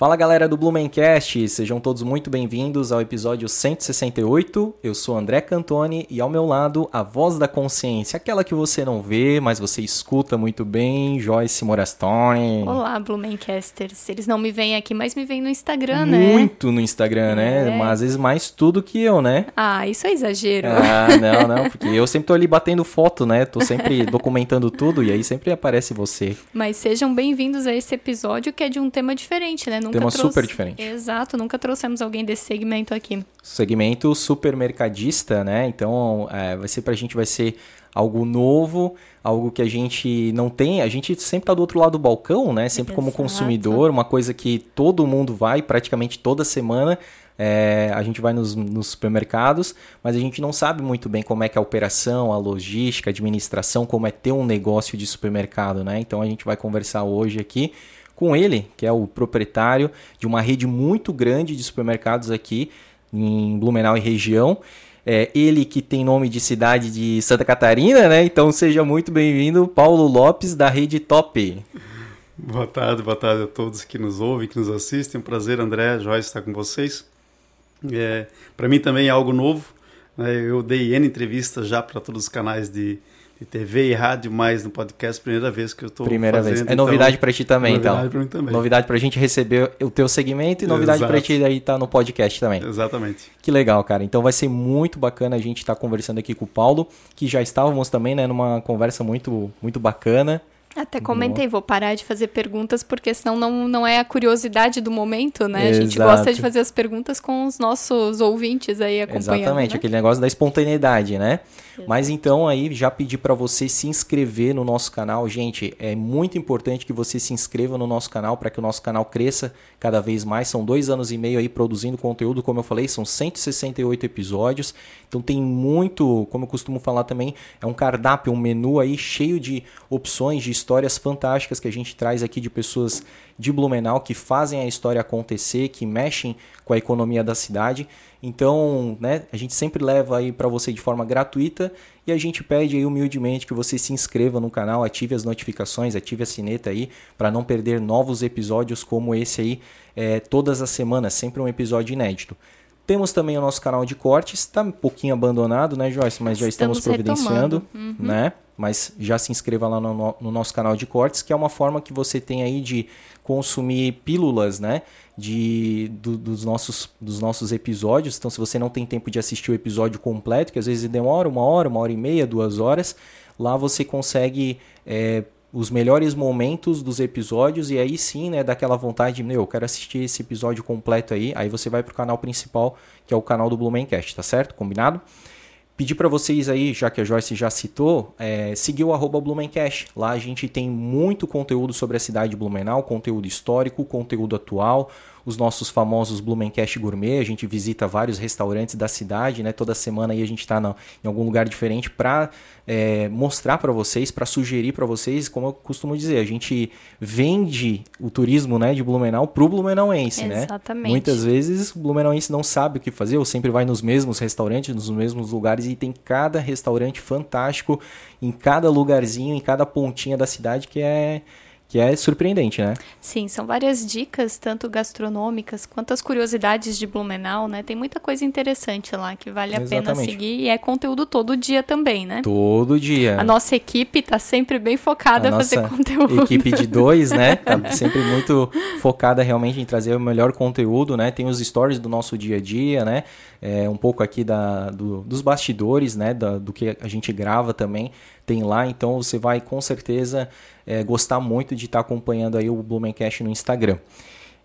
Fala galera do Blumencast, sejam todos muito bem-vindos ao episódio 168. Eu sou André Cantoni e ao meu lado a voz da consciência, aquela que você não vê, mas você escuta muito bem, Joyce Morastone. Olá, Blumencasters. Eles não me veem aqui, mas me veem no Instagram, né? Muito no Instagram, né? É. Mas às vezes mais tudo que eu, né? Ah, isso é exagero. Ah, não, não, porque eu sempre tô ali batendo foto, né? Tô sempre documentando tudo e aí sempre aparece você. Mas sejam bem-vindos a esse episódio que é de um tema diferente, né? Nunca Tema trouxe- super diferente. Exato, nunca trouxemos alguém desse segmento aqui. segmento supermercadista, né? Então, é, vai ser pra gente vai ser algo novo, algo que a gente não tem, a gente sempre tá do outro lado do balcão, né? Sempre como Exato. consumidor, uma coisa que todo mundo vai praticamente toda semana. é, a gente vai nos, nos supermercados, mas a gente não sabe muito bem como é que é a operação, a logística, a administração, como é ter um negócio de supermercado, né? Então a gente vai conversar hoje aqui com ele, que é o proprietário de uma rede muito grande de supermercados aqui em Blumenau e região. É, ele que tem nome de cidade de Santa Catarina, né? Então seja muito bem-vindo, Paulo Lopes, da Rede Top. Boa tarde, boa tarde a todos que nos ouvem, que nos assistem. Um prazer, André, Joyce, estar com vocês. É, para mim também é algo novo. né? Eu dei N entrevistas já para todos os canais de, de TV e rádio, mas no podcast, primeira vez que eu estou Primeira fazendo. vez. É novidade pra ti também, novidade então. pra mim também. Novidade pra gente receber o teu segmento e novidade Exato. pra ti aí tá no podcast também. Exatamente. Que legal, cara. Então vai ser muito bacana a gente estar conversando aqui com o Paulo, que já estávamos também, né, numa conversa muito, muito bacana. Até comentei, vou parar de fazer perguntas, porque senão não, não é a curiosidade do momento, né? A gente Exato. gosta de fazer as perguntas com os nossos ouvintes aí acompanhando. Exatamente, né? aquele negócio da espontaneidade, né? Mas então aí já pedi para você se inscrever no nosso canal, gente. É muito importante que você se inscreva no nosso canal para que o nosso canal cresça cada vez mais. São dois anos e meio aí produzindo conteúdo, como eu falei, são 168 episódios. Então tem muito, como eu costumo falar também, é um cardápio, um menu aí cheio de opções, de histórias fantásticas que a gente traz aqui de pessoas de Blumenau que fazem a história acontecer, que mexem com a economia da cidade. Então, né, a gente sempre leva aí para você de forma gratuita e a gente pede aí humildemente que você se inscreva no canal, ative as notificações, ative a sineta aí para não perder novos episódios como esse aí é, todas as semanas, sempre um episódio inédito. Temos também o nosso canal de cortes, está um pouquinho abandonado, né, Joyce? Mas já estamos, Estamos providenciando, retomando. né? Mas já se inscreva lá no, no- no nosso canal de cortes, que é uma forma que você tem aí de consumir pílulas, né? De, do- dos, nossos, dos nossos episódios. Então, se você não tem tempo de assistir o episódio completo, que às vezes demora uma hora, uma hora e meia, duas horas, lá você consegue é, os melhores momentos dos episódios e aí sim, né, daquela vontade de, meu, eu quero assistir esse episódio completo aí. Aí você vai pro canal principal, que é o canal do Blumencast, tá certo? Combinado? Pedir para vocês aí, já que a Joyce já citou, é, seguir o arroba Blumencast. Lá a gente tem muito conteúdo sobre a cidade de Blumenau, conteúdo histórico, conteúdo atual, os nossos famosos Blumencast Gourmet. A gente visita vários restaurantes da cidade, né? Toda semana aí a gente está em algum lugar diferente para mostrar para vocês, para sugerir para vocês, como eu costumo dizer, a gente vende o turismo né, de Blumenau pro blumenauense, né? Exatamente. Muitas vezes o blumenauense não sabe o que fazer, ou sempre vai nos mesmos restaurantes, nos mesmos lugares, e tem cada restaurante fantástico em cada lugarzinho, em cada pontinha da cidade que é, que é surpreendente, né? Sim, são várias dicas, tanto gastronômicas quanto as curiosidades de Blumenau, né? Tem muita coisa interessante lá que vale a pena seguir e é conteúdo todo dia também, né? Todo dia. A nossa equipe tá sempre bem focada A a fazer conteúdo. equipe de dois, né? Tá sempre muito focada realmente em trazer o melhor conteúdo, né? Tem os stories do nosso dia a dia, né? É, um pouco aqui da, do- dos bastidores, né? Da- do que a gente grava também tem lá. Então você vai com certeza é, gostar muito de estar acompanhando aí o Blumencast no Instagram.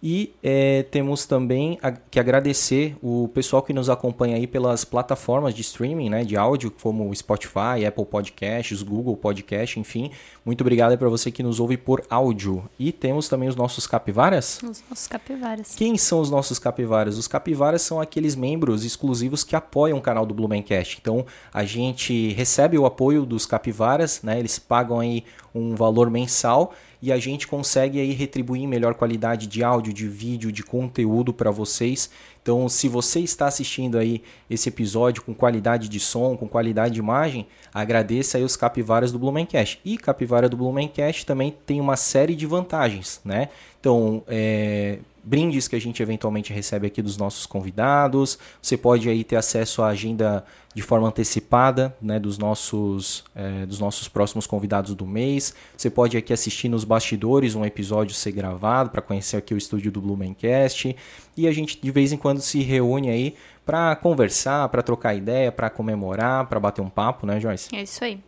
E é, temos também a- que agradecer o pessoal que nos acompanha aí pelas plataformas de streaming, né, de áudio, como o Spotify, Apple Podcasts, Google Podcast, enfim. Muito obrigado para você que nos ouve por áudio. E temos também os nossos capivaras. Os nossos capivaras. Quem são os nossos capivaras? Os capivaras são aqueles membros exclusivos que apoiam o canal do Blumencast. Então, a gente recebe o apoio dos capivaras, né? Eles pagam aí um valor mensal e a gente consegue aí retribuir melhor qualidade de áudio, de vídeo, de conteúdo para vocês. Então, se você está assistindo aí esse episódio com qualidade de som, com qualidade de imagem, agradeça aí os capivaras do Blumencast. E capivara do Blumencast também tem uma série de vantagens, né? Então, é, brindes que a gente eventualmente recebe aqui dos nossos convidados. Você pode aí ter acesso à agenda de forma antecipada né, dos, nossos, é, dos nossos próximos convidados do mês. Você pode aqui assistir nos bastidores um episódio ser gravado para conhecer aqui o estúdio do Blumencast. E a gente de vez em quando se reúne aí para conversar, para trocar ideia, para comemorar, para bater um papo, né, Joyce? É isso aí.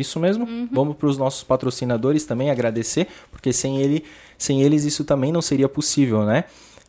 Isso mesmo. Uhum. Vamos para os nossos patrocinadores também agradecer, porque sem ele, sem eles isso também não seria possível, né?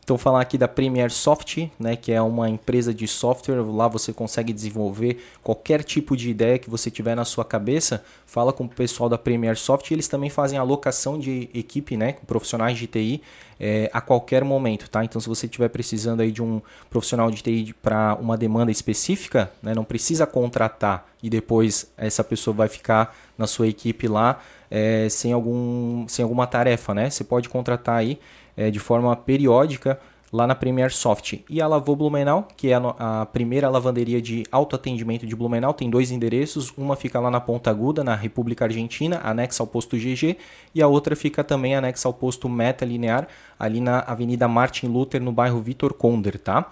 Então falar aqui da Premier Soft, né, que é uma empresa de software, lá você consegue desenvolver qualquer tipo de ideia que você tiver na sua cabeça. Fala com o pessoal da Premier Soft, eles também fazem alocação de equipe, né, com profissionais de TI é, a qualquer momento, tá? Então se você estiver precisando aí de um profissional de TI para uma demanda específica, né, não precisa contratar e depois essa pessoa vai ficar na sua equipe lá é, sem, algum, sem alguma tarefa, né? Você pode contratar aí é, de forma periódica lá na Premier Soft. E a Lavô Blumenau, que é a, a, primeira lavanderia de autoatendimento de Blumenau, tem dois endereços. Uma fica lá na Ponta Aguda, na República Argentina, anexa ao posto GG, e a outra fica também anexa ao posto Meta Linear, ali na Avenida Martin Luther, no bairro Vitor Conder, tá?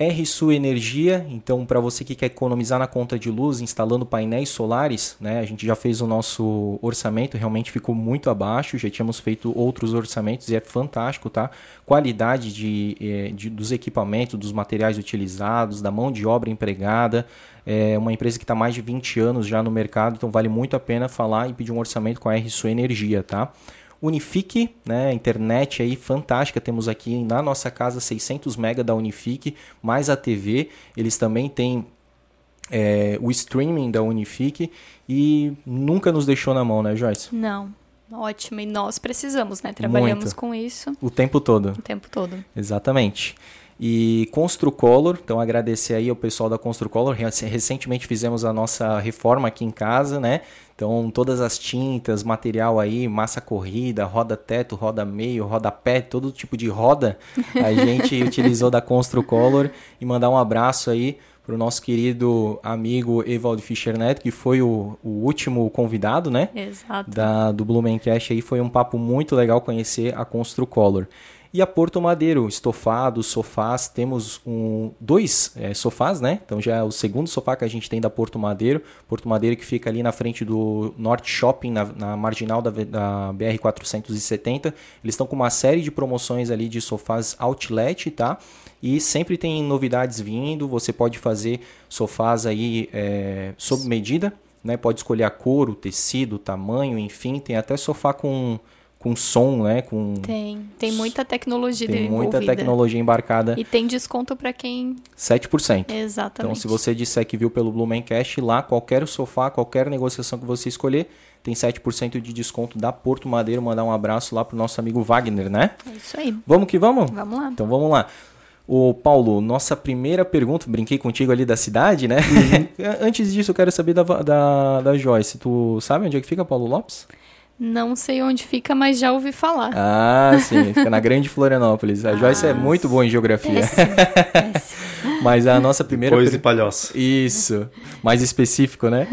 RSU Energia, então para você que quer economizar na conta de luz instalando painéis solares, né, a gente já fez o nosso orçamento, realmente ficou muito abaixo, já tínhamos feito outros orçamentos e é fantástico, tá? Qualidade de, eh, de dos equipamentos, dos materiais utilizados, da mão de obra empregada, é uma empresa que está mais de 20 anos já no mercado, então vale muito a pena falar e pedir um orçamento com a RSU Energia, tá? Unifique, né, internet aí fantástica, temos aqui na nossa casa 600 MB da Unifique, mais a TV, eles também têm é, o streaming da Unifique e nunca nos deixou na mão, né, Joyce? Não, ótimo, e nós precisamos, né, trabalhamos Muito. com isso. O tempo todo. O tempo todo. Exatamente e Construcolor. Então agradecer aí ao pessoal da Construcolor. Recentemente fizemos a nossa reforma aqui em casa, né? Então todas as tintas, material aí, massa corrida, roda teto, roda meio, roda pé, todo tipo de roda a gente utilizou da Construcolor e mandar um abraço aí para o nosso querido amigo Evaldo Fischer Neto, que foi o, o último convidado, né? Exato. Da, do Blumencast aí. Foi um papo muito legal conhecer a Construcolor. E a Porto Madeiro, estofados, sofás, temos um, dois é, sofás, né? Então já é o segundo sofá que a gente tem da Porto Madeiro. Porto Madeiro que fica ali na frente do Norte Shopping, na, na marginal da, da BR-470. Eles estão com uma série de promoções ali de sofás outlet, tá? E sempre tem novidades vindo, você pode fazer sofás aí é, sob medida, né? Pode escolher a cor, o tecido, o tamanho, enfim. Tem até sofá com com som, né? Com... Tem, tem muita tecnologia Tem muita tecnologia embarcada. E tem desconto para quem... 7%. Exatamente. Então, se você disser que viu pelo Blumencast, lá qualquer sofá, qualquer negociação que você escolher, tem 7% de desconto da Porto Madeiro. Mandar um abraço lá pro nosso amigo Wagner, né? É isso aí. Vamos que vamos? Vamos lá. Então, vamos lá. O Paulo, nossa primeira pergunta, brinquei contigo ali da cidade, né? Uhum. Antes disso, eu quero saber da, da, da Joyce. Tu sabe onde é que fica Paulo Lopes? Não sei onde fica, mas já ouvi falar. Ah, sim, fica na Grande Florianópolis. A ah, Joyce é muito boa em geografia. Péssimo, péssimo. mas a nossa primeira Depois per... de palhoça. Isso, mais específico, né?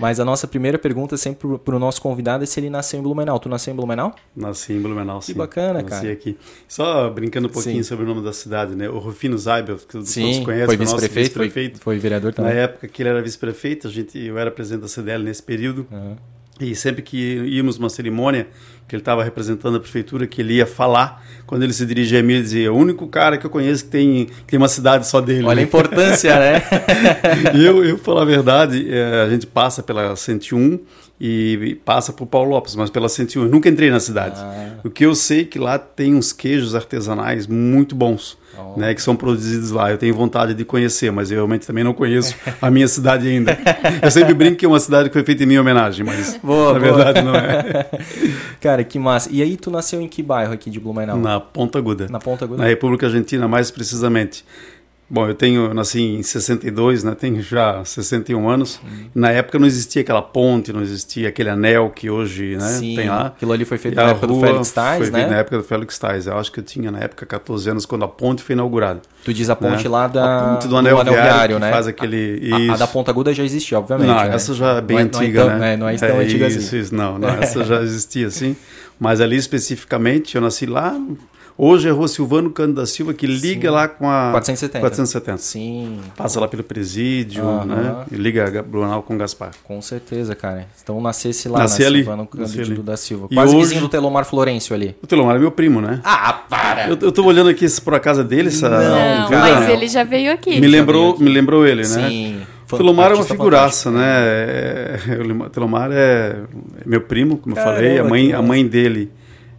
mas a nossa primeira pergunta sempre para o nosso convidado é se ele nasceu em Blumenau. Tu nasceu em Blumenau? Nasci em Blumenau, sim. Que bacana, Nasci cara. Nasci aqui. Só brincando um pouquinho sim. sobre o nome da cidade, né? O Rufino Zaibel, que sim, todos conhecem, foi vice-prefeito, vice foi, foi, vereador também. Na época que ele era vice-prefeito, a gente, eu era presidente da CDL nesse período. Uhum. E sempre que íamos uma cerimônia, que ele estava representando a prefeitura, que ele ia falar, quando ele se dirigia a mim, ele dizia: o único cara que eu conheço que tem, que tem uma cidade só dele. Olha a importância, né? e eu, eu, falar a verdade, é, a gente passa pela 101 e passa por Paulo Lopes, mas pela 101. Eu nunca entrei na cidade. Ah. O que eu sei é que lá tem uns queijos artesanais muito bons oh. né, que são produzidos lá. Eu tenho vontade de conhecer, mas eu realmente também não conheço a minha cidade ainda. Eu sempre brinco que é uma cidade que foi feita em minha homenagem, mas boa, na boa. verdade não é. Cara, que massa. E aí tu nasceu em que bairro aqui de Blumenau? Na Ponta Aguda. Na Ponta Aguda? Na República Argentina, mais precisamente. Bom, eu tenho, nasci em 62, né? Tenho já 61 anos. Uhum. Na época não existia aquela ponte, não existia aquele anel que hoje, né, Sim, tem lá. Aquilo ali foi feito na época do Félix Tais, foi né? feito na época do Félix Tais. Eu acho que eu tinha na época 14 anos quando a ponte foi inaugurada. Tu diz a ponte né? lá da a ponte do anel, do anel viário, viário né? faz aquele a, a, da Ponta Aguda já existia, obviamente. Não, né? essa já é bem não antiga, não é tão, né? É, não é tão é antiga isso, assim. Isso, não, não essa já existia sim. Mas ali especificamente, eu nasci lá Hoje é Rua Silvano Cândido da Silva, que liga Sim. lá com a 470. 470. Sim. Passa lá pelo presídio, uh -huh. né? E liga Blumenau com Gaspar. Com certeza, cara. Então nascesse lá Nasci na ali. Silvano Cândido da Silva. E Quase hoje... vizinho do Telomar Florencio ali. O Telomar é meu primo, né? Ah, para! Eu, eu tô olhando aqui por a casa dele, essa... Não, mas ele já veio aqui. Me lembrou, aqui. me lembrou ele, né? Sim. O Telomar é uma figuraça, né? É, o Telomar é meu primo, como Caramba, eu falei. A mãe, a mãe dele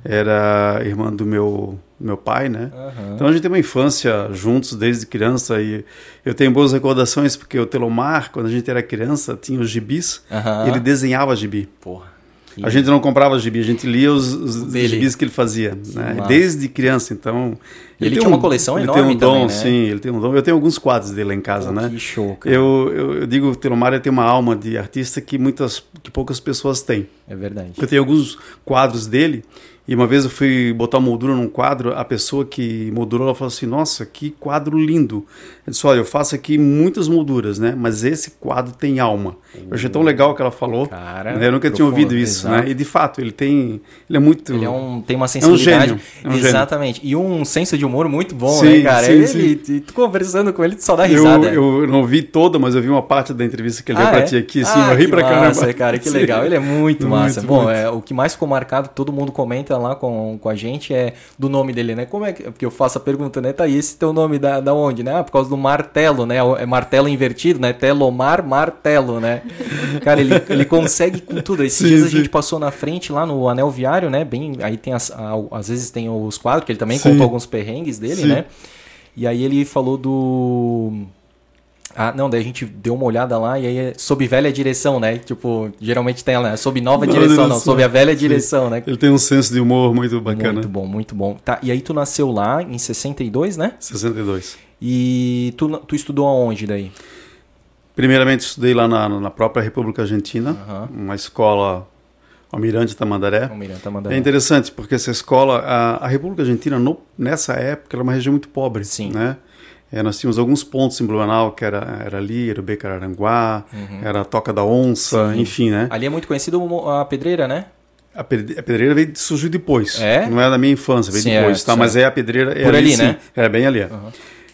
era irmã do meu meu pai, né? Uhum. Então a gente tem uma infância juntos desde criança e eu tenho boas recordações porque o Telomar, quando a gente era criança, tinha os gibis uhum. e ele desenhava gibi. Porra. A gente não comprava gibi, a gente lia os, os gibis que ele fazia, né? Desde criança, então... Ele, ele tinha um, uma coleção ele enorme tem um dom, também, né? sim, ele tem um dom. Eu tenho alguns quadros dele lá em casa, oh, né? Que show, cara. Eu, eu, eu digo, o Telomar ele tem uma alma de artista que muitas, que poucas pessoas têm. É verdade. Eu tenho alguns quadros dele e uma vez eu fui botar moldura num quadro, a pessoa que moldurou, ela falou assim, nossa, que quadro lindo. Eu disse, olha, eu faço aqui muitas molduras, né? Mas esse quadro tem alma. Eu achei tão legal que ela falou. Cara, né? Eu nunca tinha ouvido isso, né? E de fato, ele tem, ele é muito... Ele é um, tem uma sensibilidade. É um gênio. É um Exatamente. Gênio. E um senso de humor muito bom, sim, né, cara? Sim, ele, sim. tu conversando com ele, tu só dá risada. Eu, eu não vi toda, mas eu vi uma parte da entrevista que ele ah, deu pra é? ti aqui, assim, ah, eu ri pra massa, caramba. cara, que legal. Ele é muito, massa. Muito, bom, muito. É, o que mais ficou marcado, todo mundo comenta lá com, com a gente, é do nome dele, né? Como é que. Porque eu faço a pergunta, né? Tá, e esse teu nome da, da onde, né? Ah, por causa do martelo, né? É martelo invertido, né? Telomar Martelo, né? Cara, ele, ele consegue com tudo. Esses Sim, dias a sim. gente passou na frente lá no Anel Viário, né? Bem, aí tem as, a- às vezes tem os quadros, que ele também Sim. contou alguns perrengues dele, né? E aí ele falou do. Ah, não, daí a gente deu uma olhada lá e aí é sob velha direção, né? Tipo, geralmente tem lá, né? sob nova Nova direção, não, direção. sob a velha Sim. direção, né? Ele tem um senso de humor muito bacana. Muito bom, muito bom. Tá, e aí tu nasceu lá em 62, né? 62. E tu, tu estudou aonde daí? Primeiramente estudei lá na, na própria República Argentina, Aham. uma escola Almirante Tamandaré. Almirante Tamandaré. É interessante porque essa escola, a, a República Argentina no- nessa época era uma região muito pobre, Sim. né? É, nós tínhamos alguns pontos em Blumenau que era, era ali, era o Becararanguá, era a Toca da Onça, Uhum. Sim. enfim, né? Ali é muito conhecido a pedreira, né? A pedre- a pedreira veio surgiu depois. É? Não é da minha infância, veio Sim, depois, é, tá? Mas é a pedreira. É Por ali, sim. né? É bem ali. é.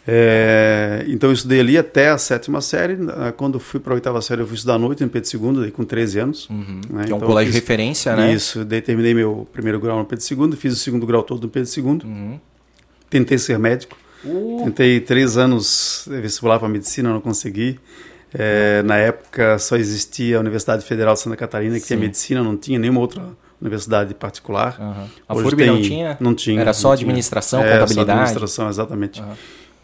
É, então eu estudei ali até a sétima série. Quando fui para a oitava série, eu fui estudar à noite no Pedro II, daí com 13 anos. né? que é um Então colégio de referência, né? Isso, daí terminei meu primeiro grau no Pedro II, fiz o segundo grau todo no Pedro II. Uhum. Tentei ser médico. Uh, Tentei três anos vestibular para medicina, não consegui. É, na época só existia a Universidade Federal de Santa Catarina, que tinha Sim. medicina, não tinha nenhuma outra universidade particular. aham. A Hoje FURB não tem- tinha? Não tinha. Era não só tinha. administração, É, só contabilidade? administração, exatamente. Aham.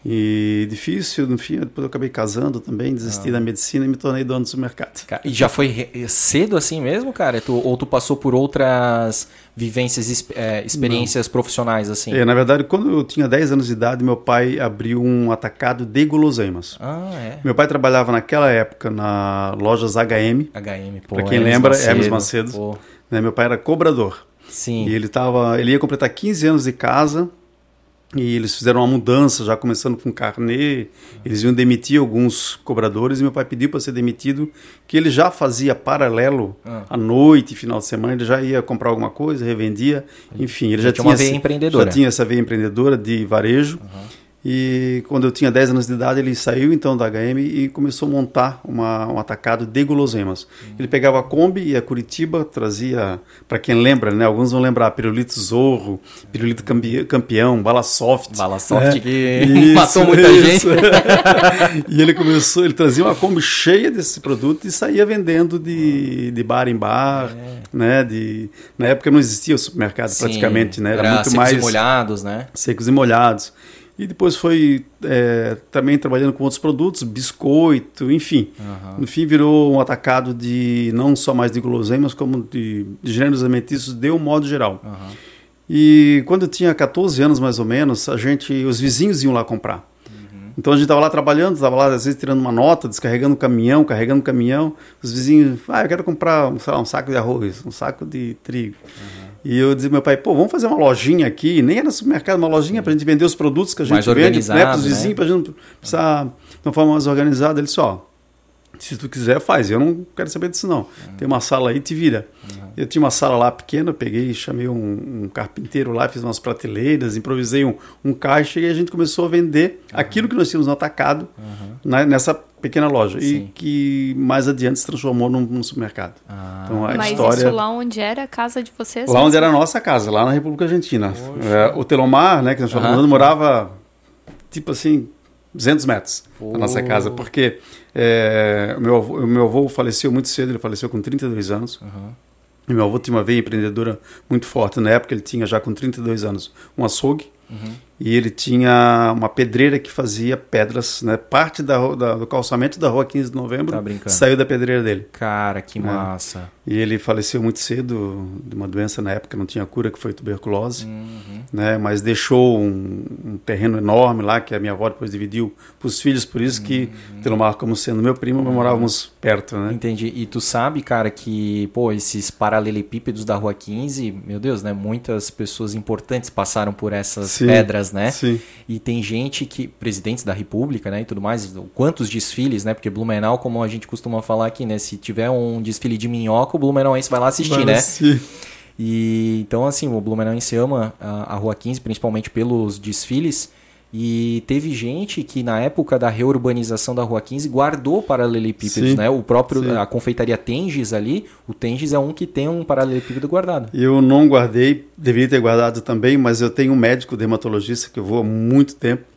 E difícil, no fim, depois eu acabei casando também, desisti Ah. da medicina e me tornei dono do supermercado. Ca- E já foi re- cedo assim mesmo, cara? Tu- ou tu passou por outras vivências, é, experiências profissionais, assim? É, na verdade, quando eu tinha 10 anos de idade, meu pai abriu um atacado de guloseimas. Ah, é. Meu pai trabalhava naquela época na lojas HM, HM, pô. Pra quem Hermes lembra, Hermes Macedo. Né? Meu pai era cobrador. sim. E ele tava, ele ia completar 15 anos de casa e eles fizeram uma mudança, já começando com carnê. Eles iam demitir alguns cobradores e meu pai pediu para ser demitido, que ele já fazia paralelo Ah. à noite, final de semana, ele já ia comprar alguma coisa, revendia, enfim, ele já, tinha uma esse- veia empreendedora. Já tinha essa veia empreendedora de varejo. E quando eu tinha 10 anos de idade, ele saiu então da HM e começou a montar uma, um atacado de guloseimas. Ele pegava a Kombi e a Curitiba, trazia, para quem lembra, né? Alguns vão lembrar, pirulito Zorro, pirulito campe- campeão, bala soft. Bala soft né? que Isso, matou muita isso. gente. e ele começou, ele trazia uma Kombi cheia desse produto e saía vendendo de, de bar em bar, né? De, na época não existia o supermercado Sim, praticamente, né? Era, muito secos mais e molhados, né? secos e molhados. E depois foi é, também trabalhando com outros produtos, biscoito, enfim. No fim virou um atacado de não só mais de guloseimas, como de, de gêneros alimentícios de um modo geral. Aham. E quando eu tinha 14 anos mais ou menos, a gente, os vizinhos iam lá comprar. Então a gente estava lá trabalhando, estava lá às vezes tirando uma nota, descarregando o caminhão, carregando o caminhão. Os vizinhos, ah, eu quero comprar sei lá, um saco de arroz, um saco de trigo. Uhum. E eu dizia meu pai, pô, vamos fazer uma lojinha aqui, nem era supermercado, uma lojinha para a gente vender os produtos que a gente mais vende né, para os vizinhos, né? para a gente não precisar de uma forma mais organizada. Ele disse, ó, se tu quiser, faz. Eu não quero saber disso, não. Uhum. Tem uma sala aí, te vira. Uhum. Eu tinha uma sala lá pequena, peguei, chamei um, um, carpinteiro lá, fiz umas prateleiras, improvisei um, um caixa e a gente começou a vender uhum. aquilo que nós tínhamos no atacado né, nessa pequena loja Sim. e que mais adiante se transformou num, num supermercado. Ah. Então a Mas história isso lá onde era a casa de vocês? Lá onde era a nossa casa, lá na República Argentina. É, o Telomar, né, que nós falamos, morava tipo assim 200 metros da nossa casa, porque é, o, meu avô, meu avô faleceu muito cedo, ele faleceu com 32 anos. Uhum. E meu avô tinha uma veia empreendedora muito forte. Na época ele tinha já com 32 anos um açougue. Uhum e ele tinha uma pedreira que fazia pedras, né? Parte da, da, do calçamento da rua 15 de novembro tá saiu da pedreira dele. Cara, que é. massa. E ele faleceu muito cedo de uma doença na época, não tinha cura, que foi tuberculose, uhum. né? Mas deixou um, um, terreno enorme lá, que a minha avó depois dividiu para os filhos, por isso uhum. que, Telomar, como sendo meu primo, uhum. morávamos perto, né? Entendi. E tu sabe, cara, que, pô, esses paralelepípedos da rua 15, meu Deus, né? Muitas pessoas importantes passaram por essas Sim. pedras, né? Sim. E tem gente que, presidentes da república, né, e tudo mais, quantos desfiles, né? Porque Blumenau, como a gente costuma falar aqui, né? Se tiver um desfile de minhoca, o Blumenauense vai lá assistir, né? E então, assim, o Blumenauense ama a, a Rua 15, principalmente pelos desfiles. E teve gente que na época da reurbanização da Rua 15 guardou paralelepípedos, né? O próprio sim. a confeitaria Tenges ali, o Tenges é um que tem um paralelepípedo guardado. Eu não guardei, deveria ter guardado também, mas eu tenho um médico dermatologista que eu vou há muito tempo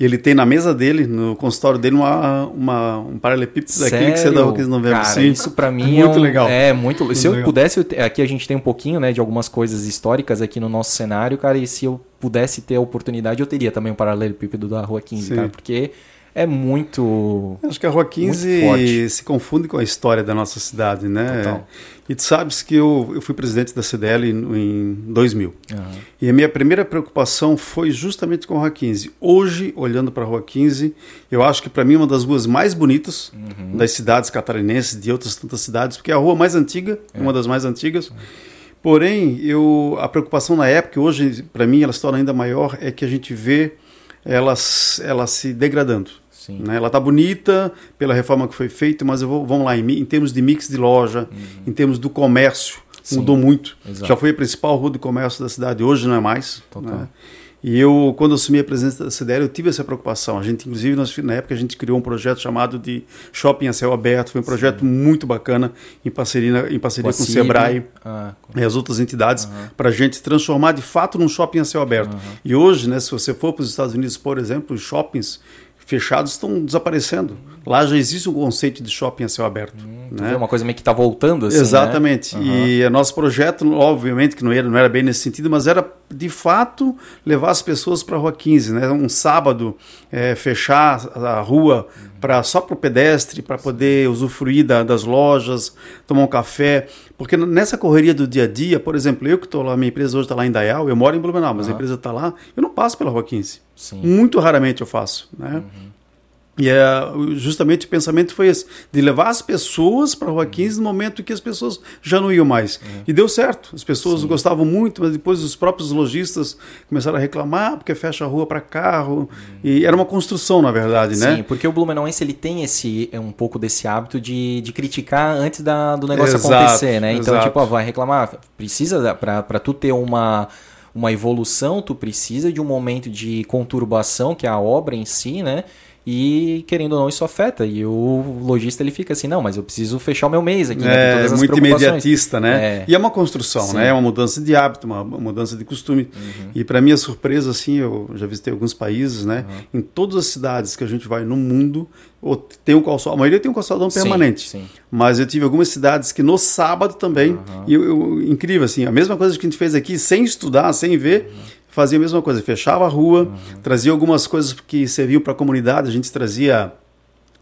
e ele tem na mesa dele, no consultório dele, uma, uma, um paralelepípedo daquele que você dá o 15 de novembro. Cara, Sim. isso para mim é muito é um, legal. É muito. muito se eu legal. pudesse, aqui a gente tem um pouquinho, né, de algumas coisas históricas aqui no nosso cenário, cara, e se eu pudesse ter a oportunidade, eu teria também um paralelepípedo da Rua 15, Sim. cara, porque é muito. Acho que a Rua 15 se confunde com a história da nossa cidade, né? Total. E tu sabes que eu, eu fui presidente da CDL em, 2000. Uhum. E a minha primeira preocupação foi justamente com a Rua 15. Hoje, olhando para a Rua 15, eu acho que para mim é uma das ruas mais bonitas uhum. das cidades catarinenses, de outras tantas cidades, porque é a rua mais antiga, é. uma das mais antigas. Uhum. Porém, eu, a preocupação na época, hoje para mim ela se torna ainda maior, é que a gente vê ela, ela se degradando. Né? Ela está bonita pela reforma que foi feita, mas vou, vamos lá, em, em, termos de mix de loja, uhum. em termos do comércio, Sim. mudou muito. Exato. Já foi a principal rua de comércio da cidade, hoje não é mais. Né? E eu, quando assumi a presença da CDL, eu tive essa preocupação. A gente, inclusive, nós, na época, a gente criou um projeto chamado de Shopping a Céu Aberto. Foi um projeto Sim. muito bacana, em parceria, em parceria com, com o Sebrae ah, com... e as outras entidades, uhum. para a gente transformar, de fato, num shopping a céu aberto. Uhum. E hoje, né, se você for para os Estados Unidos, por exemplo, os shoppings fechados estão desaparecendo. Lá já existe um conceito de shopping a céu aberto. Hum, né? Uma coisa meio que está voltando assim. Exatamente. Né? Uhum. E o nosso projeto, obviamente, que não era, não era bem nesse sentido, mas era de fato levar as pessoas para a Rua 15. Né? Um sábado, é, fechar a rua. Para só para o pedestre, para poder usufruir da, das lojas, tomar um café. Porque nessa correria do dia a dia, por exemplo, eu que estou lá, minha empresa hoje está lá em Dayal, eu moro em Blumenau, mas uhum. a empresa está lá, eu não passo pela Rua 15. Sim. Muito raramente eu faço. Né? Uhum. E é, justamente o pensamento foi esse, de levar as pessoas para a Rua 15 no momento que as pessoas já não iam mais. Uhum. E deu certo, as pessoas Sim. gostavam muito, mas depois os próprios lojistas começaram a reclamar porque fecha a rua para carro. Uhum. E era uma construção, na verdade, Sim, né? Sim, porque o Blumenauense ele tem esse, é um pouco desse hábito de, de criticar antes da, do negócio exato, acontecer, né? Então, exato. tipo, ó, vai reclamar, precisa, para tu ter uma uma evolução, tu precisa de um momento de conturbação, que é a obra em si, né? E querendo ou não, isso afeta. E o lojista ele fica assim: não, mas eu preciso fechar o meu mês aqui. Né, é, né, muito imediatista, né? É. E é uma construção, Sim. né? É uma mudança de hábito, uma, mudança de costume. Uhum. E para minha surpresa, assim, eu já visitei alguns países, né? Uhum. Em todas as cidades que a gente vai no mundo, tem um calçadão, a maioria tem um calçadão permanente. Sim, sim. Mas eu tive algumas cidades que no sábado também, uhum. e eu, eu, incrível assim, a mesma coisa que a gente fez aqui, sem estudar, sem ver, uhum fazia a mesma coisa, fechava a rua, uhum. trazia algumas coisas que serviam para a comunidade, a gente trazia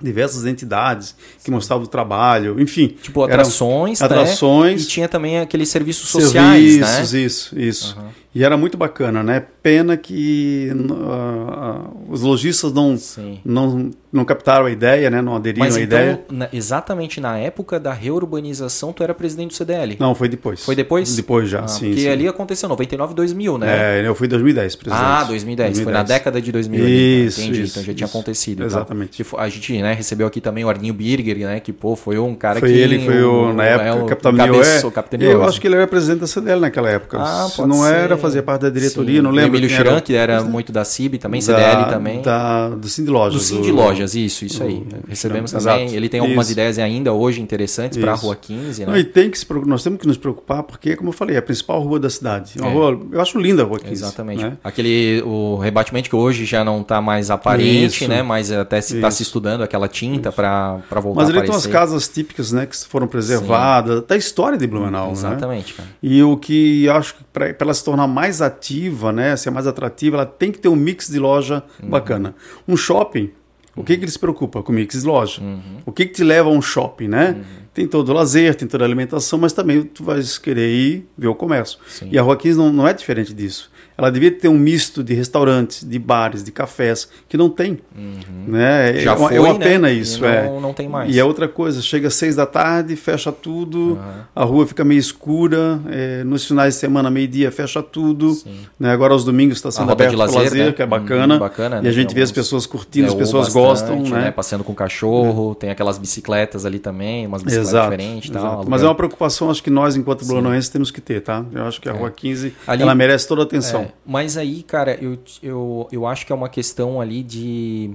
diversas entidades que mostravam o trabalho, enfim. Tipo atrações, atrações. Né? E tinha também aqueles serviços sociais, serviços, né? Isso, isso. Uhum. E era muito bacana, né? Pena que uh, os lojistas não, não, não captaram a ideia, né? Não aderiram Mas à então, ideia. Na, exatamente na época da reurbanização, tu era presidente do CDL? Não, foi depois. Foi depois? Depois já, ah, sim. Porque sim. ali aconteceu 99 2000, né? É, eu fui em 2010, presidente. Ah, 2010. 2010. Foi na década de 2000. Isso, ali, Entendi, isso, então já isso. tinha acontecido. Exatamente. Então. A gente né, recebeu aqui também o Arninho Birger, né? Que, pô, foi um cara foi que... ele, foi o, na época, é, o, capitão Eu acho que ele era presidente da CDL naquela época. Ah, Se não ser. era, fazia parte da diretoria, Sim. não lembro. O Emílio Chiran, que era muito da CIB também, da, CDL também. Da, do Cindy Lojas. Do Cindy Lojas, isso, isso aí. Recebemos Exato. também. Ele tem algumas Isso. ideias ainda hoje interessantes para a Rua 15, né? Não, e tem que se, nós temos que nos preocupar, porque, como eu falei, é a principal rua da cidade. Uma É. rua, eu acho linda a Rua 15. Exatamente. né? Aquele o rebatimento que hoje já não está mais aparente, Isso. né? Mas até se está Isso. se estudando aquela tinta para voltar Mas a ali tem umas casas típicas, né, que foram preservadas, da história de Blumenau, né? Exatamente, cara. E o que acho que para ela se tornar mais ativa, né, ser mais atrativa, ela tem que ter um mix de loja Uhum. bacana. Um shopping, o que que ele se preocupa com o mix de loja? Uhum. O que que te leva a um shopping, né? Tem todo o lazer, tem toda a alimentação, mas também tu vais querer ir ver o comércio. Sim. E a Rua 15 não, não é diferente disso. Ela devia ter um misto de restaurantes, de bares, de cafés, que não tem. Né? Já é, uma, foi, é uma né? pena isso. não- é. não tem mais. E é outra coisa, chega às seis da tarde, fecha tudo, a rua fica meio escura, é, nos finais de semana, meio-dia, fecha tudo. Né? Agora aos domingos está sendo aberto para lazer, lazer, né? que é bacana. Hum, bacana, e né? a gente vê as pessoas curtindo, as É, ou pessoas bastante, gostam, né? Passeando com cachorro, tem aquelas bicicletas ali também, umas bicicletas Exato, diferentes tal. exato. aluguel. Mas é uma preocupação, acho que nós, enquanto blumenauenses, temos que ter, tá? Eu acho que a Rua 15, Ali- ela merece toda a atenção. É, mas aí, cara, eu, eu, eu acho que é uma questão ali de,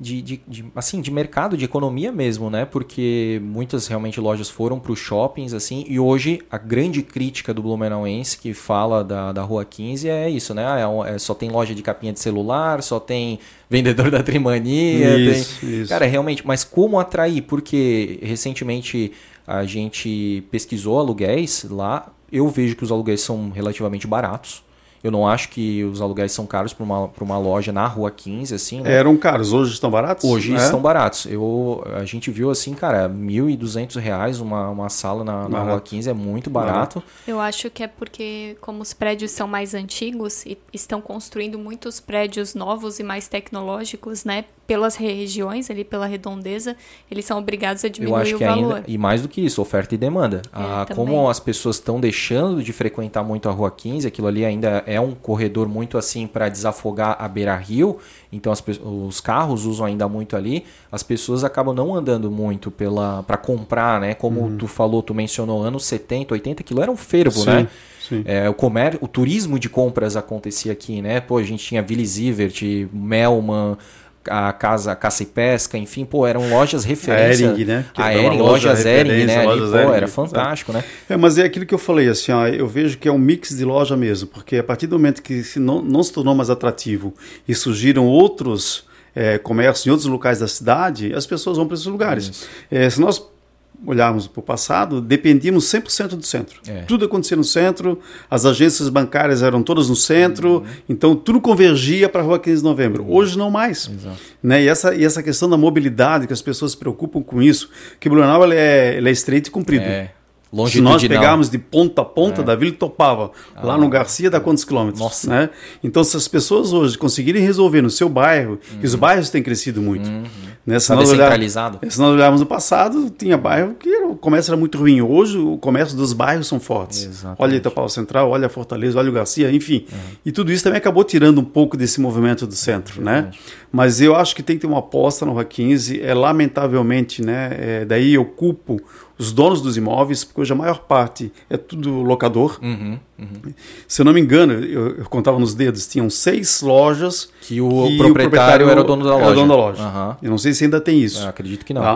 de, de, de, assim, de mercado, de economia mesmo, né? Porque muitas realmente lojas foram para os shoppings, assim, e hoje a grande crítica do Blumenauense que fala da, da Rua 15 é isso, né? Ah, é é- só tem loja de capinha de celular, só tem vendedor da Trimania. Isso, tem... isso. Cara, realmente, mas como atrair? Porque recentemente a gente pesquisou aluguéis lá, eu vejo que os aluguéis são relativamente baratos. Eu não acho que os aluguéis são caros para uma, pra uma loja na Rua 15, assim, né? Eram caros, hoje estão baratos? Hoje É? estão baratos. Eu, a gente viu assim, cara, 1.200 reais uma, uma sala na, na Barato. Rua 15 é muito barato. Eu acho que é porque, como os prédios são mais antigos e estão construindo muitos prédios novos e mais tecnológicos, né? Pelas regiões, ali pela redondeza, eles são obrigados a Eu diminuir acho o que valor. ainda. E mais do que isso, oferta e demanda. Ah, também. como as pessoas estão deixando de frequentar muito a Rua 15, aquilo ali ainda é um corredor muito assim para desafogar a beira rio. Então as os carros usam ainda muito ali. As pessoas acabam não andando muito pela para comprar, né? Como tu falou, tu mencionou anos 70, 80, aquilo era um fervo, Sim, né? sim. É, o comércio, o turismo de compras acontecia aqui, né? Pô, a gente tinha Willy Zivert, Melman, a casa Caça e Pesca, enfim, pô, eram lojas referência. Ering, né? Que A Ering, loja lojas Ering, né? Ali, pô, Hering, era fantástico, né? É, mas é aquilo que eu falei, assim, ó, eu vejo que é um mix de loja mesmo, porque a partir do momento que se não, não se tornou mais atrativo e surgiram outros é, comércios em outros locais da cidade, as pessoas vão para esses lugares. É, se nós olharmos para o passado, dependíamos 100% do centro. É. Tudo acontecia no centro, as agências bancárias eram todas no centro, Uhum. então tudo convergia para a Rua 15 de Novembro. Hoje não mais. Né? E, essa, e essa questão da mobilidade, que as pessoas se preocupam com isso, que Blumenau ele é, ele é estreito e comprido. É. Se nós pegarmos de ponta a ponta, da Vila Topava, lá no Garcia dá quantos quilômetros? Nossa. Né? Então, se as pessoas hoje conseguirem resolver no seu bairro, e os bairros têm crescido muito. Né? Se, Tá nós olhar- descentralizado. se nós olharmos no passado, tinha bairro que era- o comércio era muito ruim. Hoje, o comércio dos bairros são fortes. Exatamente. Olha Itapau Central, olha Fortaleza, olha o Garcia, enfim. E tudo isso também acabou tirando um pouco desse movimento do centro, né? Mas eu acho que tem que ter uma aposta no Rua 15. É lamentavelmente, né? é, daí eu culpo os donos dos imóveis, porque hoje a maior parte é tudo locador. Uhum, uhum. Se eu não me engano, eu, eu contava nos dedos, tinham seis lojas Que o proprietário era o dono da era loja. o dono da loja. Aham. Eu não sei se ainda tem isso. Eu acredito que não. A-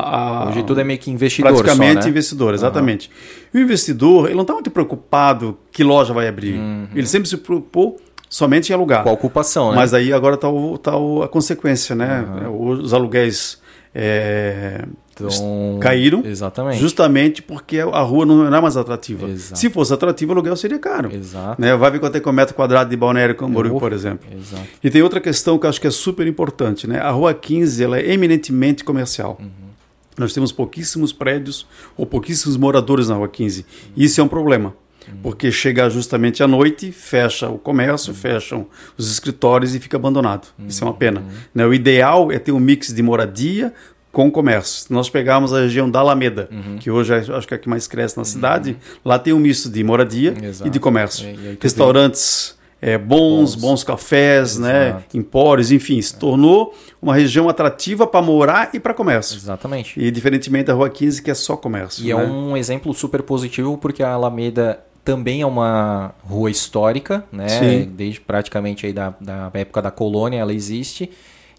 a- Hoje tudo é meio que investidor Praticamente só, né? investidor, exatamente. E o investidor, ele não está muito preocupado que loja vai abrir. Ele sempre se preocupou somente em alugar. Com a ocupação, né? Mas aí agora está tá o- a consequência, né? Os aluguéis é, Então, caíram Exatamente. justamente porque a rua não era mais atrativa. Exato. Se fosse atrativa, o aluguel seria caro. Exato. Né? Vai ver quanto é que é o metro quadrado de Balneário Camboriú, por exemplo. Exato. E tem outra questão que eu acho que é super importante, né? A Rua 15 ela é eminentemente comercial. Uhum. Nós temos pouquíssimos prédios ou pouquíssimos moradores na Rua 15. Isso é um problema. Uhum. Porque chega justamente à noite, fecha o comércio, fecham os escritórios e fica abandonado. Isso é uma pena. Né? O ideal é ter um mix de moradia com comércio. Se nós pegarmos a região da Alameda, que hoje é- acho que é a que mais cresce na cidade, lá tem um misto de moradia Exato. e de comércio. E- Restaurantes é, bons, Bons. bons, cafés, né, empórios, enfim, se tornou uma região atrativa para morar e para comércio. Exatamente. E diferentemente da Rua 15, que é só comércio. E é né? um exemplo super positivo porque a Alameda também é uma rua histórica, né? Sim. Desde praticamente aí da, da época da colônia ela existe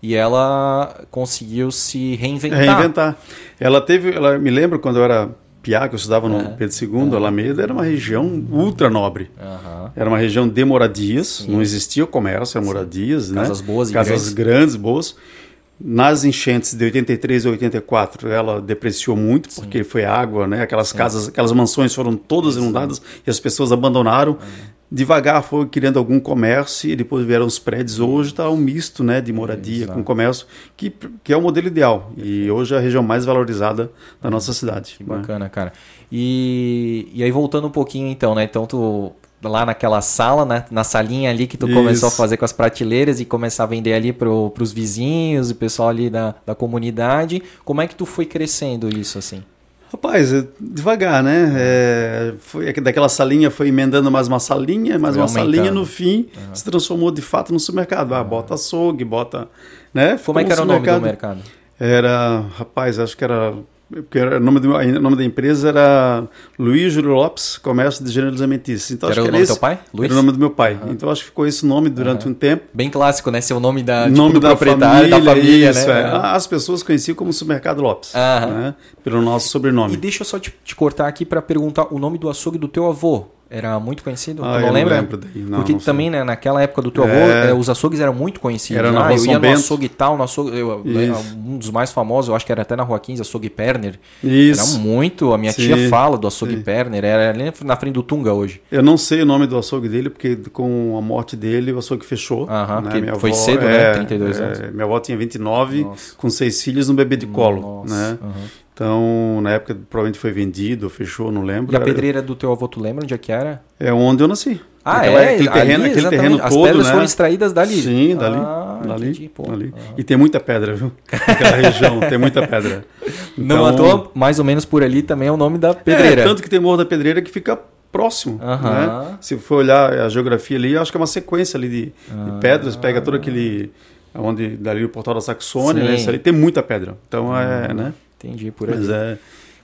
e ela conseguiu se reinventar. reinventar. Ela teve, ela me lembro quando eu era piá, que eu estudava no É. Pedro II, Alameda era uma região ultra nobre. Aham. Era uma região de moradias, não existia o comércio, eram moradias, né? Casas boas e Casas grandes, boas. Nas enchentes de 83 e 84, ela depreciou muito, porque foi água, né? Aquelas casas, aquelas mansões foram todas inundadas e as pessoas abandonaram. Devagar foi criando algum comércio e depois vieram os prédios. Hoje está um misto né, de moradia Exato. com comércio, que, que é o modelo ideal. E hoje é a região mais valorizada da nossa cidade. Que né? bacana, cara. E, e aí voltando um pouquinho então, né? Então tu lá naquela sala, né? Na salinha ali que tu Isso. começou a fazer com as prateleiras e começar a vender ali pro, pros vizinhos e pessoal ali da, da comunidade. Como é que tu foi crescendo isso assim? Rapaz, é devagar, né? É, foi, que daquela salinha foi emendando mais uma salinha, mais Foi uma aumentando. salinha, no fim se transformou de fato no supermercado. Ah, bota açougue, bota. Né? Como é que era o nome do mercado? Era, rapaz, acho que era. Porque o, nome do, o nome da empresa era Luiz Júlio Lopes, Comércio de Gêneros Alimentícios. Então, Era acho o nome do teu pai? Luiz? Era o nome do meu pai. Então acho que ficou esse nome durante um tempo. Bem clássico, né? Ser o nome da tipo, nome do da proprietário família, da família, isso, né? é. As pessoas conheciam como Supermercado Lopes, né? pelo nosso sobrenome. E deixa eu só te, te cortar aqui pra perguntar o nome do açougue do teu avô. Era muito conhecido? Ah, eu não lembro daí, não, Porque não também, né, naquela época do teu avô, É. eh, os açougues eram muito conhecidos. Era na ah, Rua eu São ia no Bento. açougue tal, no açougue, eu, né, Isso. um dos mais famosos, eu acho que era até na Rua 15, açougue Perner. Isso. Era muito, a minha Sim, tia fala do açougue sim. Perner, era ali na frente do Tunga hoje. Eu não sei o nome do açougue dele, porque com a morte dele o açougue fechou. Aham, né? porque foi cedo, né? 32 anos. Minha avó tinha 29, Nossa. com seis filhos, um bebê de colo. Nossa, Né? aham. Então, na época, provavelmente foi vendido, fechou, não lembro. E a Era- pedreira do teu avô, tu lembra onde é que era? É onde eu nasci. Ah, Aquela- é? Aquele Ali, terreno, aquele exatamente. terreno As todo, pedras né? foram extraídas dali? Sim, dali. Ah, dali, entendi, dali. E tem muita pedra, viu? Naquela região, tem muita pedra. Não à Então- toa, mais ou menos por ali também é o nome da pedreira. É, tanto que tem Morro da Pedreira que fica próximo. Aham. Né? Se for olhar a geografia ali, acho que é uma sequência ali de, de Ah. pedras, pega todo aquele. onde dali o portal da Saxônia, né? Isso ali tem muita pedra. Então é, né? Entendi, por ali. Mas é,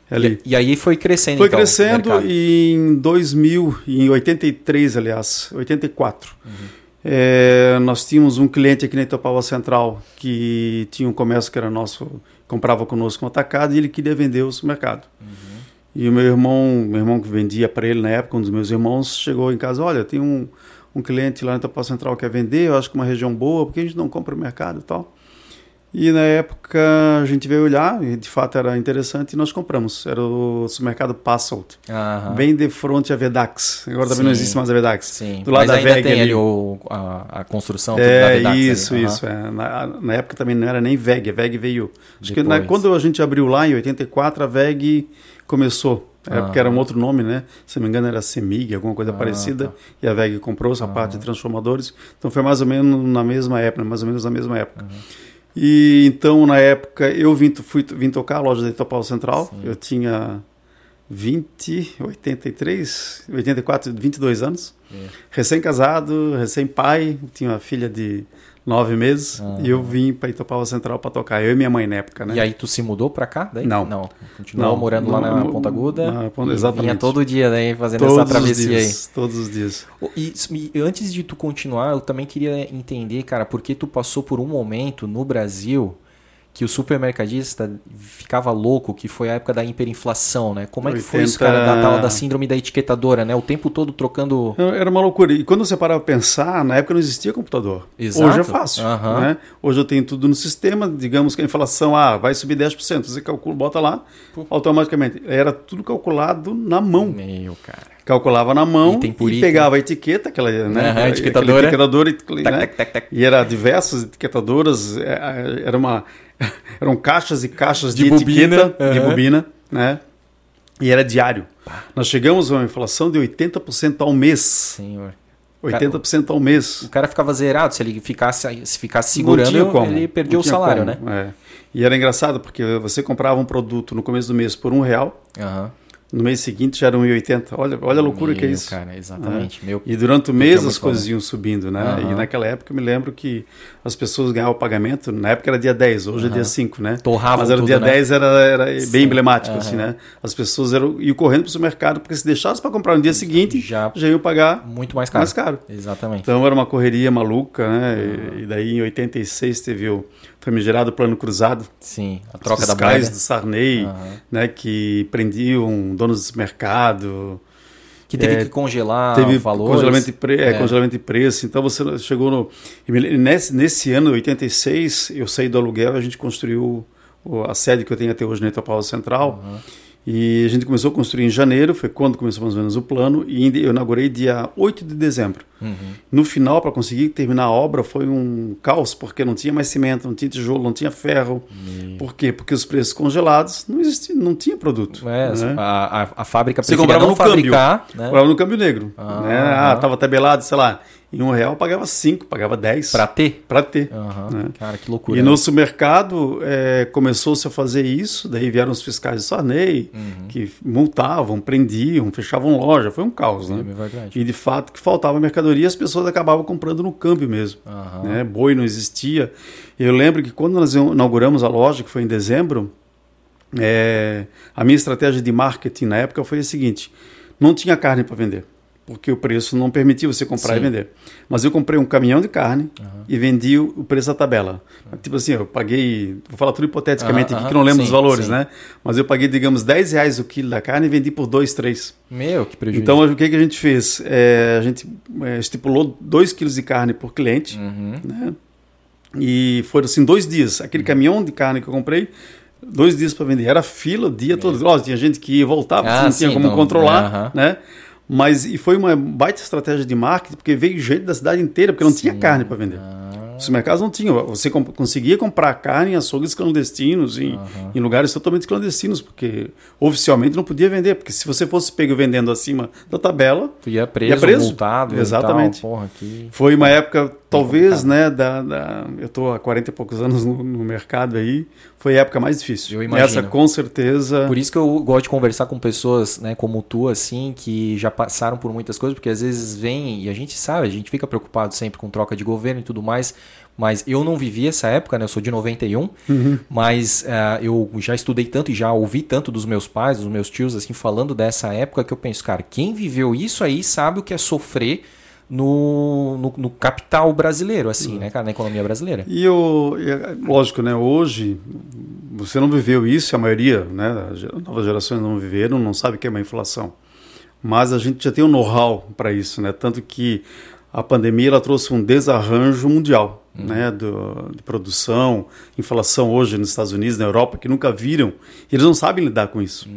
é ali. E, e aí foi crescendo, Foi então, crescendo e em 2000, em 83, aliás, 84. Uhum. é, nós tínhamos um cliente aqui na Itopava Central que tinha um comércio que era nosso, comprava conosco um atacado e ele queria vender o supermercado. Uhum. E o meu irmão, meu irmão que vendia para ele na época, um dos meus irmãos, chegou em casa, olha, tem um, um cliente lá na Itopava Central que quer vender, eu acho que uma região boa, por que a gente não compra o mercado e tal? E na época a gente veio olhar, e de fato era interessante, e nós compramos. Era o supermercado Passout, Aham. bem de frente à Vedax. Agora também não Sim. existe mais a Vedax. Sim, Do lado mas da ainda VEG tem ali, ali. o, a, a construção tudo da É, Vedax ali. isso, isso. é. Na, na época também não era nem VEG, a VEG veio. Acho que na- Depois. quando a gente abriu lá em 84, a VEG começou. É Ah. porque era um outro nome, né? Se não me engano era Semig, alguma coisa Ah, parecida. tá. E a VEG comprou essa parte de transformadores. Então foi mais ou menos na mesma época, mais ou menos na mesma época. E então, na época, eu vim, fui, vim tocar a loja da Itopau Central. Eu tinha 20, 83, 84, 22 anos. É. Recém-casado, recém-pai, tinha uma filha de nove meses. Ah. E eu vim para Itopava Central para tocar. Eu e minha mãe na época, né? E aí tu se mudou pra cá? Daí? Não. Não. Continuou Não, morando lá não, na não, Ponta Aguda? na Ponta- exatamente. Vinha todo dia daí fazendo todos essa travessia aí. dias, todos os dias. E, e antes de tu continuar, eu também queria entender, cara, porque tu passou por um momento no Brasil que o supermercadista ficava louco, que foi a época da hiperinflação, né? Como é que 80... foi isso, cara, da tal da síndrome da etiquetadora, né? O tempo todo trocando... Era uma loucura. E quando você parava para pensar, na época não existia computador. Exato. Hoje é fácil, Aham. né? Hoje eu tenho tudo no sistema, digamos que a inflação, ah, vai subir 10%, você calcula, bota lá, automaticamente. Era tudo calculado na mão. Meu, cara. Calculava na mão e pegava a etiqueta, aquela, né? Aquela etiquetadora. etiquetadora e, né? tac, tac, tac. e era diversas etiquetadoras, é, era uma, eram caixas e caixas de, De bobina, etiqueta, de aham. bobina, né? E era diário. Nós chegamos a uma inflação de 80% ao mês. Senhor. 80% ao mês. O cara ficava zerado, se ele ficasse, se ficasse Não segurando, tinha como. ele perdia Não o salário, como, né? é. E era engraçado porque você comprava um produto no começo do mês por um real, Aham. No mês seguinte já era 1,80. Olha, olha a loucura que é Meu, isso. cara, exatamente. Meu, E durante o é mês as coisas comum. iam subindo, né? Aham. E naquela época eu me lembro que as pessoas ganhavam pagamento, na época era dia 10, hoje é dia 5, né? Torravam Mas era o tudo, dia né? 10 era, era bem emblemático, Aham. assim, né? As pessoas eram, iam correndo para o supermercado, porque se deixasse para comprar no dia seguinte, Já- já, iam pagar muito mais caro. mais caro. Exatamente. Então era uma correria maluca, né? E- E daí em 86 teve o famigerado Plano Cruzado, Sim, a troca os da moeda. do Sarney, Aham. né? Que prendiam donos do mercado, Que teve É, que congelar teve valores. congelamento de, pre... é, É. congelamento de preço. Então você chegou no. Nesse, nesse ano, 86, eu saí do aluguel a gente construiu a sede que eu tenho até hoje na Itopava Central. E a gente começou a construir em janeiro, foi quando começou mais ou menos o plano, e eu inaugurei dia 8 de dezembro. Uhum. No final, para conseguir terminar a obra, foi um caos, porque não tinha mais cimento, não tinha tijolo, não tinha ferro. Por quê? Porque os preços congelados não existia, não tinha produto. É, né? a, a, a fábrica Você comprava não no câmbio. fabricar, né? Comprava no câmbio negro. Ah, né? Ah, tava tabelado, sei lá, em um real pagava cinco, pagava dez Pra ter. para ter. Aham. né? Cara, que loucura. E né? no supermercado é, começou-se a fazer isso, daí vieram os fiscais de Sarney, Uhum. que multavam, prendiam, fechavam loja, foi um caos, né? É. E de fato que faltava mercadoria, as pessoas acabavam comprando no câmbio mesmo. Aham. Né? Boi não existia. Eu lembro que quando nós inauguramos a loja, que foi em dezembro, é, a minha estratégia de marketing na época foi a seguinte: não tinha carne para vender, porque o preço não permitia você comprar Sim. e vender. Mas eu comprei um caminhão de carne e vendi o preço da tabela. Tipo assim, eu paguei, vou falar tudo hipoteticamente Aham, aqui, que não lembro sim, os valores, sim. né? Mas eu paguei, digamos, 10 reais o quilo da carne e vendi por 2, 3. Meu, que prejuízo. Então, o que, que a gente fez? É, a gente é, estipulou 2 quilos de carne por cliente, Uhum. né? E foram assim dois dias. Aquele caminhão de carne que eu comprei, dois dias para vender. Era fila o dia todo. Lógico, tinha gente que ia e voltava, Ah, não sim, tinha como então, controlar, aham. né? Mas e foi uma baita estratégia de marketing, porque veio gente da cidade inteira, porque não tinha carne para vender. Ah. Os mercados não tinham. Você comp- conseguia comprar carne em açougues clandestinos, em, em lugares totalmente clandestinos, porque oficialmente não podia vender. Porque se você fosse pego vendendo acima da tabela, Tu ia preso, Ia preso. multado. Exatamente. tal. Porra, que... foi uma época, talvez, né, da, da- eu estou há 40 e poucos anos no, no mercado aí, foi a época mais difícil. Eu imagino. Essa, com certeza, Por isso que eu gosto de conversar com pessoas, né, como tu, assim, que já passaram por muitas coisas, porque às vezes vem, e a gente sabe, a gente fica preocupado sempre com troca de governo e tudo mais, mas eu não vivi essa época, né, eu sou de 91, mas ah, eu já estudei tanto e já ouvi tanto dos meus pais, dos meus tios, assim, falando dessa época, que eu penso, cara, quem viveu isso aí sabe o que é sofrer no, no, no capital brasileiro, assim, né, cara, na economia brasileira. E eu, lógico, né? Hoje você não viveu isso, a maioria, né? Novas gerações não viveram, não sabe o que é uma inflação. Mas a gente já tem um know-how para isso, né? Tanto que a pandemia ela trouxe um desarranjo mundial, né? Do, de produção, inflação hoje nos Estados Unidos, na Europa, que nunca viram, e eles não sabem lidar com isso.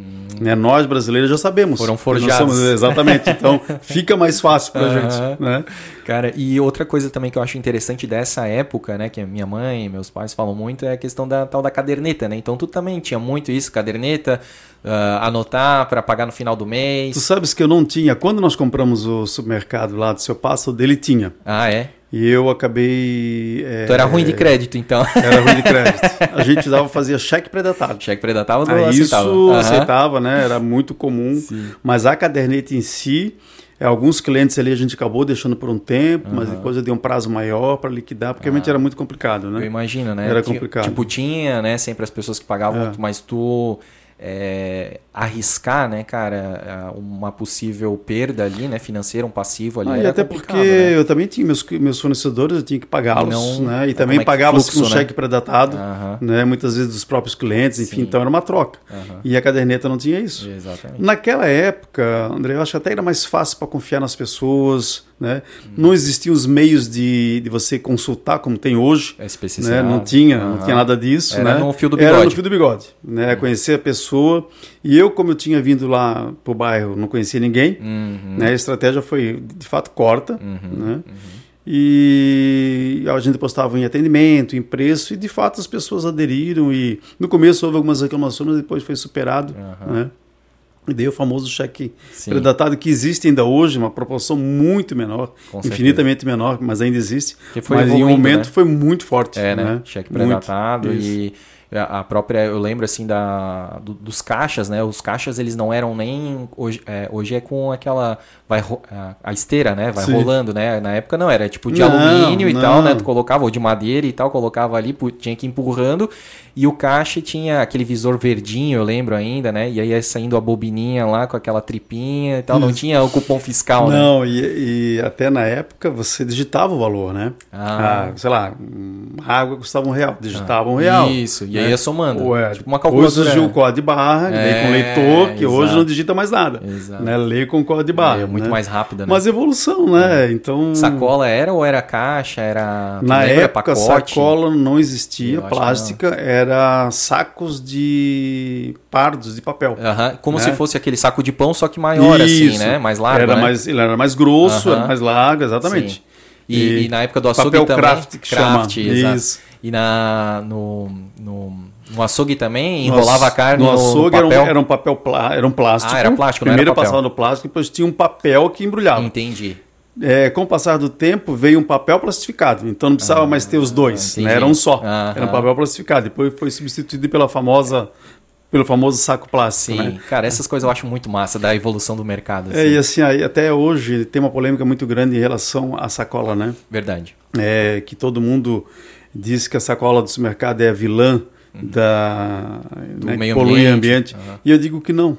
Né? Nós brasileiros já sabemos. Foram forjados. somos- exatamente. Então fica mais fácil para a Aham. gente, né? Cara, e outra coisa também que eu acho interessante dessa época, né, que a minha mãe e meus pais falam muito, é a questão da tal da caderneta, né? Então tu também tinha muito isso, caderneta, ah, anotar para pagar no final do Tu mês. sabes que eu não tinha. Quando nós compramos o supermercado lá do seu passo, dele tinha. Ah, é? E eu acabei. é, Tu era ruim de crédito, então. Era ruim de crédito. A gente dava, fazia cheque predatado. Cheque predatava do Ah, isso aceitava. Aham. aceitava, né? Era muito comum. Sim. Mas a caderneta em si, é, alguns clientes ali a gente acabou deixando por um tempo, mas depois eu dei um prazo maior para liquidar, porque realmente era muito complicado, Eu né? imagino, né? Era complicado. Tipo, tinha, né, sempre as pessoas que pagavam, É. mas tu é, arriscar, né, cara, uma possível perda ali, né, financeira, um passivo ali. Ah, e até porque né? eu também tinha meus, meus fornecedores, eu tinha que pagá-los, né, e também é pagava com um né? cheque pré-datado, né, muitas vezes dos próprios clientes, enfim, Sim. então era uma troca. E a caderneta não tinha isso. Exatamente. Naquela época, André, eu acho que até era mais fácil para confiar nas pessoas, né? Hum. Não existiam os meios de, de você consultar como tem hoje. É né? Não tinha, não tinha nada disso, era né? no fio do bigode. Era no fio do bigode, né? Conhecer a pessoa e eu, como eu tinha vindo lá pro bairro, não conhecia ninguém, uhum. né? A estratégia foi, de fato, corta, uhum. né? Uhum. E a gente postava em atendimento, em preço, e de fato as pessoas aderiram. E no começo houve algumas reclamações, mas depois foi superado. Né? E daí o famoso cheque Sim. predatado que existe ainda hoje, uma proporção muito menor, Com infinitamente certeza. menor, mas ainda existe. mas em um momento né? foi muito forte. É, né? né? Cheque predatado e a própria eu lembro assim da do, dos caixas né os caixas eles não eram nem hoje é, hoje é com aquela vai a, esteira né vai Sim. rolando né na época não era tipo de não, alumínio não. e tal né tu colocava ou de madeira e tal colocava ali tinha que ir empurrando e o caixa tinha aquele visor verdinho eu lembro ainda né e aí ia saindo a bobininha lá com aquela tripinha e tal Isso. não tinha o cupom fiscal né? não né? e, e, até na época você digitava o valor né ah. ah sei lá água custava um real digitava ah. um real isso e né? ia somando. Ué, tipo uma calculadora. Hoje o código de barra, é, com leitor, que exato. hoje não digita mais nada. Exato. Né? Lê com código de barra. É muito né? mais rápida, né? Mas evolução, né? É. Então... Sacola era ou era caixa? Era... Na época, pacote? sacola não existia, plástica, não. era sacos de pardos de papel. Uh -huh. Como né? se fosse aquele saco de pão, só que maior Isso. assim, né? Mais largo, era né? mais, Ele era mais grosso, uh -huh. era mais largo, exatamente. E, e, e, na época do açougue papel também... craft, que craft, chama. Exato. Isso. E na, no, no no açougue também enrolava a carne no, no açougue papel. Era, um, era um papel plá, era um plástico. Ah, era plástico, Primeiro era passava no plástico, depois tinha um papel que embrulhava. Entendi. É, com o passar do tempo veio um papel plastificado, então não precisava ah, mais ter os dois, né? era um só, ah, era um papel plastificado. Depois foi substituído pela famosa pelo famoso saco plástico. Sim, né? cara, essas coisas eu acho muito massa da evolução do mercado. Assim. É, e assim, aí, até hoje tem uma polêmica muito grande em relação à sacola, né? Verdade. É, que todo mundo diz que a sacola do supermercado é a vilã da do né, meio polui ambiente. Uhum. E eu digo que não.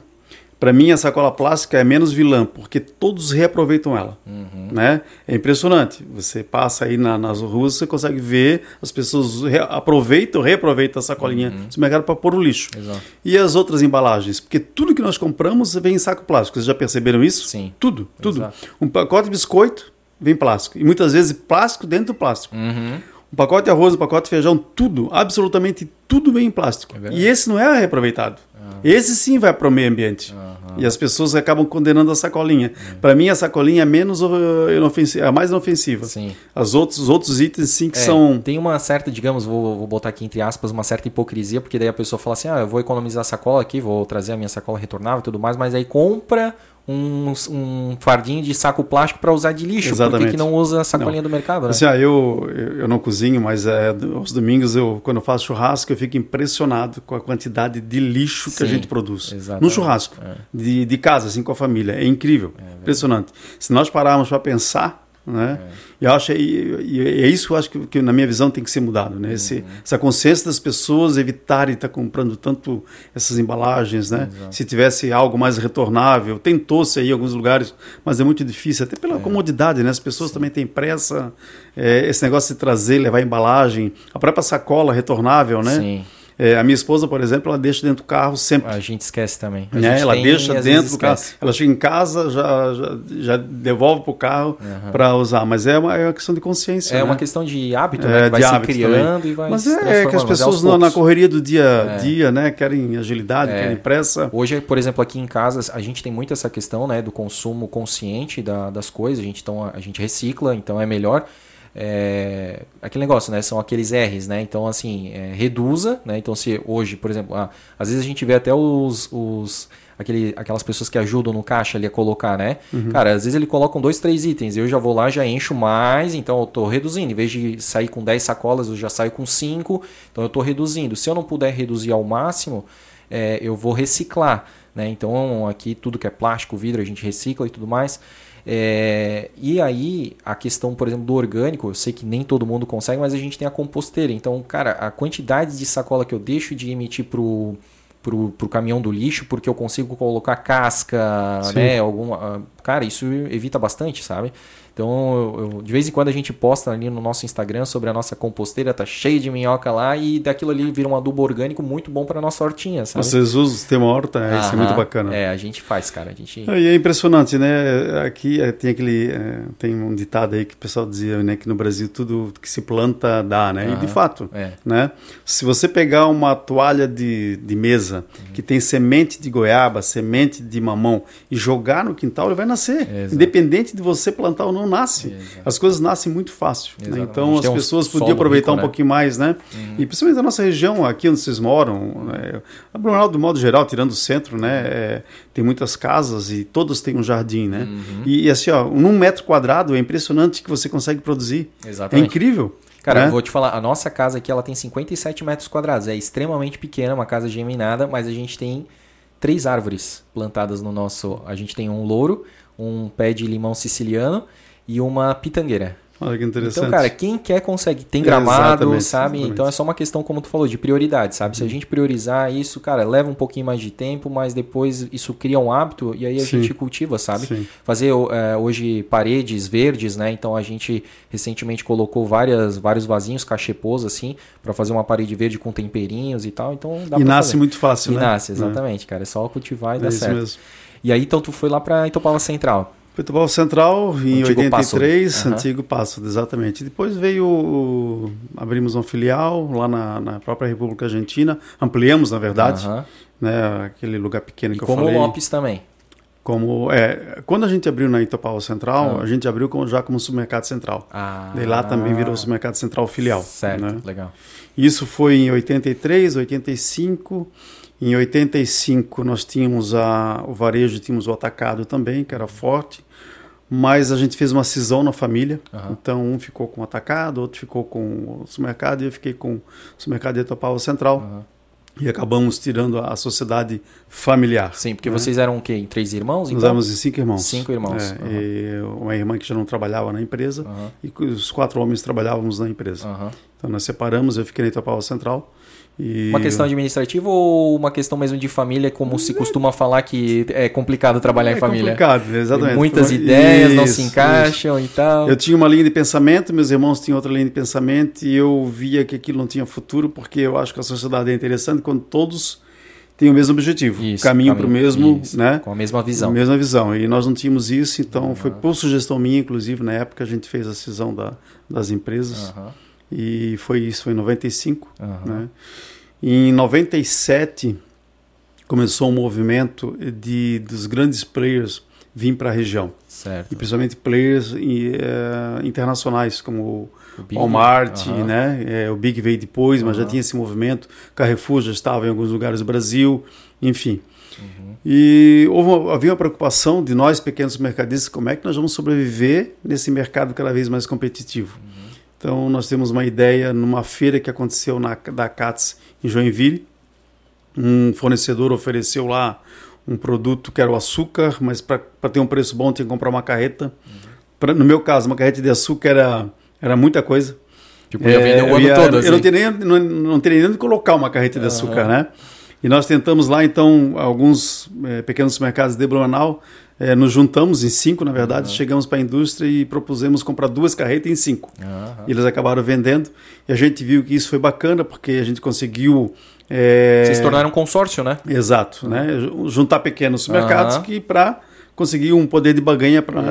Para mim, a sacola plástica é menos vilã, porque todos reaproveitam ela. Uhum. Né? É impressionante. Você passa aí na, nas ruas, você consegue ver as pessoas re aproveitam, reaproveitam a sacolinha uhum. do mercado para pôr o lixo. Exato. E as outras embalagens? Porque tudo que nós compramos vem em saco plástico. Vocês já perceberam isso? Sim. Tudo, tudo. Exato. Um pacote de biscoito vem plástico. E muitas vezes plástico dentro do plástico. Uhum. Um pacote de arroz, um pacote de feijão, tudo, absolutamente tudo vem em plástico. É e esse não é reaproveitado. Ah. Esse sim vai para o meio ambiente. E as pessoas acabam condenando a sacolinha. Uhum. Para mim, a sacolinha é menos inofensiva, é a mais inofensiva. Sim. As outros, os outros itens sim que é, são. Tem uma certa, digamos, vou, vou botar aqui entre aspas, uma certa hipocrisia, porque daí a pessoa fala assim: ah, eu vou economizar a sacola aqui, vou trazer a minha sacola retornável e tudo mais, mas aí compra um, um fardinho de saco plástico para usar de lixo. Exatamente. Por que, não usa a sacolinha não. do mercado? Né? Assim, ah, eu, eu não cozinho, mas é, aos domingos, eu, quando eu faço churrasco, eu fico impressionado com a quantidade de lixo Sim, que a gente produz. Exatamente. No churrasco, é. de, de casa, assim, com a família. É incrível, é impressionante. Se nós pararmos para pensar, né? É. E eu acho e, é isso que eu acho que, que, na minha visão tem que ser mudado, né? Esse, uhum. Essa consciência das pessoas evitarem estar comprando tanto essas embalagens, né? Exato. Se tivesse algo mais retornável, tentou-se aí em alguns lugares, mas é muito difícil, até pela é. comodidade, né? As pessoas Sim. também têm pressa, é, esse negócio de trazer, levar embalagem, a própria sacola retornável, né? Sim. É, a minha esposa, por exemplo, ela deixa dentro do carro sempre. A gente esquece também. Né? Ela deixa dentro do carro. Ela chega em casa, já, já, já devolve para o carro uhum. para usar. Mas é uma, é uma questão de consciência. É né? uma questão de hábito, né? É, que vai se criando também. e vai Mas é, é que as pessoas na, na, correria do dia a é. dia, né? Querem agilidade, é. querem pressa. Hoje, por exemplo, aqui em casa, a gente tem muito essa questão né, do consumo consciente da, das coisas. A gente, então, a gente recicla, então é melhor é, aquele negócio, né? São aqueles R's, né? Então, assim, é, reduza, né? Então, se hoje, por exemplo, ah, às vezes a gente vê até os, os aquele, aquelas pessoas que ajudam no caixa ali a colocar, né? Uhum. Cara, às vezes eles colocam dois, três itens. Eu já vou lá, já encho mais, então eu tô reduzindo. Em vez de sair com 10 sacolas, eu já saio com 5. Então eu tô reduzindo. Se eu não puder reduzir ao máximo, é, eu vou reciclar. Né? Então aqui tudo que é plástico, vidro, a gente recicla e tudo mais. É, e aí, a questão, por exemplo, do orgânico, eu sei que nem todo mundo consegue, mas a gente tem a composteira. Então, cara, a quantidade de sacola que eu deixo de emitir pro, pro, pro caminhão do lixo porque eu consigo colocar casca, Sim. né? Alguma, cara, isso evita bastante, sabe? Então, eu, eu- de vez em quando a gente posta ali no nosso Instagram sobre a nossa composteira, tá cheio de minhoca lá e daquilo ali vira um adubo orgânico muito bom para nossa hortinha, sabe? Vocês usam o sistema horta, é, isso é muito Aham. bacana. É, a gente faz, cara. A gente. E é impressionante, né? Aqui eh, tem aquele eh, tem um ditado aí que o pessoal dizia, né, que no Brasil tudo que se planta dá, né? E de Aham. fato, É. né? Se você pegar uma toalha de, de mesa que tem semente de goiaba, semente de mamão e jogar no quintal, ele vai nascer, independente de você plantar ou não nasce. Exato. As coisas nascem muito fácil. né? Então as um pessoas podiam aproveitar rico, um né? pouquinho mais, né? E principalmente a nossa região, aqui onde vocês moram, né? a Blumenau, do modo geral, tirando o centro, né? é, tem muitas casas e todas têm um jardim, né? E, e assim, ó, num metro quadrado é impressionante que você consegue produzir. Exatamente. É incrível. Cara, né? eu vou te falar, a nossa casa aqui ela tem 57 metros quadrados. É extremamente pequena, uma casa geminada, mas a gente tem três árvores plantadas no nosso. A gente tem um louro, um pé de limão siciliano e uma pitangueira. Olha que interessante. Então, cara, quem quer consegue. Tem gramado, Exatamente, sabe? exatamente. Então é só uma questão, como tu falou, de prioridade, sabe? Se a gente priorizar isso, cara, leva um pouquinho mais de tempo, mas depois isso cria um hábito e aí a Sim. gente cultiva, sabe? Sim. Fazer é, hoje paredes verdes, né? Então a gente recentemente colocou várias, vários vasinhos cachepôs, assim, pra fazer uma parede verde com temperinhos e tal. Então dá e nasce fazer. muito fácil, E né? nasce, exatamente, cara. É só cultivar e É, é isso certo. mesmo. E aí, então, tu foi lá pra Itopava Central. Futebol Central em Antigo 83, Passo. Aham. antigo Passo, exatamente. Depois veio, o- abrimos uma filial lá na, na própria República Argentina, ampliamos na verdade, né, aquele lugar pequeno E que eu como falei. Lopes também. Como, é, quando a gente abriu na Itopava Central, Ah. a gente abriu como- já como supermercado central. Ah, Daí lá também virou supermercado central filial. Certo, né? legal. Isso foi em 83, 85. Em 85 nós tínhamos a, o varejo, tínhamos o atacado também, que era forte. Mas a gente fez uma cisão na família. Aham. Então um ficou com o atacado, outro ficou com o supermercado e eu fiquei com o supermercado de Etopau Central. Aham. E acabamos tirando a, sociedade familiar. Sim, porque né? vocês eram o quê? Em três irmãos? Nós Então? éramos em cinco irmãos. Cinco irmãos, É, e uma irmã que já não trabalhava na empresa Aham, e os quatro homens trabalhávamos na empresa. aham. Então nós separamos, eu fiquei na Itopau Central. E... Uma questão administrativa ou uma questão mesmo de família, como se costuma falar que é complicado trabalhar é em família? complicado, exatamente. Tem muitas ideias, não Isso, se isso. encaixam e tal. Eu tinha uma linha de pensamento, meus irmãos tinham outra linha de pensamento e eu via que aquilo não tinha futuro, porque eu acho que a sociedade é interessante quando todos têm o mesmo objetivo, Isso, caminham para o mesmo, isso, né? Com a mesma visão. A mesma visão. E nós não tínhamos isso, então Aham. foi por sugestão minha, inclusive, na época a gente fez a cisão da, das empresas Aham, e foi isso, foi em 95. aham. Né? E em 97 começou um movimento de dos grandes players vir para a região Certo. e principalmente players e, eh, internacionais como O Walmart, aham. né? Eh, o Big veio depois, mas já tinha esse movimento. Carrefour já estava em alguns lugares do Brasil, enfim. Uhum. E houve uma, havia uma preocupação de nós pequenos mercadistas como é que nós vamos sobreviver nesse mercado cada vez mais competitivo. Uhum. Então nós temos uma ideia numa feira que aconteceu na da CATS em Joinville. Um fornecedor ofereceu lá um produto que era o açúcar, mas para ter um preço bom tinha que comprar uma carreta. Pra- no meu caso, uma carreta de açúcar era, era muita coisa. Tipo, ia É, vender o eu ano ia- todo, Eu não assim. teria, nem- não, não teria nem onde colocar uma carreta de açúcar, Aham. né? E nós tentamos lá, então, alguns eh, pequenos mercados de Blumenau, eh, nos juntamos em cinco, na verdade, chegamos para a indústria e propusemos comprar duas carretas em cinco. E eles acabaram vendendo e a gente viu que isso foi bacana porque a gente conseguiu. eh, Vocês tornaram um consórcio, né? Exato, né? Ju- Juntar pequenos mercados que para conseguir um poder de barganha para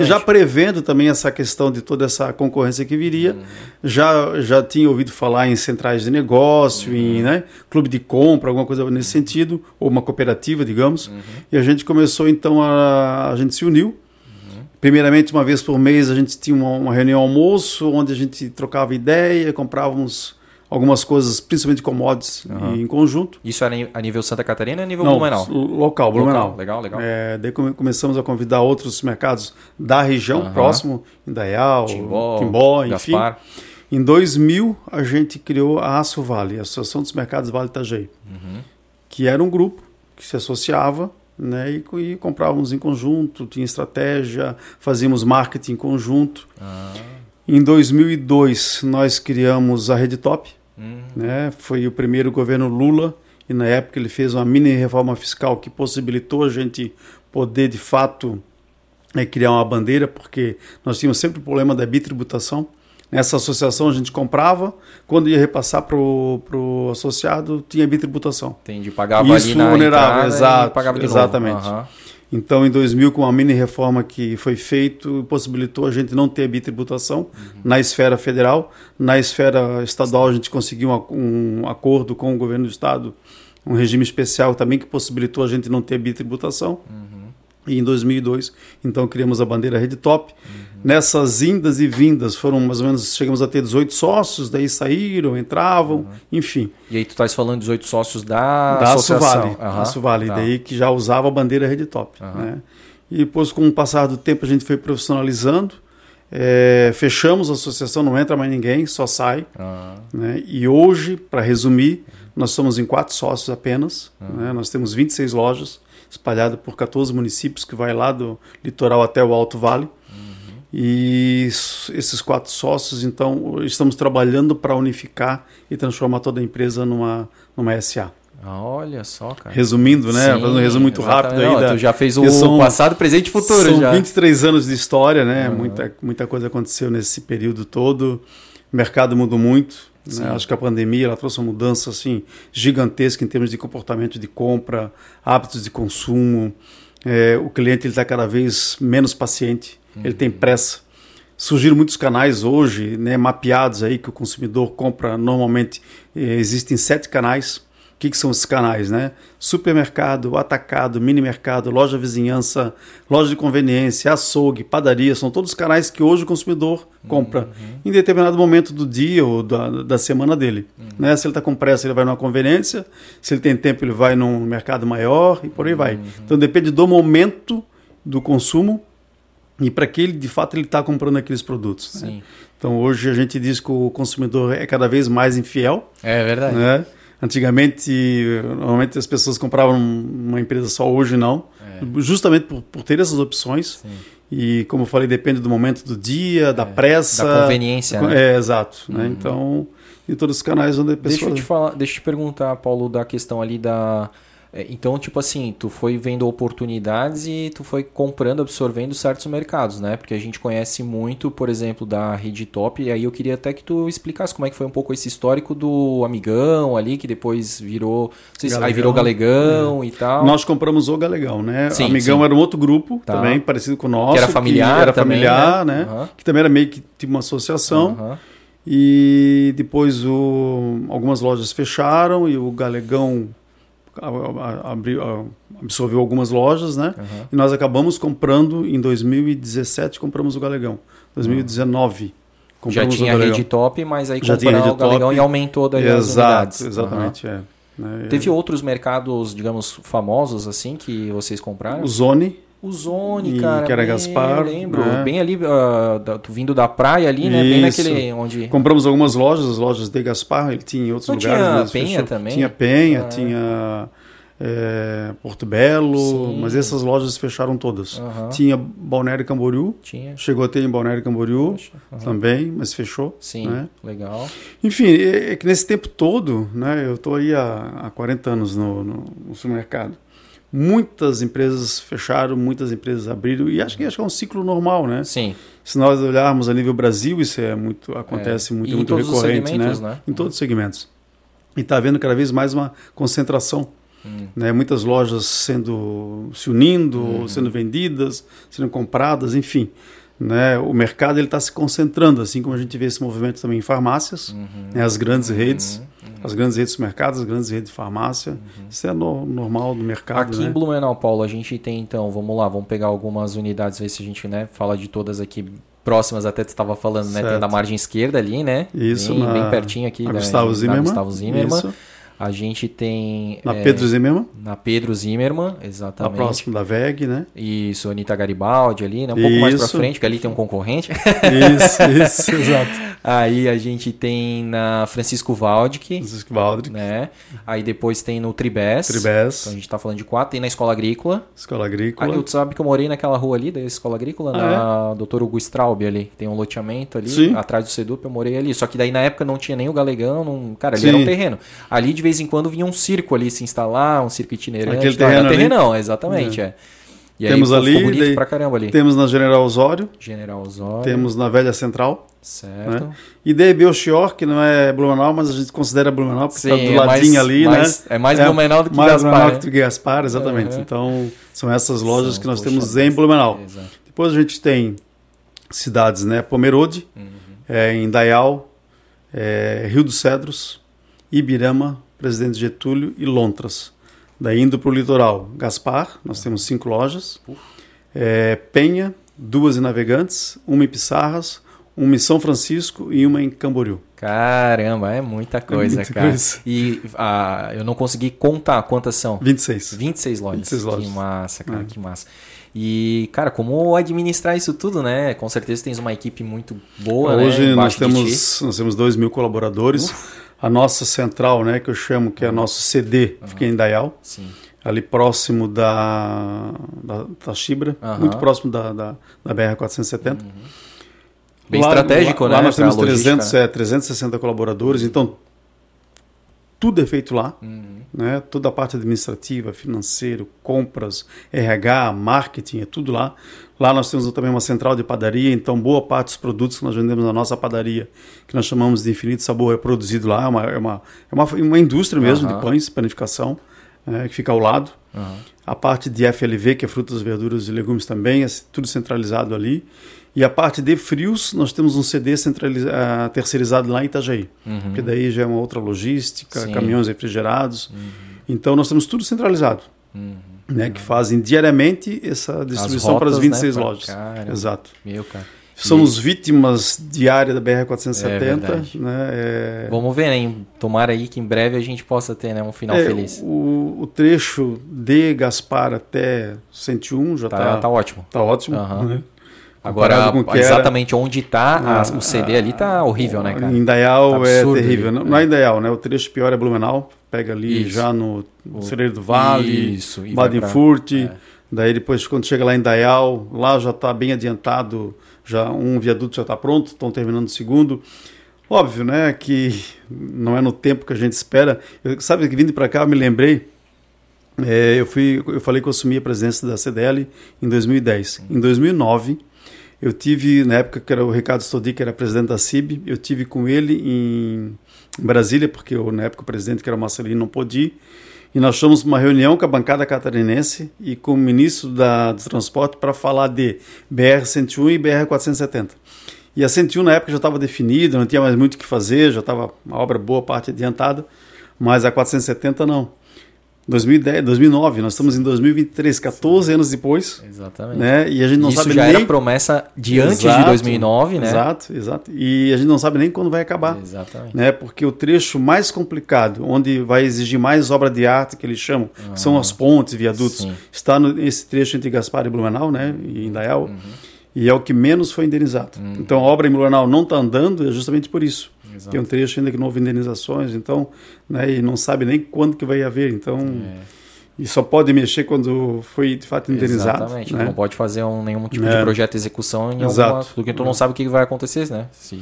e já prevendo também essa questão de toda essa concorrência que viria, Uhum. já já tinha ouvido falar em centrais de negócio, Uhum. em né, clube de compra, alguma coisa nesse sentido, ou uma cooperativa, digamos. Uhum. E a gente começou então a a gente se uniu. Uhum. Primeiramente, uma vez por mês, a gente tinha uma, uma reunião almoço, onde a gente trocava ideia, comprávamos algumas coisas, principalmente commodities, Aham. em conjunto. Isso era a nível Santa Catarina ou a nível Não, Blumenau? local, Blumenau. Legal, legal. É, daí come- começamos a convidar outros mercados da região, Aham. próximo, Indaial, Timbó, Timbó, enfim. Gaspar. Em 2000, a gente criou a Aço Vale, a Associação dos Mercados Vale Itajaí, Uhum. que era um grupo que se associava né, e, e comprávamos em conjunto, tinha estratégia, fazíamos marketing em conjunto. Ah. Em 2002, nós criamos a Rede Top, Hum. né? Foi o primeiro governo Lula e na época ele fez uma mini reforma fiscal que possibilitou a gente poder de fato é, criar uma bandeira, porque nós tínhamos sempre o problema da bitributação. Nessa associação a gente comprava, quando ia repassar para o associado, tinha bitributação. Entendi, pagava Isso ali na vulnerável, exato, pagava exatamente. Uhum. Então, em 2000, com uma mini reforma que foi feita, possibilitou a gente não ter bitributação uhum. na esfera federal. Na esfera estadual, a gente conseguiu um, um acordo com o governo do estado, um regime especial também que possibilitou a gente não ter bitributação. Uhum. E em 2002, então, criamos a bandeira Rede Top. Uhum. Nessas indas e vindas, foram mais ou menos, chegamos a ter 18 sócios, daí saíram, entravam, uhum. enfim. E aí tu estás falando 18 sócios da, da associação. Suvale, uhum. Suvale, tá. daí que já usava a bandeira Rede Top. Né? E depois, com o passar do tempo, a gente foi profissionalizando, é, fechamos a associação, não entra mais ninguém, só sai. Né? E hoje, para resumir, nós somos em quatro sócios apenas, né? nós temos 26 lojas, espalhada por 14 municípios, que vai lá do litoral até o Alto Vale. E esses quatro sócios, então, estamos trabalhando para unificar e transformar toda a empresa numa, numa SA. Ah, olha só, cara. Resumindo, né? Sim, Fazendo um resumo muito rápido aí. Da, tu já fez o são, passado, presente e futuro. São já. 23 anos de história, né? Uhum. Muita, muita coisa aconteceu nesse período todo. O mercado mudou muito. Né? Acho que a pandemia ela trouxe uma mudança assim, gigantesca em termos de comportamento de compra, hábitos de consumo. É, o cliente está cada vez menos paciente, uhum. ele tem pressa. Surgiram muitos canais hoje né, mapeados aí que o consumidor compra normalmente. É, existem sete canais o que, que, são esses canais, né? Supermercado, atacado, mini mercado, loja vizinhança, loja de conveniência, açougue, padaria, são todos canais que hoje o consumidor compra uhum. em determinado momento do dia ou da, da semana dele. Uhum. Né? Se ele está com pressa, ele vai numa conveniência, se ele tem tempo, ele vai num mercado maior e por aí vai. Uhum. Então depende do momento do consumo e para que ele de fato ele está comprando aqueles produtos. Né? Então hoje a gente diz que o consumidor é cada vez mais infiel. É verdade. Né? Antigamente, normalmente as pessoas compravam uma empresa só, hoje não. É. Justamente por, por, ter essas opções. Sim. E, como eu falei, depende do momento do dia, da é, pressa. Da conveniência, né? É, exato. Né? Uhum. Né? Então, em todos os canais onde a pessoa... Deixa eu te, falar, deixa eu te perguntar, Paulo, da questão ali da então, tipo assim, tu foi vendo oportunidades e tu foi comprando, absorvendo certos mercados, né? Porque a gente conhece muito, por exemplo, da Rede Top, e aí eu queria até que tu explicasse como é que foi um pouco esse histórico do Amigão ali, que depois virou. Se, aí virou Galegão é. e tal. Nós compramos o Galegão, né? Sim, Amigão sim. era um outro grupo tá. também, parecido com o nosso. Que era familiar. Que era também, familiar, né? né? Uhum. Que também era meio que tipo uma associação. Uhum. E depois o, algumas lojas fecharam e o Galegão abriu, absorveu algumas lojas, né? Uhum. E nós acabamos comprando em 2017 compramos o Galegão. 2019 uhum. já tinha a rede top, mas aí comprou o Galegão e aumentou daí Exato, as unidades. Exatamente, uhum. é. Né? Teve outros mercados, digamos, famosos assim que vocês compraram? O Zone, o Zone, cara. Que era bem, Gaspar. lembro. Né? Bem ali, uh, da, vindo da praia ali, né? Isso. Bem naquele onde. Compramos algumas lojas, as lojas de Gaspar, ele tinha em outros Não lugares. Tinha Penha fechou. também? Tinha Penha, ah. tinha. É, Porto Belo, Sim. mas essas lojas fecharam todas. Uhum. Tinha Balneário Camboriú, tinha. chegou a ter em Balneário Camboriú uhum. também, mas fechou. Sim, né? legal. Enfim, é, é, que nesse tempo todo, né, eu estou aí há, há 40 anos no, no, no supermercado muitas empresas fecharam, muitas empresas abriram e acho que, acho que é um ciclo normal, né? Sim. Se nós olharmos a nível Brasil, isso é muito acontece é. muito, muito recorrente, né? né? Em todos os segmentos. E está havendo cada vez mais uma concentração, hum. né? Muitas lojas sendo se unindo, hum. sendo vendidas, sendo compradas, enfim né, o mercado está se concentrando, assim como a gente vê esse movimento também em farmácias, uhum. né, as grandes redes, uhum. As grandes redes de mercado, as grandes redes de farmácia. Uhum. Isso é no, normal do mercado. Aqui né? em Blumenau, Paulo, a gente tem então, vamos lá, vamos pegar algumas unidades, ver se a gente né, fala de todas aqui próximas, até tu estava falando, né, tem da margem esquerda ali, né? Isso, bem, na, bem pertinho aqui da, Gustavo Zimmermann. Gustavo Zimmermann. Isso. A gente tem. Na é, Pedro Zimmermann? Na Pedro Zimmermann, exatamente. Na próximo da VEG, né? Isso, Anitta Garibaldi ali, né? Um pouco mais pra frente, que ali tem um concorrente. Isso, isso, exato. Aí a gente tem na Francisco Valdic. Francisco Valdic. Né? Aí depois tem no Tribes. Tribes. Então a gente tá falando de quatro. Tem na Escola Agrícola. Escola Agrícola. Aí tu sabe que eu morei naquela rua ali da Escola Agrícola, ah, na é? Doutor Hugo Straub ali. Tem um loteamento ali, Sim. atrás do Sedup, eu morei ali. Só que daí na época não tinha nem o Galegão, não... cara, ali Sim. era um terreno. Ali de vez em quando vinha um circo ali se instalar, um circo itinerante. Aquele Não, era terreno terrenão, exatamente, é. E aí Temos ficou- ali, bonito daí pra caramba ali. Temos na General Osório, General Osório. temos na Velha Central. Certo. né? E daí Belchior, que não é Blumenau, mas a gente considera Blumenau porque está do é ladinho mais- ali, mais- né? é mais Blumenau do que mais Gaspar, Blumenau né? do que Gaspar, exatamente. Uhum. Então, são essas lojas São, que nós poxa, temos em Blumenau. Exato. Depois a gente tem cidades, né? Pomerode, Uhum. é, Indaial, é, Rio dos Cedros, Ibirama, Presidente Getúlio e Lontras. Daí indo para o litoral, Gaspar, nós temos cinco lojas. É, Penha, duas em Navegantes, uma em Pissarras, uma em São Francisco e uma em Camboriú. Caramba, é muita coisa, muita cara. coisa. E ah, eu não consegui contar quantas são. 26. 26 lojas. 26 lojas. Que massa, cara, É. que massa. E, cara, como administrar isso tudo, né? Com certeza tens uma equipe muito boa, né? Hoje nós de ti. temos, nós temos 2 mil colaboradores. A nossa central, né, que eu chamo que é nosso CD, fica em Indaial. Sim. ali próximo da, da, da Chibra, Aham. muito próximo da, da, da BR-470. Bem estratégico, lá, né? Lá nós temos logística, 300, né? é, 360 colaboradores, então tudo é feito lá. Uhum. Né? Toda a parte administrativa, financeiro, compras, RH, marketing, é tudo lá. Lá nós temos também uma central de padaria, então boa parte dos produtos que nós vendemos na nossa padaria, que nós chamamos de Infinito Sabor, é produzido lá. É uma, é uma, é uma, uma indústria mesmo Aham. de pães, panificação, é, que fica ao lado. Aham. A parte de FLV, que é frutas, verduras e legumes também, é tudo centralizado ali. E a parte de frios, nós temos um CD centraliza- ah, terceirizado lá em Itajaí, Uhum. porque daí já é uma outra logística, Sim. caminhões refrigerados. Então nós temos tudo centralizado, Uhum. né, que fazem diariamente essa distribuição para as rotas, 26 né, lojas. Caramba. Exato. Meu, cara. Somos vítimas diárias da É BR-470. verdade. né, é- Vamos ver, né? Em- Tomara aí que em breve a gente possa ter né, um final é, feliz. O, o trecho de Gaspar até 101 já Tá, está tá ótimo. tá ótimo. Aham. né? Agora, que era- exatamente onde tá a- Ah, o CD ali tá horrível, né, cara? Em Indaial Tá é terrível. ali. Não, não é Indaial, né? O trecho pior é Blumenau. Pega ali Isso. já no, O- Celeiro do Vale, Isso, pra- Badenfurt. é. Daí depois, quando chega lá em Indaial, lá já está bem adiantado. Já um viaduto já está pronto, estão terminando o segundo. Óbvio, né? Que não é no tempo que a gente espera. Eu, sabe que vindo para cá, eu me lembrei. é, eu, fui, eu falei que eu assumi a presidência da CDL em 2010. Em 2009, eu tive, na época que era o Ricardo Stodi, que era presidente da CIB, eu tive com ele em, Brasília, porque eu, na época o presidente, que era o Marcelino, não pôde ir. E nós fomos uma reunião com a bancada catarinense e com o ministro da, do transporte para falar de BR-101 e BR-470. E a 101 na época já estava definida, não tinha mais muito o que fazer, já estava uma obra boa parte adiantada, mas a 470 não. 2010, 2009, nós estamos em 2023, 14 anos depois, Exatamente. né? E a gente não Isso sabe já nem era promessa de antes de Exato, 2009, né? Exato, exato. E a gente não sabe nem quando vai acabar. Exatamente. Né, porque o trecho mais complicado, onde vai exigir mais obra de arte, que eles chamam, que são as pontes, viadutos, Sim. está nesse trecho entre Gaspar e Blumenau, né, e Indaial, e é o que menos foi indenizado. Então a obra em Blumenau não está andando é justamente por isso. Exato. Tem um trecho ainda que não houve indenizações, então, né, e não sabe nem quando que vai haver, então, É. e só pode mexer quando foi de fato indenizado. Exatamente. né? Não pode fazer um- nenhum tipo É. de projeto de execução em Exato. alguma... Porque tu não sabe o que vai acontecer, né? Se...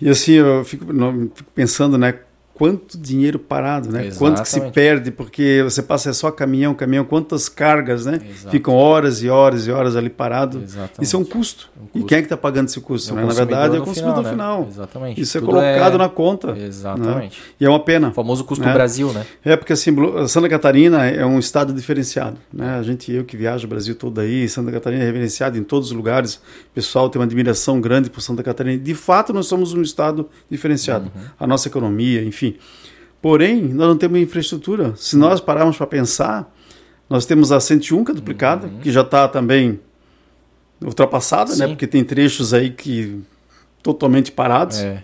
E assim, eu fico, não, fico pensando, né? Quanto dinheiro parado, né? Quanto que se Exatamente. perde, porque você passa é só caminhão, caminhão, quantas cargas, né? Ficam horas e horas e horas ali parado. Exatamente. Isso é um custo. Um E custo. quem é que está pagando esse custo? É né? Na verdade, é o consumidor né? final. Exatamente. Isso é Tudo colocado na conta. Exatamente. E é uma pena. O famoso custo Né? Brasil, né? É porque assim, Santa Catarina é um estado diferenciado, né? A gente, eu que viajo o Brasil todo aí, Santa Catarina é reverenciado em todos os lugares. O pessoal tem uma admiração grande por Santa Catarina. De fato, nós somos um estado diferenciado. Uhum. A nossa economia, enfim. Porém, nós não temos infraestrutura. Se nós pararmos para pensar, nós temos a 101 que é duplicada, que já está também ultrapassada, né? Sim. Porque tem trechos aí que totalmente parados. É.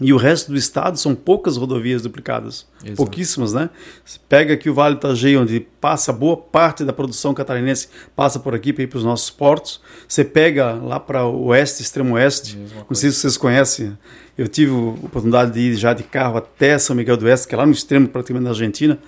E o resto do estado são poucas rodovias duplicadas. Exato. Pouquíssimas, né? Você pega aqui o Vale do Itajaí, onde passa boa parte da produção catarinense, passa por aqui para ir para os nossos portos. Você pega lá para o oeste, extremo oeste. Mesma Não coisa. sei se vocês conhecem. Eu tive a oportunidade de ir já de carro até São Miguel do Oeste, que é lá no extremo praticamente da Argentina.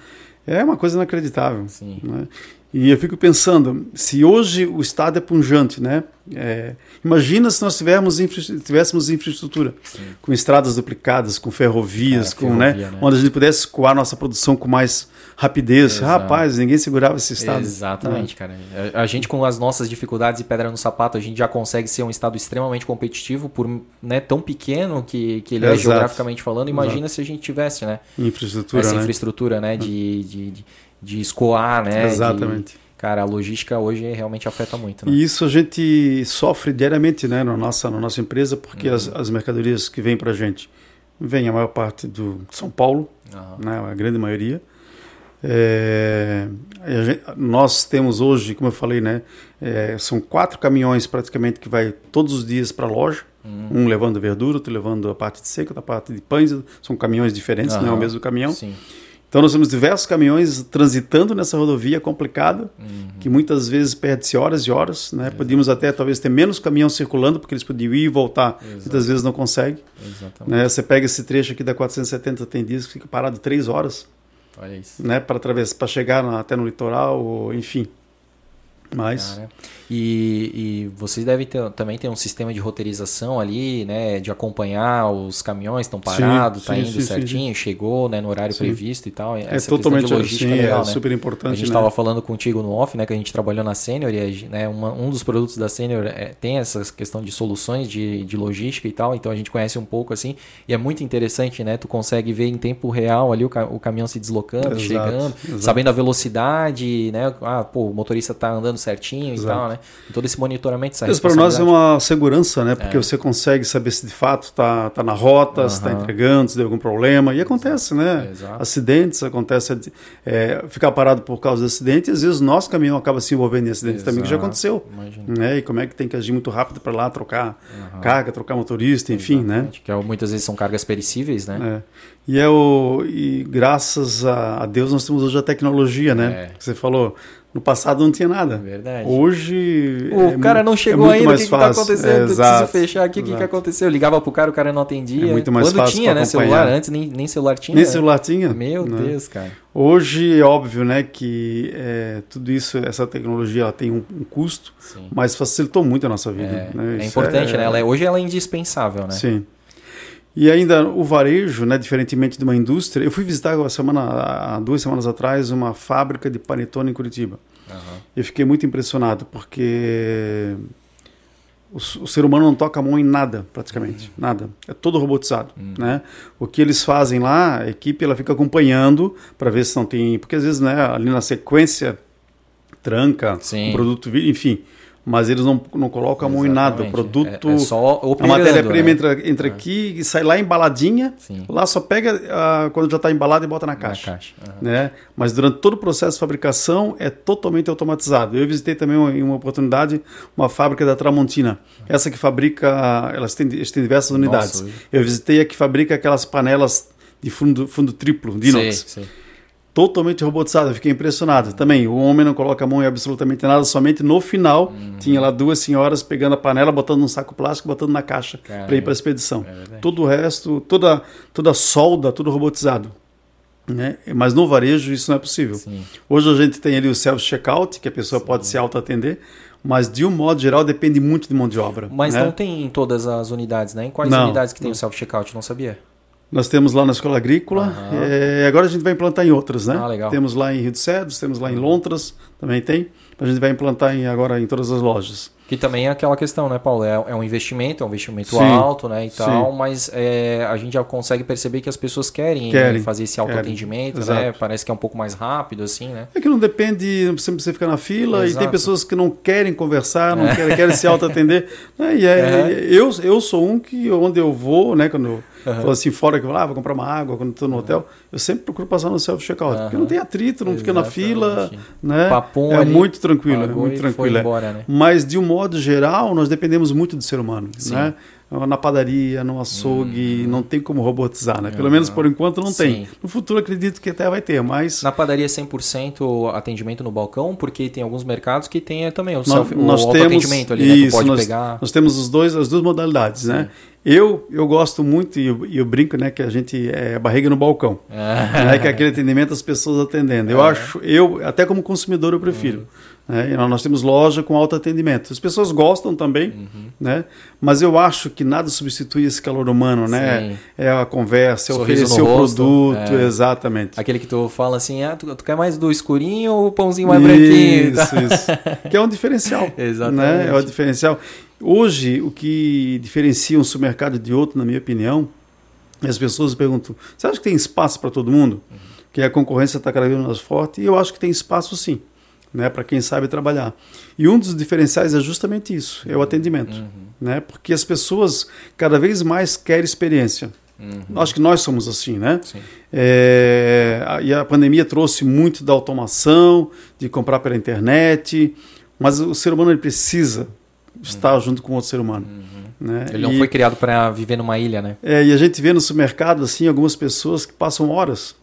É uma coisa inacreditável. Sim. né? E eu fico pensando, se hoje o Estado é punjante, né? É, imagina se nós tivéssemos, infra, tivéssemos infraestrutura, Sim. com estradas duplicadas, com ferrovias, é, com, né, ferrovia, né, né? onde a gente pudesse escoar nossa produção com mais rapidez. Exato. Rapaz, ninguém segurava esse Estado. Exatamente, cara. A gente, com as nossas dificuldades e pedra no sapato, a gente já consegue ser um Estado extremamente competitivo, por né, tão pequeno que, que ele é, é geograficamente falando. Imagina Exato. se a gente tivesse né, infraestrutura, essa né? infraestrutura né, de, de, de de escoar, né? Exatamente. Cara, a logística hoje realmente afeta muito. Né? E isso a gente sofre diariamente, né, na nossa, na nossa empresa, porque uhum. as, as mercadorias que vêm para a gente, vem a maior parte do São Paulo, uhum. né, a grande maioria. É, gente, nós temos hoje, como eu falei, né, é, são quatro caminhões praticamente que vai todos os dias para a loja. Uhum. Um levando verdura, outro levando a parte de seca, outra parte de pães. São caminhões diferentes, não é o mesmo caminhão. Sim. Então nós temos diversos caminhões transitando nessa rodovia complicada, uhum. que muitas vezes perde-se horas e horas. Né? Podíamos até talvez ter menos caminhão circulando, porque eles podiam ir e voltar. Exato. Muitas vezes não consegue. Né? Você pega esse trecho aqui da 470, tem dias que fica parado três horas. Olha isso. Né? Para para chegar na, até no litoral, ou, enfim. Mas... E, e vocês devem ter, também ter um sistema de roteirização ali, né? De acompanhar os caminhões estão parados, está indo sim, certinho, sim. chegou né, no horário previsto e tal. É Essa totalmente logística sim, é, legal, é né? super importante. A gente estava né? falando contigo no off, né? Que a gente trabalhou na Senior e né, uma, um dos produtos da Senior é, tem essa questão de soluções de, de logística e tal. Então a gente conhece um pouco assim. E é muito interessante, né? Tu consegue ver em tempo real ali o, o caminhão se deslocando, exato, chegando, exato. sabendo a velocidade, né? Ah, pô, o motorista está andando certinho Exato. e tal, né? Todo esse monitoramento, essa Isso para nós é uma segurança, né? Porque é. você consegue saber se de fato está tá na rota, uhum. se está entregando, se deu algum problema. E acontece, né? Exato. Acidentes, acontece é, ficar parado por causa de acidente. E às vezes o nosso caminhão acaba se envolvendo em acidentes também, que já aconteceu. Né? E como é que tem que agir muito rápido para lá trocar uhum. carga, trocar motorista, enfim, né? Exatamente. né? Que é muitas vezes são cargas perecíveis, né? É. E, é o, e graças a Deus nós temos hoje a tecnologia, né? É. Você falou, no passado não tinha nada. Verdade. Hoje. O é cara não chegou é ainda, o que, está acontecendo? É, preciso fechar aqui, o que, que aconteceu? Eu ligava pro cara, o cara não atendia. É muito mais Quando fácil tinha, né? Celular, antes nem, nem celular tinha. Nem celular tinha. Meu né? Deus, cara. Hoje é óbvio, né, que é, tudo isso, essa tecnologia ela tem um, um custo, Sim. mas facilitou muito a nossa vida. É, né? é importante, né? Ela é, hoje ela é indispensável, né? Sim. E ainda o varejo, né, diferentemente de uma indústria, eu fui visitar uma semana, há duas semanas atrás uma fábrica de panetone em Curitiba. Uhum. Eu fiquei muito impressionado porque o, o, ser humano não toca a mão em nada, praticamente, uhum. nada. É todo robotizado, uhum. né? O que eles fazem lá, a equipe ela fica acompanhando para ver se não tem, porque às vezes, né, ali na sequência tranca, Sim. um produto, enfim mas eles não, não colocam a mão em nada. O produto. É, é só a matéria-prima né? entra, entra é. aqui e sai lá embaladinha. Sim. Lá só pega uh, quando já está embalado e bota na caixa. Na caixa. Uhum. Né? Mas durante todo o processo de fabricação é totalmente automatizado. Eu visitei também em uma oportunidade uma fábrica da Tramontina. Essa que fabrica. Elas têm, eles têm diversas unidades. Nossa, eu visitei a que fabrica aquelas panelas de fundo, fundo triplo, de inox. Sim, sim totalmente robotizado. Eu fiquei impressionado. Também, o homem não coloca a mão em absolutamente nada, somente no final uhum. tinha lá duas senhoras pegando a panela, botando num saco plástico, botando na caixa para ir para a expedição. É Todo o resto, toda, toda solda, tudo robotizado. Né? Mas no varejo isso não é possível. Sim. Hoje a gente tem ali o self-checkout, que a pessoa Sim. pode se auto-atender, mas de um modo geral depende muito de mão de obra. Mas né? não tem em todas as unidades, né? Em quais não, unidades que tem não. o self-checkout? Não sabia. Nós temos lá na Escola Agrícola, uhum. é, agora a gente vai implantar em outras, né? Ah, temos lá em Rio de Cedros, temos lá em Lontras, também tem. A gente vai implantar em, agora em todas as lojas. Que também é aquela questão, né, Paulo? É, é um investimento, é um investimento sim, alto, né, e sim. tal, mas é, a gente já consegue perceber que as pessoas querem, querem fazer esse autoatendimento, né? Parece que é um pouco mais rápido, assim, né? É que não depende, não precisa ficar na fila, Exato. e tem pessoas que não querem conversar, não é. querem, querem se autoatender. né? E é, eu, eu sou um que, onde eu vou, né, quando eu Uhum. assim, fora que eu ah, vou comprar uma água quando estou no hotel, eu sempre procuro passar no self-checkout, uhum. porque não tem atrito, não fica na fila, né? Papum é ali, muito tranquilo, é muito tranquilo. É. Embora, né? Mas de um modo geral, nós dependemos muito do ser humano, Sim. né? Na padaria, no açougue, hum. não tem como robotizar, né? Pelo menos por enquanto não Sim. tem. No futuro acredito que até vai ter, mas... Na padaria 100% atendimento no balcão, porque tem alguns mercados que tem também o, self, nós, o temos, atendimento ali, isso, né? Tu pode nós, pegar... Nós temos os dois, as duas modalidades, né? Sim. né? Eu, eu gosto muito, e eu, eu, brinco, né, que a gente é barriga no balcão. né, que é aquele atendimento as pessoas atendendo. Eu é. acho, eu, até como consumidor, eu prefiro. Uhum. Né? Nós temos loja com alto atendimento. As pessoas gostam também, uhum. né? mas eu acho que nada substitui esse calor humano, né? É a conversa, é oferecer o produto, é. exatamente. Aquele que tu fala assim, ah, tu, tu, quer mais do escurinho ou o pãozinho mais branquinho? Isso, isso. que é um diferencial. exatamente. Né? É um diferencial. Hoje, o que diferencia um supermercado de outro, na minha opinião, as pessoas perguntam, você acha que tem espaço para todo mundo? Uhum. Que a concorrência está cada vez mais forte? E eu acho que tem espaço sim né, para quem sabe trabalhar. E um dos diferenciais é justamente isso, é o atendimento, uhum. né? Porque as pessoas cada vez mais querem experiência. Uhum. Acho que nós somos assim, né? É, e a pandemia trouxe muito da automação, de comprar pela internet, mas o ser humano ele precisa estar uhum. junto com outro ser humano. Uhum. Né? Ele não e, foi criado para viver numa ilha, né? É, e a gente vê no supermercado assim algumas pessoas que passam horas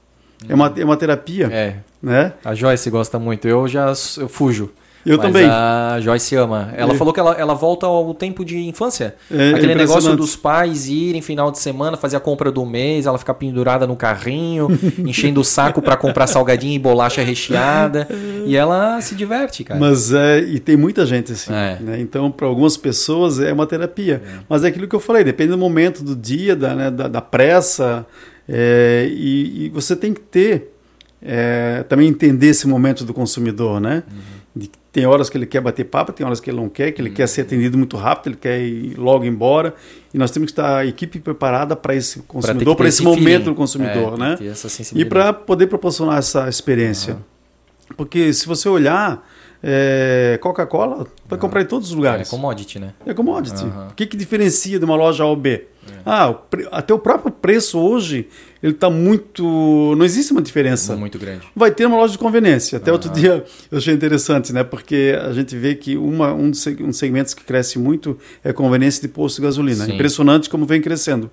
é uma, é uma terapia. É. Né? A Joyce gosta muito. Eu já eu fujo. Eu Mas também. A Joyce ama. Ela falou que ela, ela volta ao tempo de infância. É, Aquele negócio dos pais irem final de semana fazer a compra do mês, ela ficar pendurada no carrinho, enchendo o saco para comprar salgadinho e bolacha recheada. e ela se diverte, cara. Mas é, e tem muita gente assim. É. Né? Então, para algumas pessoas é uma terapia. É. Mas é aquilo que eu falei, depende do momento do dia, da, né, da, da pressa. É, e, e, você tem que ter, é, também entender esse momento do consumidor, né? Uhum. De, tem horas que ele quer bater papo, tem horas que ele não quer, que ele uhum. quer ser atendido muito rápido, ele quer ir logo embora. E nós temos que estar a equipe preparada para esse consumidor, para esse, esse momento do consumidor, é, né? E para poder proporcionar essa experiência. Uhum. Porque se você olhar, é, Coca-Cola vai comprar em todos os lugares. É commodity, né? É commodity. O que, que diferencia de uma loja A ou B? É. Ah, até o próprio preço hoje, ele está muito. Não existe uma diferença. Muito grande. Vai ter uma loja de conveniência. Até outro dia eu achei interessante, né? Porque a gente vê que uma, um dos segmentos que cresce muito é a conveniência de posto de gasolina. Sim. Impressionante como vem crescendo.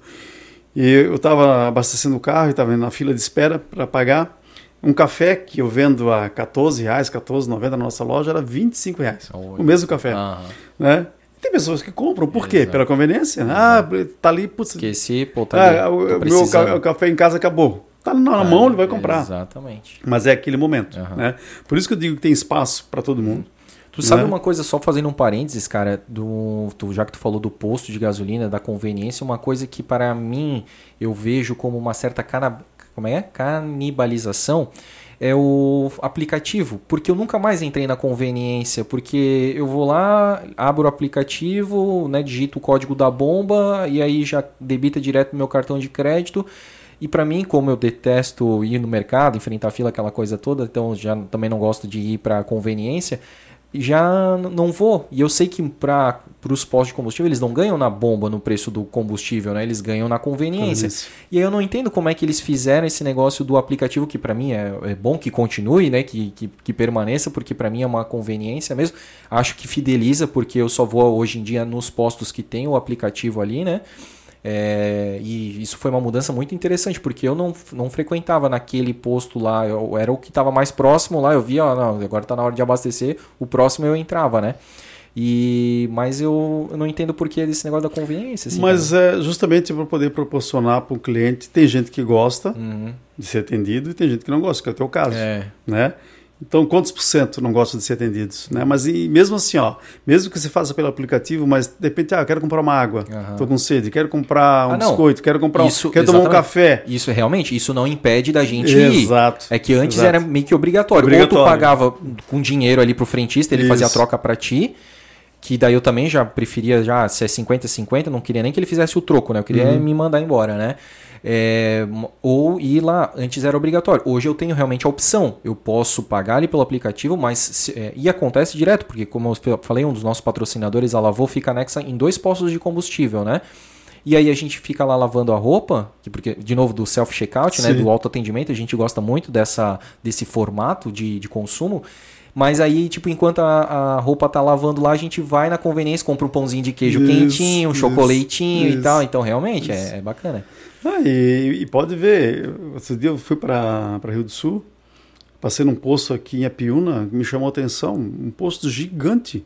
E eu estava abastecendo o carro e estava na fila de espera para pagar. Um café que eu vendo a 14 reais, 14,90 na nossa loja era 25 reais. O mesmo café. Uhum. Né? Tem pessoas que compram, por quê? Exato. Pela conveniência? Ah, tá ali, putz. Esqueci, pô, tá ah, o, meu o café em casa acabou. Tá na ah, mão, ele vai comprar. Exatamente. Mas é aquele momento, uhum. né? Por isso que eu digo que tem espaço para todo mundo. Tu sabe né? uma coisa, só fazendo um parênteses, cara, do, tu, já que tu falou do posto de gasolina, da conveniência, uma coisa que para mim eu vejo como uma certa cana, como é? canibalização é o aplicativo, porque eu nunca mais entrei na conveniência, porque eu vou lá, abro o aplicativo, né, digito o código da bomba e aí já debita direto no meu cartão de crédito. E para mim, como eu detesto ir no mercado, enfrentar fila, aquela coisa toda, então já também não gosto de ir para conveniência, já não vou. E eu sei que para os postos de combustível eles não ganham na bomba no preço do combustível, né? Eles ganham na conveniência. E aí eu não entendo como é que eles fizeram esse negócio do aplicativo, que para mim é, é, bom que continue, né? Que, que, que permaneça, porque para mim é uma conveniência mesmo. Acho que fideliza, porque eu só vou hoje em dia nos postos que tem o aplicativo ali, né? É, e isso foi uma mudança muito interessante, porque eu não, não frequentava naquele posto lá, eu era o que estava mais próximo lá, eu via, ó, não, agora está na hora de abastecer, o próximo eu entrava, né? E, mas eu, eu não entendo por que desse negócio da conveniência. Assim, mas é justamente para poder proporcionar para o cliente. Tem gente que gosta uhum. de ser atendido e tem gente que não gosta, que é o teu caso. É. Né? Então, quantos por cento não gostam de ser atendidos? Né? Mas e mesmo assim, ó, mesmo que você faça pelo aplicativo, mas de repente, ah, quero comprar uma água, estou com sede, quero comprar um ah, biscoito, quero comprar isso, um, quero tomar um café. Isso realmente, isso não impede da gente Exato. Ir. É que antes Exato. era meio que obrigatório. obrigatório. Ou tu pagava com dinheiro ali pro frentista, ele isso. fazia a troca para ti. Que daí eu também já preferia, já, se é 50-50, não queria nem que ele fizesse o troco, né? Eu queria uhum. me mandar embora, né? É, ou ir lá, antes era obrigatório. Hoje eu tenho realmente a opção. Eu posso pagar ali pelo aplicativo, mas é, e acontece direto, porque como eu falei, um dos nossos patrocinadores, a Lavô, fica anexa em dois postos de combustível, né? E aí a gente fica lá lavando a roupa, porque, de novo, do self-checkout, né? Do autoatendimento, a gente gosta muito dessa, desse formato de, de consumo. Mas aí, tipo, enquanto a, a, roupa tá lavando lá, a gente vai na conveniência, compra um pãozinho de queijo isso, quentinho, um isso, chocolatinho isso, e tal. Então, realmente, é, é, bacana. Ah, e, e, pode ver, outro dia eu fui para Rio do Sul, passei num posto aqui em Apiúna, me chamou a atenção, um posto gigante.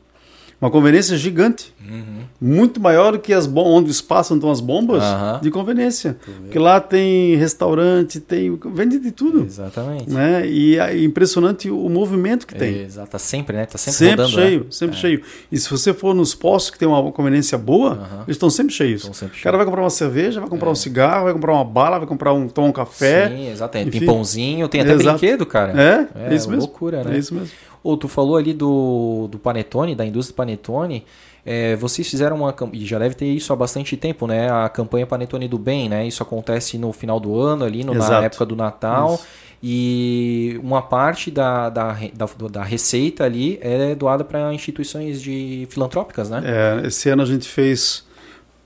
Uma conveniência gigante. Uhum. Muito maior do que as onde espaço estão as bombas Aham. de conveniência. Porque lá tem restaurante, tem. vende de tudo. Exatamente. Né? E é impressionante o movimento que tem. Exato, tá sempre, né? Tá sempre, Sempre, rodando, né? cheio, sempre cheio. E se você for nos postos que tem uma conveniência boa, Aham. eles estão sempre cheios. Sempre O cara vai comprar uma cerveja, vai comprar um cigarro, vai comprar uma bala, vai comprar um, tomar um café. Sim, exatamente. Enfim. Tem pãozinho, tem até Exato. brinquedo, cara. É, é, É, isso mesmo. loucura, né? É isso mesmo. Ou tu falou ali do, do Panetone, da indústria Panetone. É, vocês fizeram uma e já deve ter isso há bastante tempo, né? A campanha Panetone do Bem, né? Isso acontece no final do ano, ali no- na época do Natal. Isso. E uma parte da, da, da, da receita ali é doada para instituições de filantrópicas, né? É, esse ano a gente fez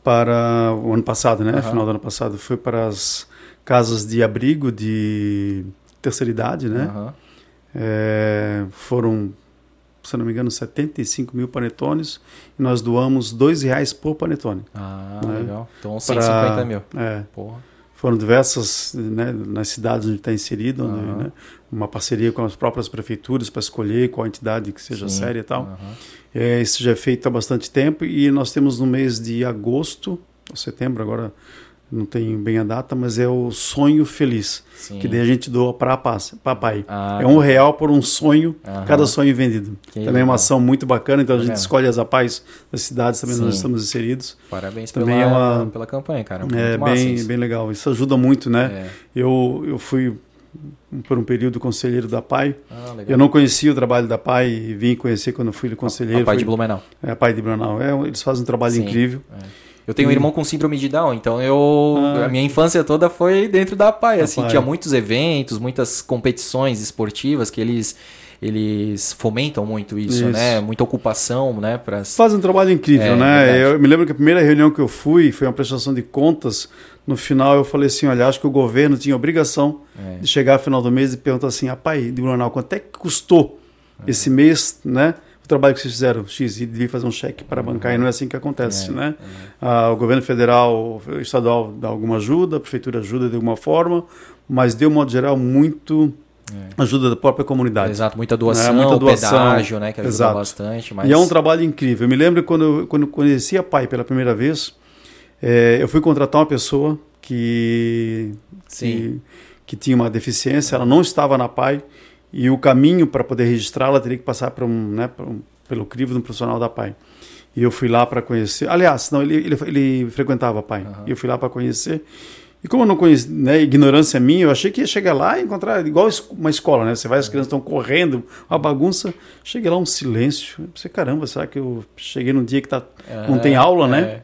para o ano passado, né? Aham. Final do ano passado, foi para as casas de abrigo de terceira idade, né? Aham. É, foram, se não me engano, 75 mil panetones e nós doamos dois reais por panetone. Ah, É. legal. Então Pra- 150 mil. É, foram diversas né, nas cidades onde está inserido, onde, Aham. né, uma parceria com as próprias prefeituras para escolher qual entidade que seja Sim. séria e tal. Aham. É, isso já é feito há bastante tempo e nós temos no mês de agosto, setembro, agora não tenho bem a data, mas é o Sonho Feliz, Sim. que daí a gente doa para papai. Ah, é um real por um sonho, Aham. cada sonho vendido. Que também é legal. uma ação muito bacana, então a Tá gente vendo? escolhe as apais das cidades, também nós Sim. estamos inseridos. Parabéns Também pela, é uma- pela campanha, cara. Muito É bem, isso. bem legal, isso ajuda muito, né? É. Eu, eu fui por um período conselheiro da PAI, Ah, eu não conhecia o trabalho da PAI e vim conhecer quando fui conselheiro. Papai de fui- Blumenau. É, a PAI de Blumenau. É, eles fazem um trabalho Sim. incrível. Eu tenho um E- irmão com síndrome de Down, então eu Ah. a minha infância toda foi dentro da PAI, assim, PAI. tinha muitos eventos, muitas competições esportivas que eles eles fomentam muito isso, Isso. né? Muita ocupação, né, para Fazem um trabalho incrível, É, né? verdade. Eu me lembro que a primeira reunião que eu fui foi uma prestação de contas. No final eu falei assim, olha, acho que o governo tinha obrigação É. de chegar ao final do mês e perguntar assim, ah, pai, de Blumenau, quanto é que custou É. esse mês, né? O trabalho que vocês fizeram, X, e devia fazer um cheque para bancar, e não é assim que acontece, É, né? Ah, o governo federal, estadual dá alguma ajuda, a prefeitura ajuda de alguma forma, mas de um modo geral muito ajuda da própria comunidade. Exato, muita doação, É, muita doação. pedágio, né, que ajuda Exato. bastante, mas E é um trabalho incrível. Eu me lembro quando, eu- quando eu conheci a PAI pela primeira vez, eh, eu fui contratar uma pessoa que, Sim. que, que tinha uma deficiência, ela não estava na PAI, e o caminho para poder registrá-la teria que passar por um, né, por um- pelo crivo de um profissional da PAI. E eu fui lá para conhecer. Aliás, não, ele, ele, ele frequentava a PAI. E eu fui lá para conhecer. E como eu não conheci, né, ignorância minha, eu achei que ia chegar lá e encontrar igual uma escola, né? Você vai, as crianças estão correndo, uma bagunça. Cheguei lá, um silêncio. Eu pensei, caramba, será que eu cheguei num dia que tá, não tem aula, né?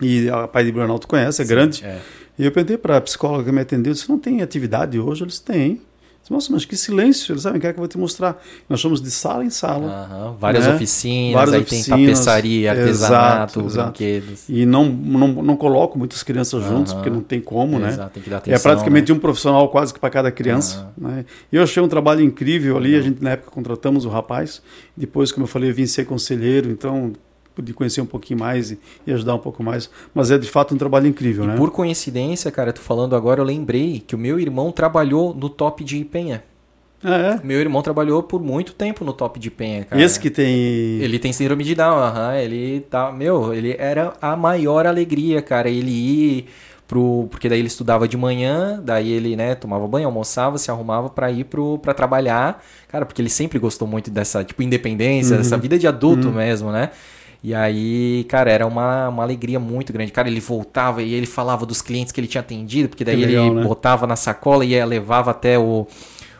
E a PAI de tu conhece, é grande. É. E eu perguntei para a psicóloga que me atendeu, disse, não tem atividade hoje? Eles têm. Nossa, mas que silêncio. Eles sabem, quer que eu vou te mostrar. Nós somos de sala em sala. Aham, Várias Né? oficinas, Várias aí tem oficinas, tapeçaria, artesanato, exato, exato. brinquedos. E não, não, não coloco muitas crianças juntos, Aham. porque não tem como, né? Exato, tem que dar atenção. É praticamente né? um profissional quase que para cada criança. Né? E eu achei um trabalho incrível ali. A gente, na época, contratamos o rapaz. Depois, como eu falei, eu vim ser conselheiro, então pude conhecer um pouquinho mais e, e ajudar um pouco mais. Mas é de fato um trabalho incrível, né? Por coincidência, cara, tu falando agora, eu lembrei que o meu irmão trabalhou no Top de Penha. É, Meu irmão trabalhou por muito tempo no Top de Penha, cara. Esse que tem. Ele tem síndrome de Down, aham. Ele tá. Meu, ele era a maior alegria, cara. Ele ir pro. Porque daí ele estudava de manhã, daí ele, né, tomava banho, almoçava, se arrumava pra ir pro, pra trabalhar. Cara, porque ele sempre gostou muito dessa, tipo, independência, Uhum. dessa vida de adulto mesmo, né? E aí, cara, era uma, uma alegria muito grande. Cara, ele voltava e ele falava dos clientes que ele tinha atendido, porque daí legal, ele né? botava na sacola e ia, levava até o,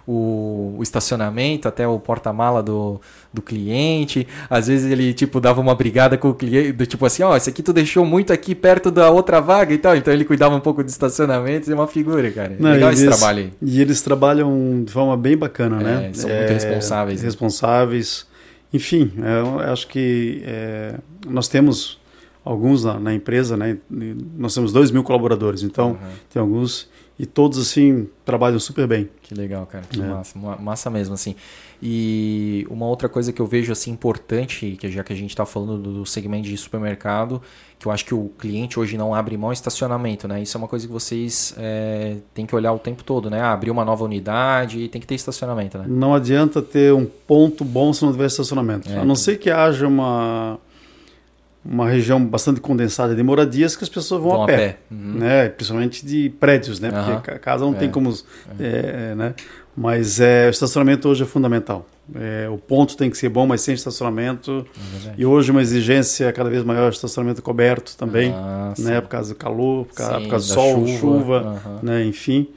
o, o estacionamento, até o porta-mala do, do cliente. Às vezes ele, tipo, dava uma brigada com o cliente, do tipo assim, ó, esse aqui tu deixou muito aqui perto da outra vaga e tal. Então ele cuidava um pouco de estacionamento, é uma figura, cara. Não, Legal esse eles- trabalho aí. E eles trabalham de forma bem bacana, né? são muito responsáveis, né? Responsáveis. Enfim, eu acho que é, nós temos alguns na, na, empresa, né? Nós temos dois mil colaboradores, então uhum. tem alguns e todos assim trabalham super bem. Que legal, cara, que é. massa, massa mesmo assim. E uma outra coisa que eu vejo assim importante, que já que a gente está falando do segmento de supermercado, que eu acho que o cliente hoje não abre mão estacionamento, né? Isso é uma coisa que vocês é, têm que olhar o tempo todo, né? Ah, abrir uma nova unidade, tem que ter estacionamento, né? Não adianta ter um ponto bom se não tiver estacionamento. É, a não ser que haja uma uma região bastante condensada de moradias que as pessoas vão, vão a pé, a pé. Uhum. né? principalmente de prédios, né? porque casa não é. tem como... É. É, né? Mas é, o estacionamento hoje é fundamental. É, o ponto tem que ser bom, mas sem estacionamento. É e hoje uma exigência cada vez maior, estacionamento coberto também, ah, né? por causa do calor, por causa, sim, por causa do sol, chuva, chuva uhum. né? enfim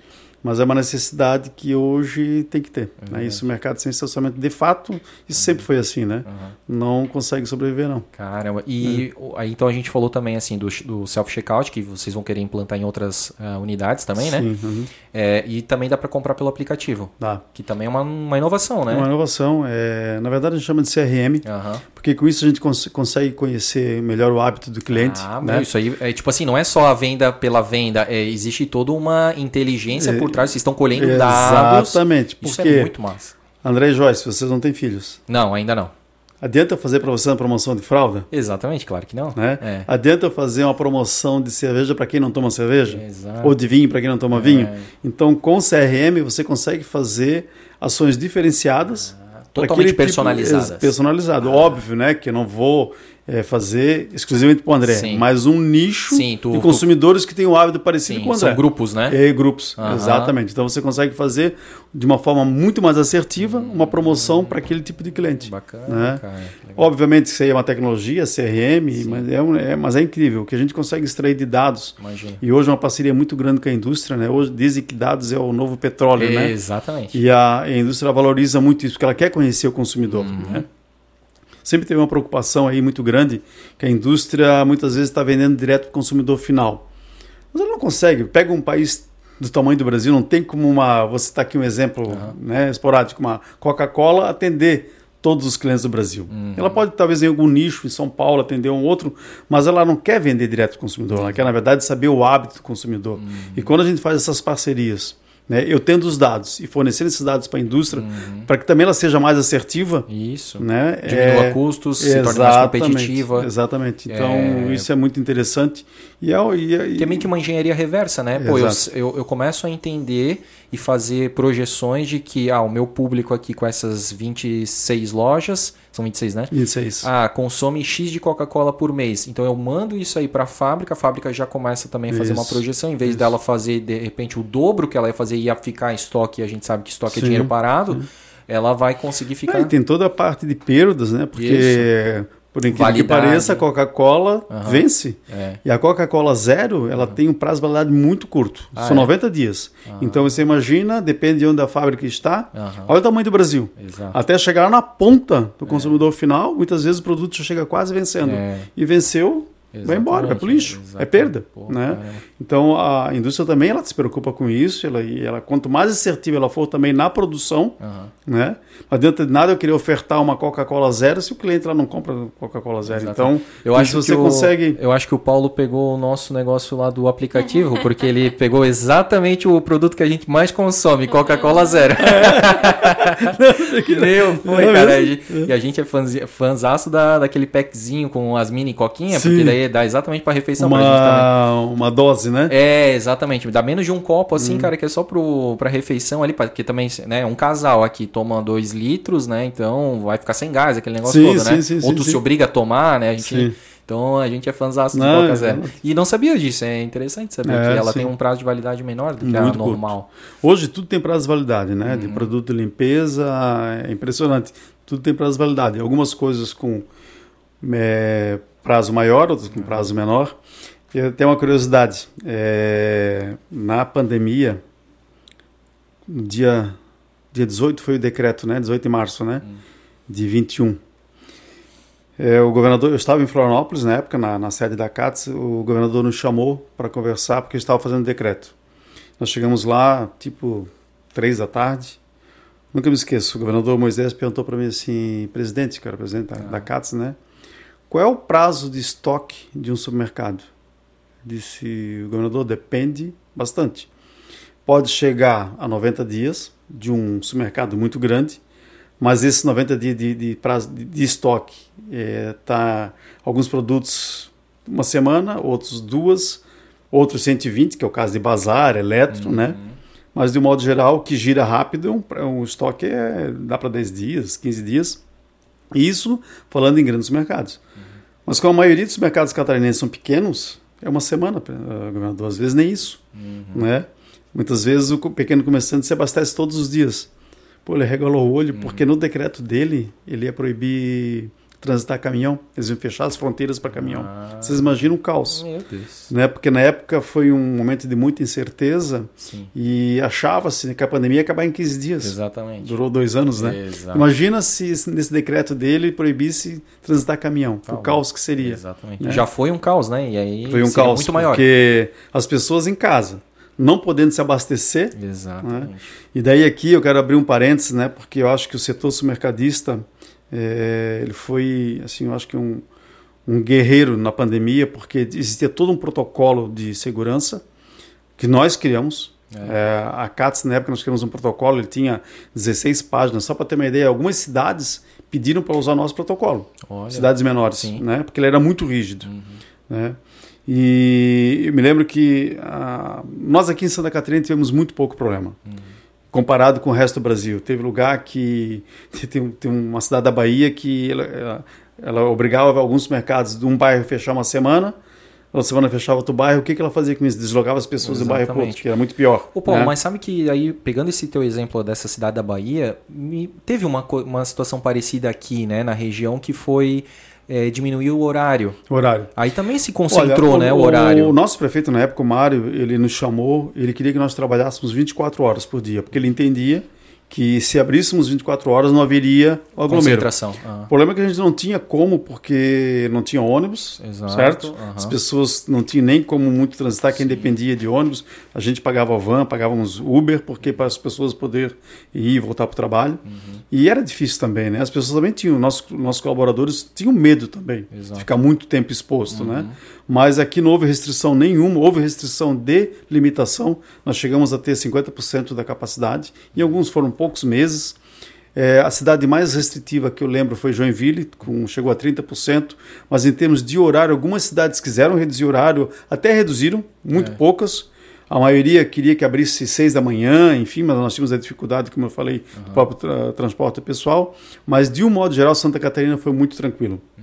mas é uma necessidade que hoje tem que ter. Uhum. Né? Isso, o mercado sem estacionamento, de fato, isso uhum. sempre foi assim, né? Uhum. Não consegue sobreviver, não. Caramba. E é. aí, então a gente falou também assim do, do self-checkout, que vocês vão querer implantar em outras uh, unidades também, né? Sim. Uhum. É, e também dá para comprar pelo aplicativo. Dá. Que também é uma, uma inovação, né? Uma inovação. É, na verdade, a gente chama de CRM, porque com isso a gente cons consegue conhecer melhor o hábito do cliente. Ah, né? isso aí é tipo assim, não é só a venda pela venda, é, existe toda uma inteligência é, por trás, vocês estão colhendo dados. Exatamente, porque... Isso é muito massa. André e Joyce, vocês não têm filhos? Não, ainda não. Adianta fazer para você uma promoção de fralda? Exatamente, claro que não. Né? É. Adianta fazer uma promoção de cerveja para quem não toma cerveja? Exato. Ou de vinho para quem não toma é. vinho? Então, com CRM, você consegue fazer ações diferenciadas. Ah, totalmente personalizadas. Tipo, personalizado. Ah. Óbvio, né? Que eu não vou é, fazer exclusivamente para o André, Sim. mas um nicho Sim, tu, de consumidores tu... que tem um hábito parecido Sim, com o André. São grupos, né? É, grupos, uhum. exatamente. Então você consegue fazer de uma forma muito mais assertiva uma promoção para aquele tipo de cliente. Bacana, né? cara. Obviamente isso aí é uma tecnologia, CRM, mas é, é, mas é incrível o que a gente consegue extrair de dados. Imagina. E hoje é uma parceria muito grande com a indústria, né? Hoje dizem que dados é o novo petróleo, é, né? Exatamente. E a, a, indústria valoriza muito isso, porque ela quer conhecer o consumidor, uhum. né? Sempre teve uma preocupação aí muito grande que a indústria muitas vezes está vendendo direto para o consumidor final. Mas ela não consegue. Pega um país do tamanho do Brasil, não tem como uma. Você está aqui um exemplo uhum. né, esporádico, uma Coca-Cola atender todos os clientes do Brasil. Uhum. Ela pode, talvez, em algum nicho, em São Paulo, atender um outro, mas ela não quer vender direto para o consumidor, ela quer, na verdade, saber o hábito do consumidor. Uhum. E quando a gente faz essas parcerias né, eu tendo os dados e fornecendo esses dados para a indústria, uhum. para que também ela seja mais assertiva. Isso. Né, Diminua é, custos, se torne mais competitiva. Exatamente. Então, é... isso é muito interessante. E é, e, é, que é meio que uma engenharia reversa, né? Pô, eu, eu, eu, começo a entender e fazer projeções de que ah, o meu público aqui com essas 26 lojas, são 26, né? 26. Ah, consome X de Coca-Cola por mês. Então eu mando isso aí para a fábrica, a fábrica já começa também a fazer isso. uma projeção, em vez isso. dela fazer de repente o dobro que ela ia fazer e ia ficar em estoque, a gente sabe que estoque é Sim. é dinheiro parado. Sim ela vai conseguir ficar. É, tem toda a parte de perdas, né? Porque Isso. Por incrível validade. que pareça, a Coca-Cola uhum. vence. É. E a Coca-Cola zero, ela uhum. tem um prazo de validade muito curto. Ah, São é? 90 dias. Uhum. Então você imagina, depende de onde a fábrica está. Olha o tamanho do Brasil. Exato. Até chegar na ponta do é. consumidor final, muitas vezes o produto já chega quase vencendo. É. E venceu, Exatamente, vai embora, vai para o lixo, é perda. Pô, né? Então a indústria também ela se preocupa com isso, ela, e ela, quanto mais assertiva ela for também na produção, uhum. né? não adianta de nada eu querer ofertar uma Coca-Cola zero se o cliente lá não compra Coca-Cola zero. Exatamente. Então eu acho você que o, consegue. Eu acho que o Paulo pegou o nosso negócio lá do aplicativo, porque ele pegou exatamente o produto que a gente mais consome, Coca-Cola zero. É. Meu, foi, cara. E a gente é fãzaço da, daquele packzinho com as mini coquinhas, porque daí dá exatamente para refeição uma, pra gente também. Uma dose, né? É, exatamente. Dá menos de um copo, assim, hum. cara, que é só pro, pra refeição ali, porque também, né, um casal aqui toma dois litros, né? Então vai ficar sem gás, aquele negócio sim, todo, sim, né? Sim, Ou tu se obriga a tomar, né? A gente. Então a gente é fãzaço de Coca Zero. É... E não sabia disso, é interessante saber é, que ela sim. tem um prazo de validade menor do que Muito a normal. Curto. Hoje tudo tem prazo de validade, né? Hum. De uhum. produto de limpeza, é impressionante. Tudo tem prazo de validade. Algumas coisas com é, prazo maior, outras com prazo menor. Eu tenho uma curiosidade. É, na pandemia, dia, dia 18 foi o decreto, né? 18 de março, né? Hum. De 21. É, o governador, eu estava em Florianópolis na época, na, na sede da CATS, o governador nos chamou para conversar porque estava fazendo decreto. Nós chegamos lá, tipo, três da tarde. Nunca me esqueço, o governador Moisés perguntou para mim assim, presidente, que era presidente da, ah. da CATS, né? Qual é o prazo de estoque de um supermercado? Disse o governador, depende bastante. Pode chegar a 90 dias de um supermercado muito grande, mas esses 90 dias de, de prazo de, de estoque é, tá alguns produtos uma semana, outros duas, outros 120, que é o caso de bazar, eletro, uhum. né? Mas de um modo geral, que gira rápido, um, um estoque é, dá para 10 dias, 15 dias. Isso falando em grandes mercados. Mas como a maioria dos mercados catarinenses são pequenos, é uma semana, eh, governador, às vezes nem isso, uhum. né? Muitas vezes o pequeno comerciante se abastece todos os dias. Pô, ele regalou o olho, uhum. porque no decreto dele, ele ia proibir transitar caminhão, eles iam fechar as fronteiras para caminhão. Ah, Vocês imaginam o caos. Meu Deus. Né? Porque na época foi um momento de muita incerteza Sim. e achava-se que a pandemia ia acabar em 15 dias. Exatamente. Durou dois anos, né? Exato. Imagina se nesse decreto dele proibisse transitar caminhão, o caos que seria. Exatamente. Né? Já foi um caos, né? E aí foi um caos muito maior. Porque as pessoas em casa não podendo se abastecer. Exatamente. Né? E daí aqui eu quero abrir um parênteses, né? Porque eu acho que o setor supermercadista é, ele foi, assim, eu acho que um, um guerreiro na pandemia, porque existia todo um protocolo de segurança que nós criamos. É. É, a CATS, na época, nós criamos um protocolo, ele tinha 16 páginas. Só para ter uma ideia, algumas cidades pediram para usar nosso protocolo. Olha. Cidades menores, Sim. né? porque ele era muito rígido. Uhum. Né? E eu me lembro que ah, nós aqui em Santa Catarina tivemos muito pouco problema. Uhum comparado com o resto do Brasil. Teve lugar que tem, tem uma cidade da Bahia que ela, ela, ela, obrigava alguns mercados de um bairro fechar uma semana, outra semana fechava outro bairro. O que, que ela fazia com isso? Deslogava as pessoas de um bairro para outro, que era muito pior. Ô Paulo, né? mas sabe que aí, pegando esse teu exemplo dessa cidade da Bahia, teve uma, uma situação parecida aqui, né, na região, que foi é, diminuiu o horário. O horário. Aí também se concentrou, Olha, né, o, o, horário. O nosso prefeito na época, o Mário, ele nos chamou, ele queria que nós trabalhássemos 24 horas por dia, porque ele entendia que se abríssemos 24 horas não haveria o aglomero. Ah. O problema é que a gente não tinha como, porque não tinha ônibus, Exato. certo? Uhum. As pessoas não tinham nem como muito transitar, quem Sim. dependia de ônibus. A gente pagava van, pagávamos Uber, porque para as pessoas poder ir e voltar para o trabalho. Uhum. E era difícil também, né? As pessoas também tinham, nossos, nossos colaboradores tinham medo também Exato. de ficar muito tempo exposto, né? Mas aqui não houve restrição nenhuma, houve restrição de limitação. Nós chegamos a ter 50% da capacidade, e alguns foram poucos meses. É, a cidade mais restritiva que eu lembro foi Joinville, com, chegou a 30%, mas em termos de horário, algumas cidades quiseram reduzir o horário, até reduziram, muito é. poucas. A maioria queria que abrisse seis da manhã, enfim, mas nós tínhamos a dificuldade, como eu falei, uhum. do próprio tra transporte pessoal. Mas, de um modo geral, Santa Catarina foi muito tranquilo. Uhum.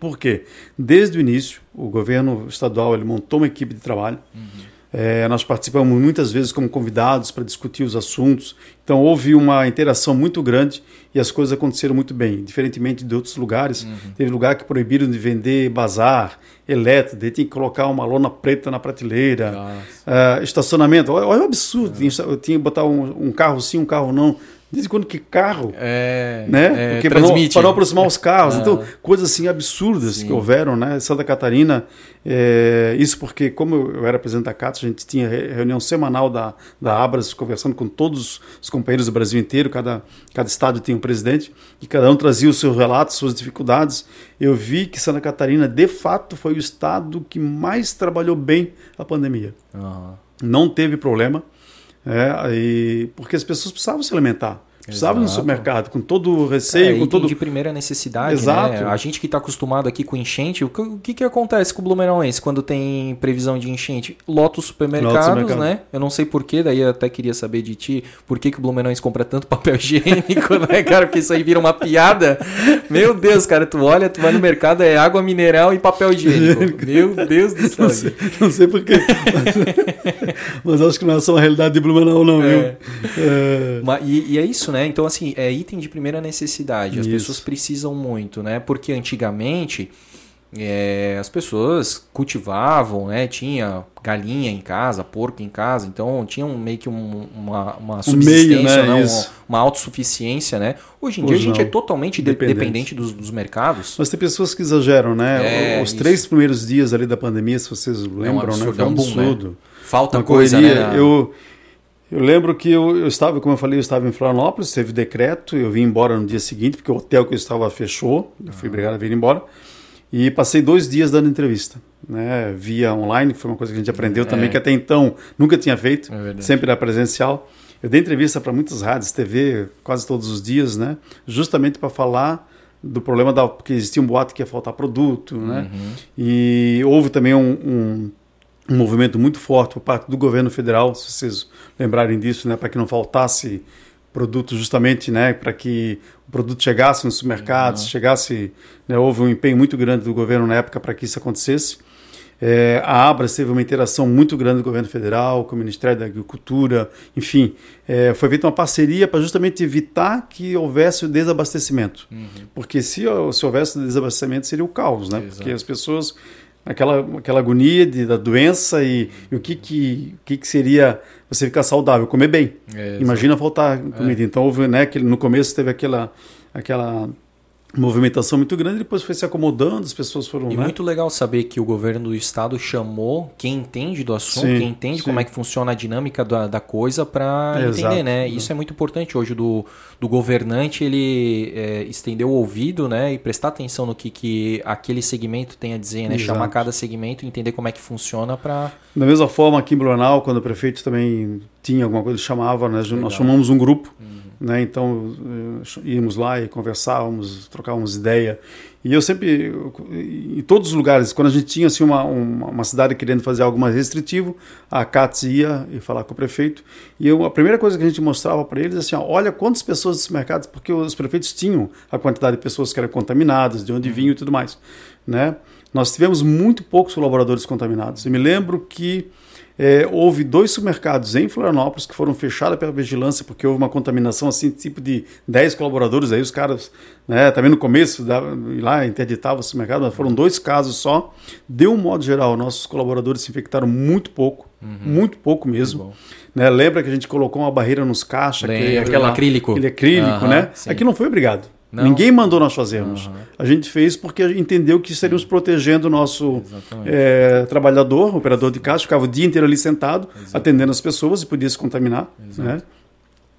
Por quê? Desde o início, o governo estadual ele montou uma equipe de trabalho. Uhum. É, nós participamos muitas vezes como convidados para discutir os assuntos. Então houve uma interação muito grande e as coisas aconteceram muito bem. Diferentemente de outros lugares, uhum. teve lugar que proibiram de vender bazar, elétrico, daí tinha que colocar uma lona preta na prateleira. Uh, estacionamento, olha, olha o absurdo. Eu tinha que botar um, um carro sim, um carro não. Desde quando que carro? É, né? É, Porque para não, não, aproximar os carros. Ah. Então, coisas assim absurdas Sim. que houveram, né? Santa Catarina, é, isso porque, como eu era presidente da CATS, a gente tinha reunião semanal da, da Abras, conversando com todos os companheiros do Brasil inteiro, cada, cada estado tinha um presidente, e cada um trazia os seus relatos, suas dificuldades. Eu vi que Santa Catarina, de fato, foi o estado que mais trabalhou bem a pandemia. Uhum. Não teve problema. É, e, porque as pessoas precisavam se alimentar. Precisava no supermercado, com todo o receio, é, com todo... de primeira necessidade, Exato. Né? A gente que está acostumado aqui com enchente, o que, o que, que acontece com o Blumenauense quando tem previsão de enchente? Lota os supermercados, supermercado. né? Eu não sei porquê, daí eu até queria saber de ti, por que, que o Blumenauense compra tanto papel higiênico, né, cara? Porque isso aí vira uma piada. Meu Deus, cara, tu olha, tu vai no mercado, é água mineral e papel higiênico. Meu Deus do céu. Não sei, não sei porquê, mas, mas, acho que não é só uma realidade de Blumenau, não, é. viu? É... E, e é isso, né? Então, assim, é item de primeira necessidade. As Isso. pessoas precisam muito, né? Porque antigamente é, as pessoas cultivavam, né? Tinha galinha em casa, porco em casa, então tinha um, meio que um, uma, uma subsistência, meio, né? né? uma autossuficiência, né? Hoje em dia a gente não. é totalmente de- Dependente. dependente dos, dos mercados. Mas tem pessoas que exageram, né? É, Os isso. três primeiros dias ali da pandemia, se vocês lembram, absurdo, né? Foi é um um boom, né? absurdo. Falta Uma coisa, correria. né? Eu, eu lembro que eu, eu estava, como eu falei, eu estava em Florianópolis, teve decreto, eu vim embora no dia seguinte, porque o hotel que eu estava fechou, eu fui obrigado a vir embora. E passei dois dias dando entrevista, né? Via online, foi uma coisa que a gente aprendeu também, que até então nunca tinha feito, É sempre era presencial. Eu dei entrevista para muitas rádios, TV, quase todos os dias, né? Justamente para falar do problema da porque existia um boato que ia faltar produto, né? E houve também um, um, um movimento muito forte por parte do governo federal, se vocês lembrarem disso, né? Para que não faltasse produto justamente, né? Para que o produto chegasse nos supermercados, chegasse, né? houve um empenho muito grande do governo na época para que isso acontecesse. É, a Abras teve uma interação muito grande do governo federal, com o Ministério da Agricultura, enfim, é, foi feita uma parceria para justamente evitar que houvesse o desabastecimento. Porque se, se houvesse o desabastecimento seria o caos, né? Exato. Porque as pessoas, aquela, aquela agonia de, da doença e, e o que, que, que, que seria você ficar saudável, comer bem. É, Imagina faltar comida. Então, houve, né, aquele, no começo teve aquela, aquela movimentação muito grande, depois foi se acomodando, as pessoas foram. E né? muito legal saber que o governo do estado chamou quem entende do assunto, Sim, quem entende sim. como é que funciona a dinâmica da, da coisa para Exato, entender, né? exato. Isso é muito importante hoje do, do governante ele é, estender o ouvido, né? E prestar atenção no que, que aquele segmento tem a dizer, né? Exato. Chamar cada segmento, entender como é que funciona para Da mesma forma, aqui em Blumenau, quando o prefeito também tinha alguma coisa, ele chamava, né? nós chamamos um grupo, né? então eh, íamos lá e conversávamos, trocávamos ideia. E eu sempre, em todos os lugares, quando a gente tinha assim, uma, uma, uma cidade querendo fazer algo mais restritivo, a CATS ia e falar com o prefeito. E eu, a primeira coisa que a gente mostrava para eles assim: ó, olha quantas pessoas dos mercados, porque os prefeitos tinham a quantidade de pessoas que eram contaminadas, de onde vinham e tudo mais. Né? Nós tivemos muito poucos colaboradores contaminados. Eu me lembro que é, houve dois supermercados em Florianópolis que foram fechados pela vigilância porque houve uma contaminação assim, tipo de 10 colaboradores. Aí os caras, né, também no começo, ir lá interditava o supermercado, mas foram dois casos só. De um modo geral, nossos colaboradores se infectaram muito pouco, muito pouco mesmo. Né, lembra que a gente colocou uma barreira nos caixas, aquela, acrílico. aquele acrílico, Aham, né? sim. Aqui não foi obrigado. Não. Ninguém mandou nós fazermos. A gente fez porque entendeu que estaríamos protegendo o nosso Exatamente. é, trabalhador, operador de caixa, ficava o dia inteiro ali sentado, atendendo as pessoas e podia se contaminar. Né?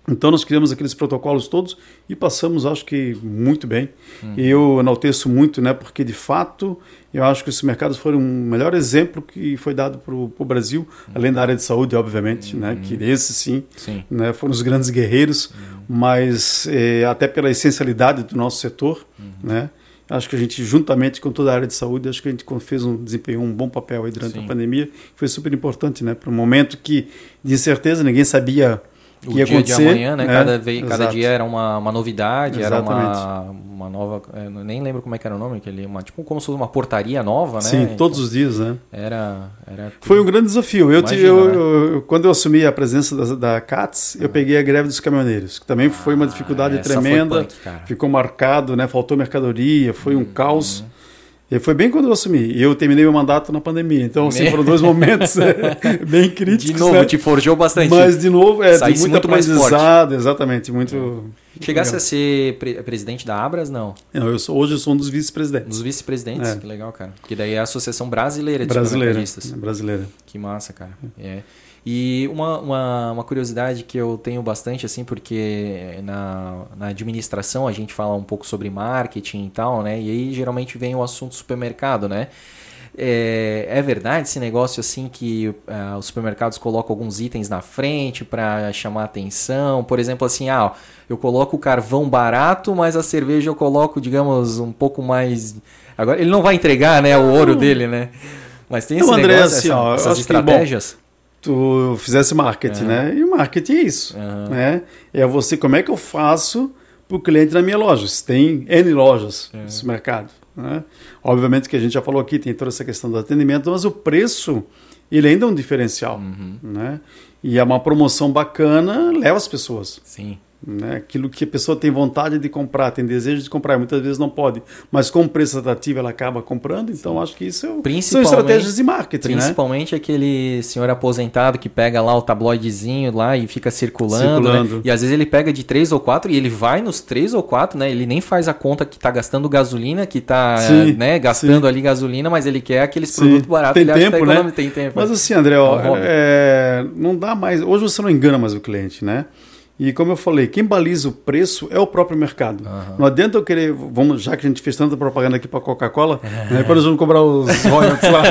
Então nós criamos aqueles protocolos todos e passamos, acho que, muito bem. E eu enalteço muito, né, porque de fato eu acho que esses mercados foram o melhor exemplo que foi dado para o Brasil, além da área de saúde, obviamente, né, que esses sim, Sim. né, foram os grandes guerreiros, mas eh, até pela essencialidade do nosso setor, né, acho que a gente juntamente com toda a área de saúde, acho que a gente fez um desempenhou um bom papel aí durante Sim. a pandemia, foi super importante, né, para um momento que de incerteza ninguém sabia o dia acontecer, de amanhã, né? né? Cada, vez, cada dia era uma, uma novidade, era uma, Exatamente. uma nova. é, nem lembro como é que era o nome, aquele, uma, tipo como se fosse uma portaria nova, né? Sim, todos Então, os dias, né? Era. era Foi um grande desafio. Eu, Imagina, eu- né? eu- eu- quando eu assumi a presença da, da CATS, eu peguei a greve dos caminhoneiros, que também foi uma dificuldade Ah, foi tremenda. punk, ficou marcado, né? Faltou mercadoria, foi Uhum. um caos. E foi bem quando eu assumi. E eu terminei meu mandato na pandemia. Então, assim, foram dois momentos é, bem críticos. De novo, né? te forjou bastante. Mas, de novo, é, Saísse muito muito aprendizado, exatamente. Muito. Chegasse legal. a ser pre- presidente da Abras, não. Não, eu sou, hoje eu sou um dos vice-presidentes. Dos vice-presidentes, É. que legal, cara. Que daí é a Associação Brasileira de Brasileira. Brasileira. Que massa, cara. É. E uma, uma, uma curiosidade que eu tenho bastante, assim, porque na, na administração a gente fala um pouco sobre marketing e tal, né? E aí geralmente vem o assunto supermercado, né? É, é verdade esse negócio assim que ah, os supermercados colocam alguns itens na frente para chamar atenção? Por exemplo, assim, ah, ó, eu coloco o carvão barato, mas a cerveja eu coloco, digamos, um pouco mais. Agora, ele não vai entregar, né, o ouro dele, né? Mas tem Não, esse André, negócio, assim, essa- ó, essas acho que, bom, estratégias. Tu fizesse marketing, É. né? E marketing é isso, Aham. né? É você, como é que eu faço para o cliente na minha loja? Se tem N lojas É. no supermercado, né? Obviamente que a gente já falou aqui, tem toda essa questão do atendimento, mas o preço, ele ainda é um diferencial, Uhum. né? E é uma promoção bacana, leva as pessoas. Sim. Né? Aquilo que a pessoa tem vontade de comprar, tem desejo de comprar, muitas vezes não pode, mas com preço atrativo ela acaba comprando, então acho que isso é, são estratégias de marketing, né? Principalmente aquele senhor aposentado que pega lá o tabloidezinho lá e fica circulando, Circulando. né? E às vezes ele pega de três ou quatro e ele vai nos três ou quatro, né? Ele nem faz a conta que tá gastando gasolina, que tá Sim, né, gastando sim. ali gasolina, mas ele quer aqueles Sim. produtos baratos. Tem ele acha que tá tempo, né? Tem tempo. Mas assim, André, ó, É é, não dá mais. Hoje você não engana mais o cliente, né? E como eu falei, quem baliza o preço é o próprio mercado. Aham. Não adianta eu querer, vamos, já que a gente fez tanta propaganda aqui para Coca-Cola, né, quando eles vão cobrar os royalties lá,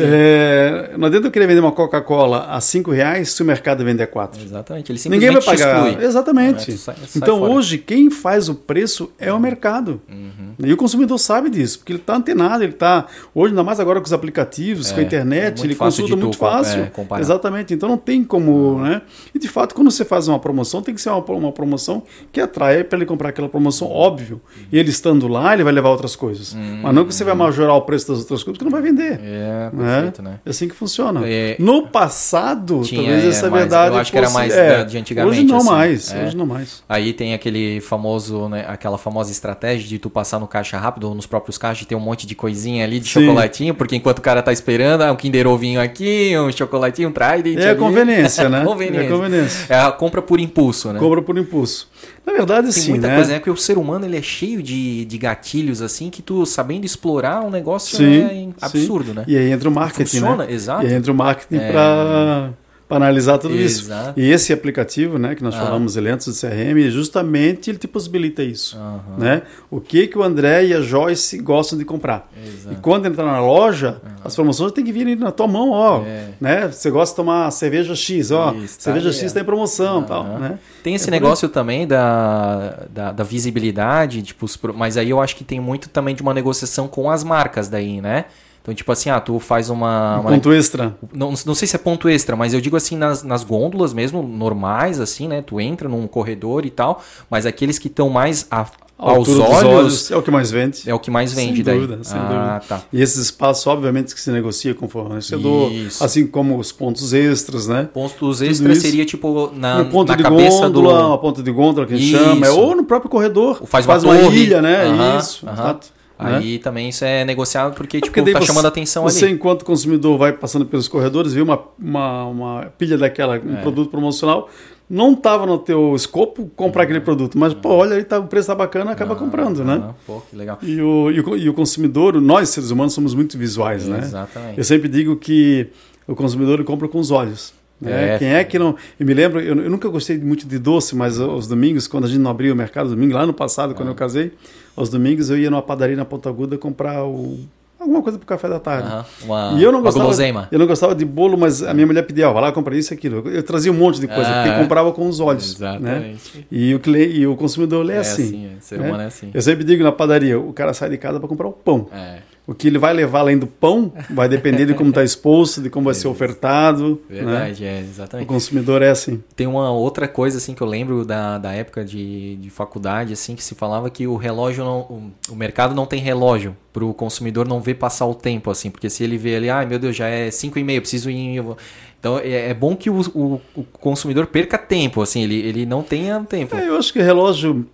é, não adianta eu querer vender uma Coca-Cola a 5 reais se o mercado vender a 4. Exatamente. Ele Ninguém vai pagar. exclui. Exatamente. É, sai- sai então fora. hoje quem faz o preço é o mercado. Uhum. E o consumidor sabe disso, porque ele está antenado, ele está. Hoje, ainda mais agora com os aplicativos, É, com a internet, é ele consulta tu muito fácil. é. Exatamente. Então não tem como, né? E de fato, quando você faz uma promoção, tem que ser uma, uma promoção que atrai para ele comprar aquela promoção, óbvio. E ele estando lá, ele vai levar outras coisas. Mas não que você vai majorar o preço das outras coisas, porque não vai vender. Uhum. É, né? perfeito, né? É assim que funciona. É. No passado, Tinha, talvez é, essa verdade eu acho que era mais é, de antigamente, Hoje não assim. mais, É. hoje não mais. Aí tem aquele famoso, né, aquela famosa estratégia de tu passar no caixa rápido ou nos próprios caixas e ter um monte de coisinha ali de Sim. chocolatinho, porque enquanto o cara tá esperando, ah, um Kinder Ovinho aqui, um chocolatinho, um Trident É ali. conveniência, né? conveniência. É a conveniência. É a compra por impulso, né? Compra por impulso. Na verdade, Tem sim, muita né? coisa, né? Porque o ser humano ele é cheio de, de gatilhos, assim, que tu sabendo explorar um negócio Sim, é sim. absurdo, né? E aí entra o marketing, Funciona, né? exato. E aí entra o marketing É. para para analisar tudo isso. Exato. E esse aplicativo, né, que nós Ah. falamos ele antes do CRM, justamente ele te possibilita isso, Aham. né? O que que o André e a Joyce gostam de comprar. Exato. E quando entrar na loja, as promoções têm que vir na tua mão, ó, É. né? Você gosta de tomar cerveja X, ó, Isso, tá cerveja X tem promoção, Aham. tal, né? Tem esse É negócio também da, da, da visibilidade, tipo, os mas aí eu acho que tem muito também de uma negociação com as marcas daí, né? Então, tipo assim, ah, tu faz uma. Um uma- ponto extra. não, não sei se é ponto extra, mas eu digo assim, nas, nas gôndolas mesmo, normais, assim, né? Tu entra num corredor e tal, mas aqueles que estão mais a- aos dos olhos, é o que mais vende. é o que mais Sem vende daí. dúvida, sem ah, dúvida. tá. E esses espaços, obviamente, que se negocia com o fornecedor, Isso. assim como os pontos extras, né? Pontos extras seria tipo na, no ponto na de cabeça gôndola, do. uma ponta de gôndola que a gente Isso. chama, é, ou no próprio corredor. Faz uma uma torre. ilha, né? Isso, aham. exato. Né? Aí também isso é negociado porque, tipo, Porque daí tá você- chamando a atenção Você, ali. enquanto consumidor, vai passando pelos corredores, vê uma, uma, uma pilha daquela, É. um produto promocional, não estava no teu escopo comprar aquele produto, mas, pô, olha, aí tá, o preço tá bacana, acaba comprando, né? Pô, que legal. E o, e, o, e o consumidor, nós seres humanos somos muito visuais, né? Exatamente. Eu sempre digo que o consumidor compra com os olhos. Né? É. Quem é que não. Eu me lembro, eu, eu nunca gostei muito de doce, mas aos domingos, quando a gente não abria o mercado, domingo, lá no passado, Ah. quando eu casei, aos domingos eu ia numa padaria na Ponta Aguda comprar o- alguma coisa para o café da tarde. Aham, Uma, E eu não gostava, eu não gostava de bolo, mas a minha mulher pedia, ó, vai lá comprar isso e aquilo. Eu trazia um monte de coisa, Ah, porque é. comprava com os olhos. Né? Exatamente. E, o e o consumidor ele é, É assim. assim, é, ser né? é assim. Eu sempre digo na padaria, o cara sai de casa para comprar o pão. É, O que ele vai levar além do pão vai depender de como está exposto, de como vai ser ofertado. Né? verdade, é, O exatamente. consumidor é assim. Tem uma outra coisa, assim, que eu lembro da, da época de, de faculdade, assim, que se falava que o relógio não... O, o mercado não tem relógio para o consumidor não ver passar o tempo, assim, porque se ele vê ali, ai meu Deus, já é 5 e meia, preciso ir... eu vou-" Então é, é bom que o, o, o consumidor perca tempo, assim, ele, ele não tenha tempo. É, eu acho que relógio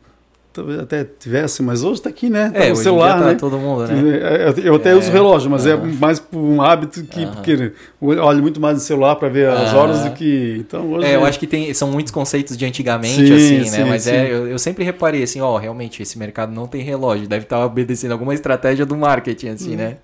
talvez até tivesse, mas hoje está aqui, né? Tá É, em celular, tá né? todo mundo, né? Eu- Eu até É, uso relógio, mas é aham. mais por um hábito que Aham. porque eu olho muito mais no celular para ver as Aham. horas do que. Então hoje. É, eu acho que tem, são muitos conceitos de antigamente, Sim, assim, né? sim, Mas sim. é, eu, eu sempre reparei assim, ó, realmente, esse mercado não tem relógio, deve estar obedecendo alguma estratégia do marketing, assim, né?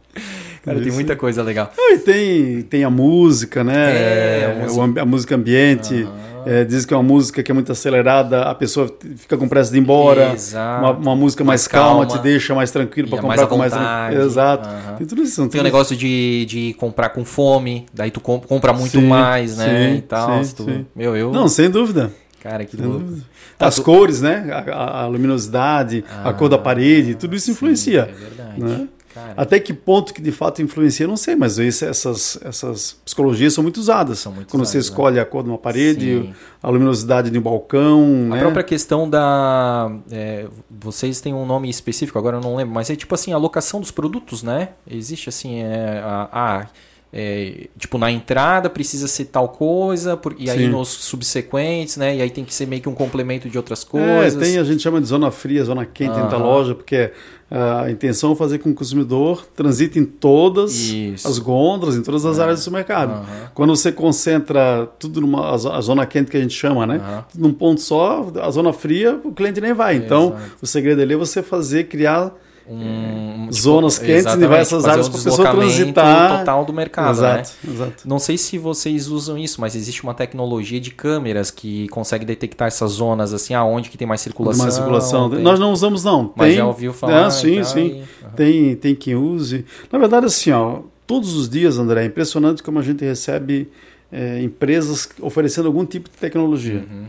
Cara, tem Isso. muita coisa legal. Ah, e tem, tem a música, né? É, a É, música. o a música ambiente. É, diz que é uma música que é muito acelerada, a pessoa fica com pressa de ir embora. Exato. Uma, uma música mais, Mais calma, calma. te deixa mais tranquilo para comprar mais com mais. Exato. Tem tudo isso. Tem o tudo negócio de, de comprar com fome, daí tu com- compra muito Sim, mais, né? sim, e tal. sim, tu- sim. Meu, eu. Não, sem dúvida. Cara, que louco. Tá, As tu- cores, né? A, a- luminosidade, a cor da parede, tudo isso influencia. É verdade. né? Cara, Até que ponto que de fato influencia, não sei, mas isso- essas, essas psicologias são muito usadas. São muito Quando você usadas, né? escolhe a cor de uma parede, Sim. a luminosidade de um balcão. A né? própria questão da. é, vocês têm um nome específico, agora eu não lembro, mas é tipo assim, a locação dos produtos, né? Existe assim, é, a, a- é, tipo, na entrada precisa ser tal coisa, por- e aí Sim. nos subsequentes, né? E aí tem que ser meio que um complemento de outras É, coisas. tem, a gente chama de zona fria, zona quente dentro da loja, porque ah, a intenção é fazer com que o consumidor transite em todas Isso. as gôndolas, em todas as áreas do supermercado. Aham. Quando você concentra tudo numa a zo- a zona quente que a gente chama, né? Tudo num ponto só, a zona fria, o cliente nem vai. Então, Exato. o segredo ali é você fazer, criar um, tipo, zonas quentes em diversas áreas um para pessoa transitar. total do mercado, exato, né? Exato. Não sei se vocês usam isso, mas existe uma tecnologia de câmeras que consegue detectar essas zonas assim, aonde que tem mais circulação. Mais circulação. Tem... Nós não usamos não. Mas tem, já ouviu falar? Ah, sim, sim. Uhum. Tem, tem quem use. Na verdade, assim, ó, todos os dias, André, é impressionante como a gente recebe é, empresas oferecendo algum tipo de tecnologia. Uhum.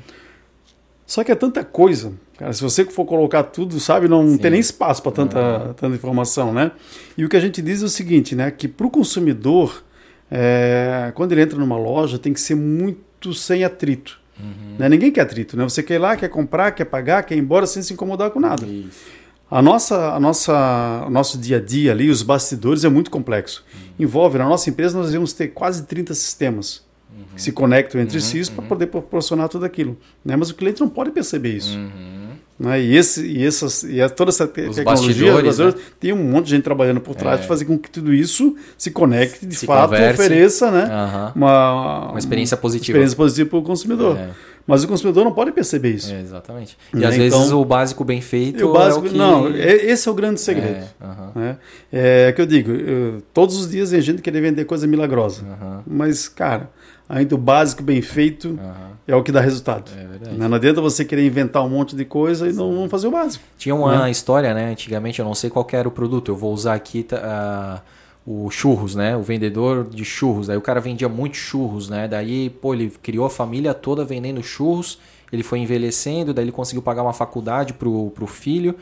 Só que é tanta coisa, cara. Se você for colocar tudo, sabe, não Sim. tem nem espaço para tanta, uhum. tanta informação, né? E o que a gente diz é o seguinte, né? Que para o consumidor, é, quando ele entra numa loja, tem que ser muito sem atrito. Uhum. Né? Ninguém quer atrito, né? Você quer ir lá, quer comprar, quer pagar, quer ir embora sem se incomodar com nada. Isso. A nossa, a nossa, o nosso dia a dia ali, os bastidores é muito complexo. Uhum. Envolve, na nossa empresa, nós devemos ter quase 30 sistemas uhum. que se conectam entre uhum, si para uhum. poder proporcionar tudo aquilo. Né? Mas o cliente não pode perceber isso. Uhum. Né? E, esse, e, essas, e toda essa te os tecnologia, né? tem um monte de gente trabalhando por trás é. de fazer com que tudo isso se conecte de se fato, converse. ofereça né? uma, uma experiência positiva. Experiência positiva para o consumidor. É. Mas o consumidor não pode perceber isso. É, exatamente. E né? às então, vezes o básico bem feito. O básico, é o que... Não, é, esse é o grande segredo. É, uh -huh. né? é que eu digo, eu, todos os dias tem gente querer vender coisa milagrosa. Mas, cara, ainda o básico bem feito uh -huh. é o que dá resultado. É verdade. Não adianta você querer inventar um monte de coisa e não, não fazer o básico. Tinha uma né? história, né? Antigamente, eu não sei qual era o produto. Eu vou usar aqui. Uh o churros, né? O vendedor de churros. Aí o cara vendia muito churros, né? Daí, pô, ele criou a família toda vendendo churros. Ele foi envelhecendo, daí ele conseguiu pagar uma faculdade pro, pro filho.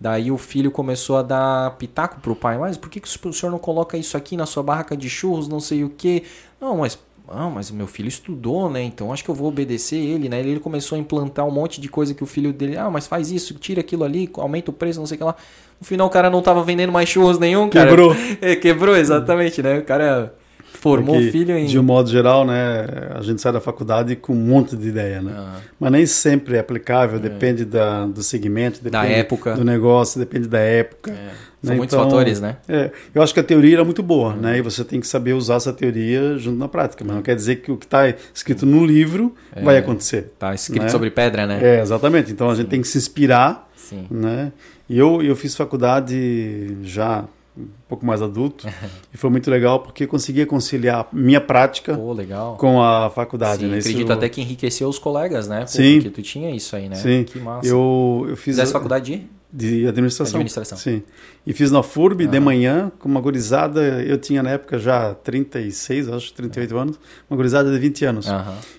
Daí o filho começou a dar pitaco pro pai. Mas por que, que o senhor não coloca isso aqui na sua barraca de churros, não sei o quê? Não, mas ah, mas o meu filho estudou, né? Então acho que eu vou obedecer ele, né? Ele começou a implantar um monte de coisa que o filho dele, ah, mas faz isso, tira aquilo ali, aumenta o preço, não sei o que lá. No final o cara não tava vendendo mais churros nenhum, cara. Quebrou. É, quebrou, exatamente, né? O cara formou o filho em. De um modo geral, né? A gente sai da faculdade com um monte de ideia, né? Ah. Mas nem sempre é aplicável, é. depende da, do segmento, depende da época. do negócio, depende da época. É. São né? muitos então, fatores, né? É, eu acho que a teoria era muito boa, uhum. né? E você tem que saber usar essa teoria junto na prática. Mas não quer dizer que o que está escrito no livro é, vai acontecer. Está escrito né? sobre pedra, né? É, exatamente. Então a gente tem que se inspirar, Sim. né? E eu, eu fiz faculdade já um pouco mais adulto e foi muito legal porque conseguia conciliar minha prática Pô, com a faculdade. Sim, né? acredito isso... até que enriqueceu os colegas, né? Pô, Sim. Porque tu tinha isso aí, né? Sim. Que massa. Eu, eu fiz... Fizesse faculdade de? De administração. Administração. Sim. E fiz na FURB de manhã, com uma gurizada, eu tinha na época já 36, acho, 38 anos, uma gurizada de 20 anos.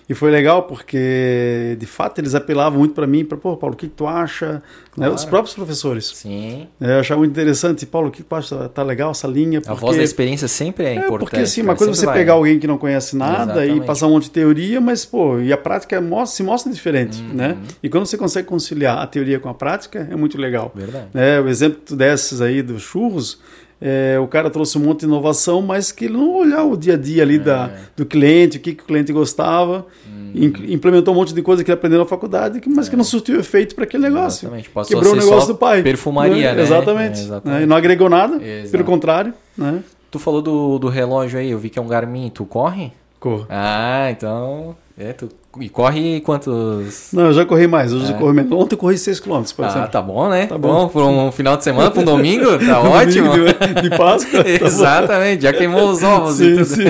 E foi legal porque, de fato, eles apelavam muito para mim, para, pô, Paulo, o que, que tu acha? Né? Os próprios professores. Sim. É, eu achava muito interessante, Paulo, o que tu acha? Tá legal essa linha? Porque... A voz da experiência sempre é, é importante. Porque, assim, uma coisa é você vai. pegar alguém que não conhece nada Exatamente. e passar um monte de teoria, mas, pô, e a prática mostra, se mostra diferente, uhum. né? E quando você consegue conciliar a teoria com a prática, é muito legal. Verdade. É, o exemplo que tu desses aí dos churros, é, o cara trouxe um monte de inovação, mas que ele não olhava o dia a dia ali é. da, do cliente, o que, que o cliente gostava, hum. implementou um monte de coisa que ele aprendeu na faculdade, mas é. que não surtiu efeito para aquele negócio. Quebrou o negócio do pai. Perfumaria, né? Exatamente. É, exatamente. Né? E não agregou nada, Exato. pelo contrário. Né? Tu falou do, do relógio aí, eu vi que é um Garmin, tu corre? Corro. Ah, então. É, tu e corre quantos? Não, eu já corri mais. Hoje é. eu corri menos. Ontem eu corri 6 km, por ah, exemplo. tá bom, né? Tá bom. bom por um final de semana, para um domingo, tá ótimo. De, de Páscoa. Tá Exatamente, já queimou os ovos sim, e tudo. Sim.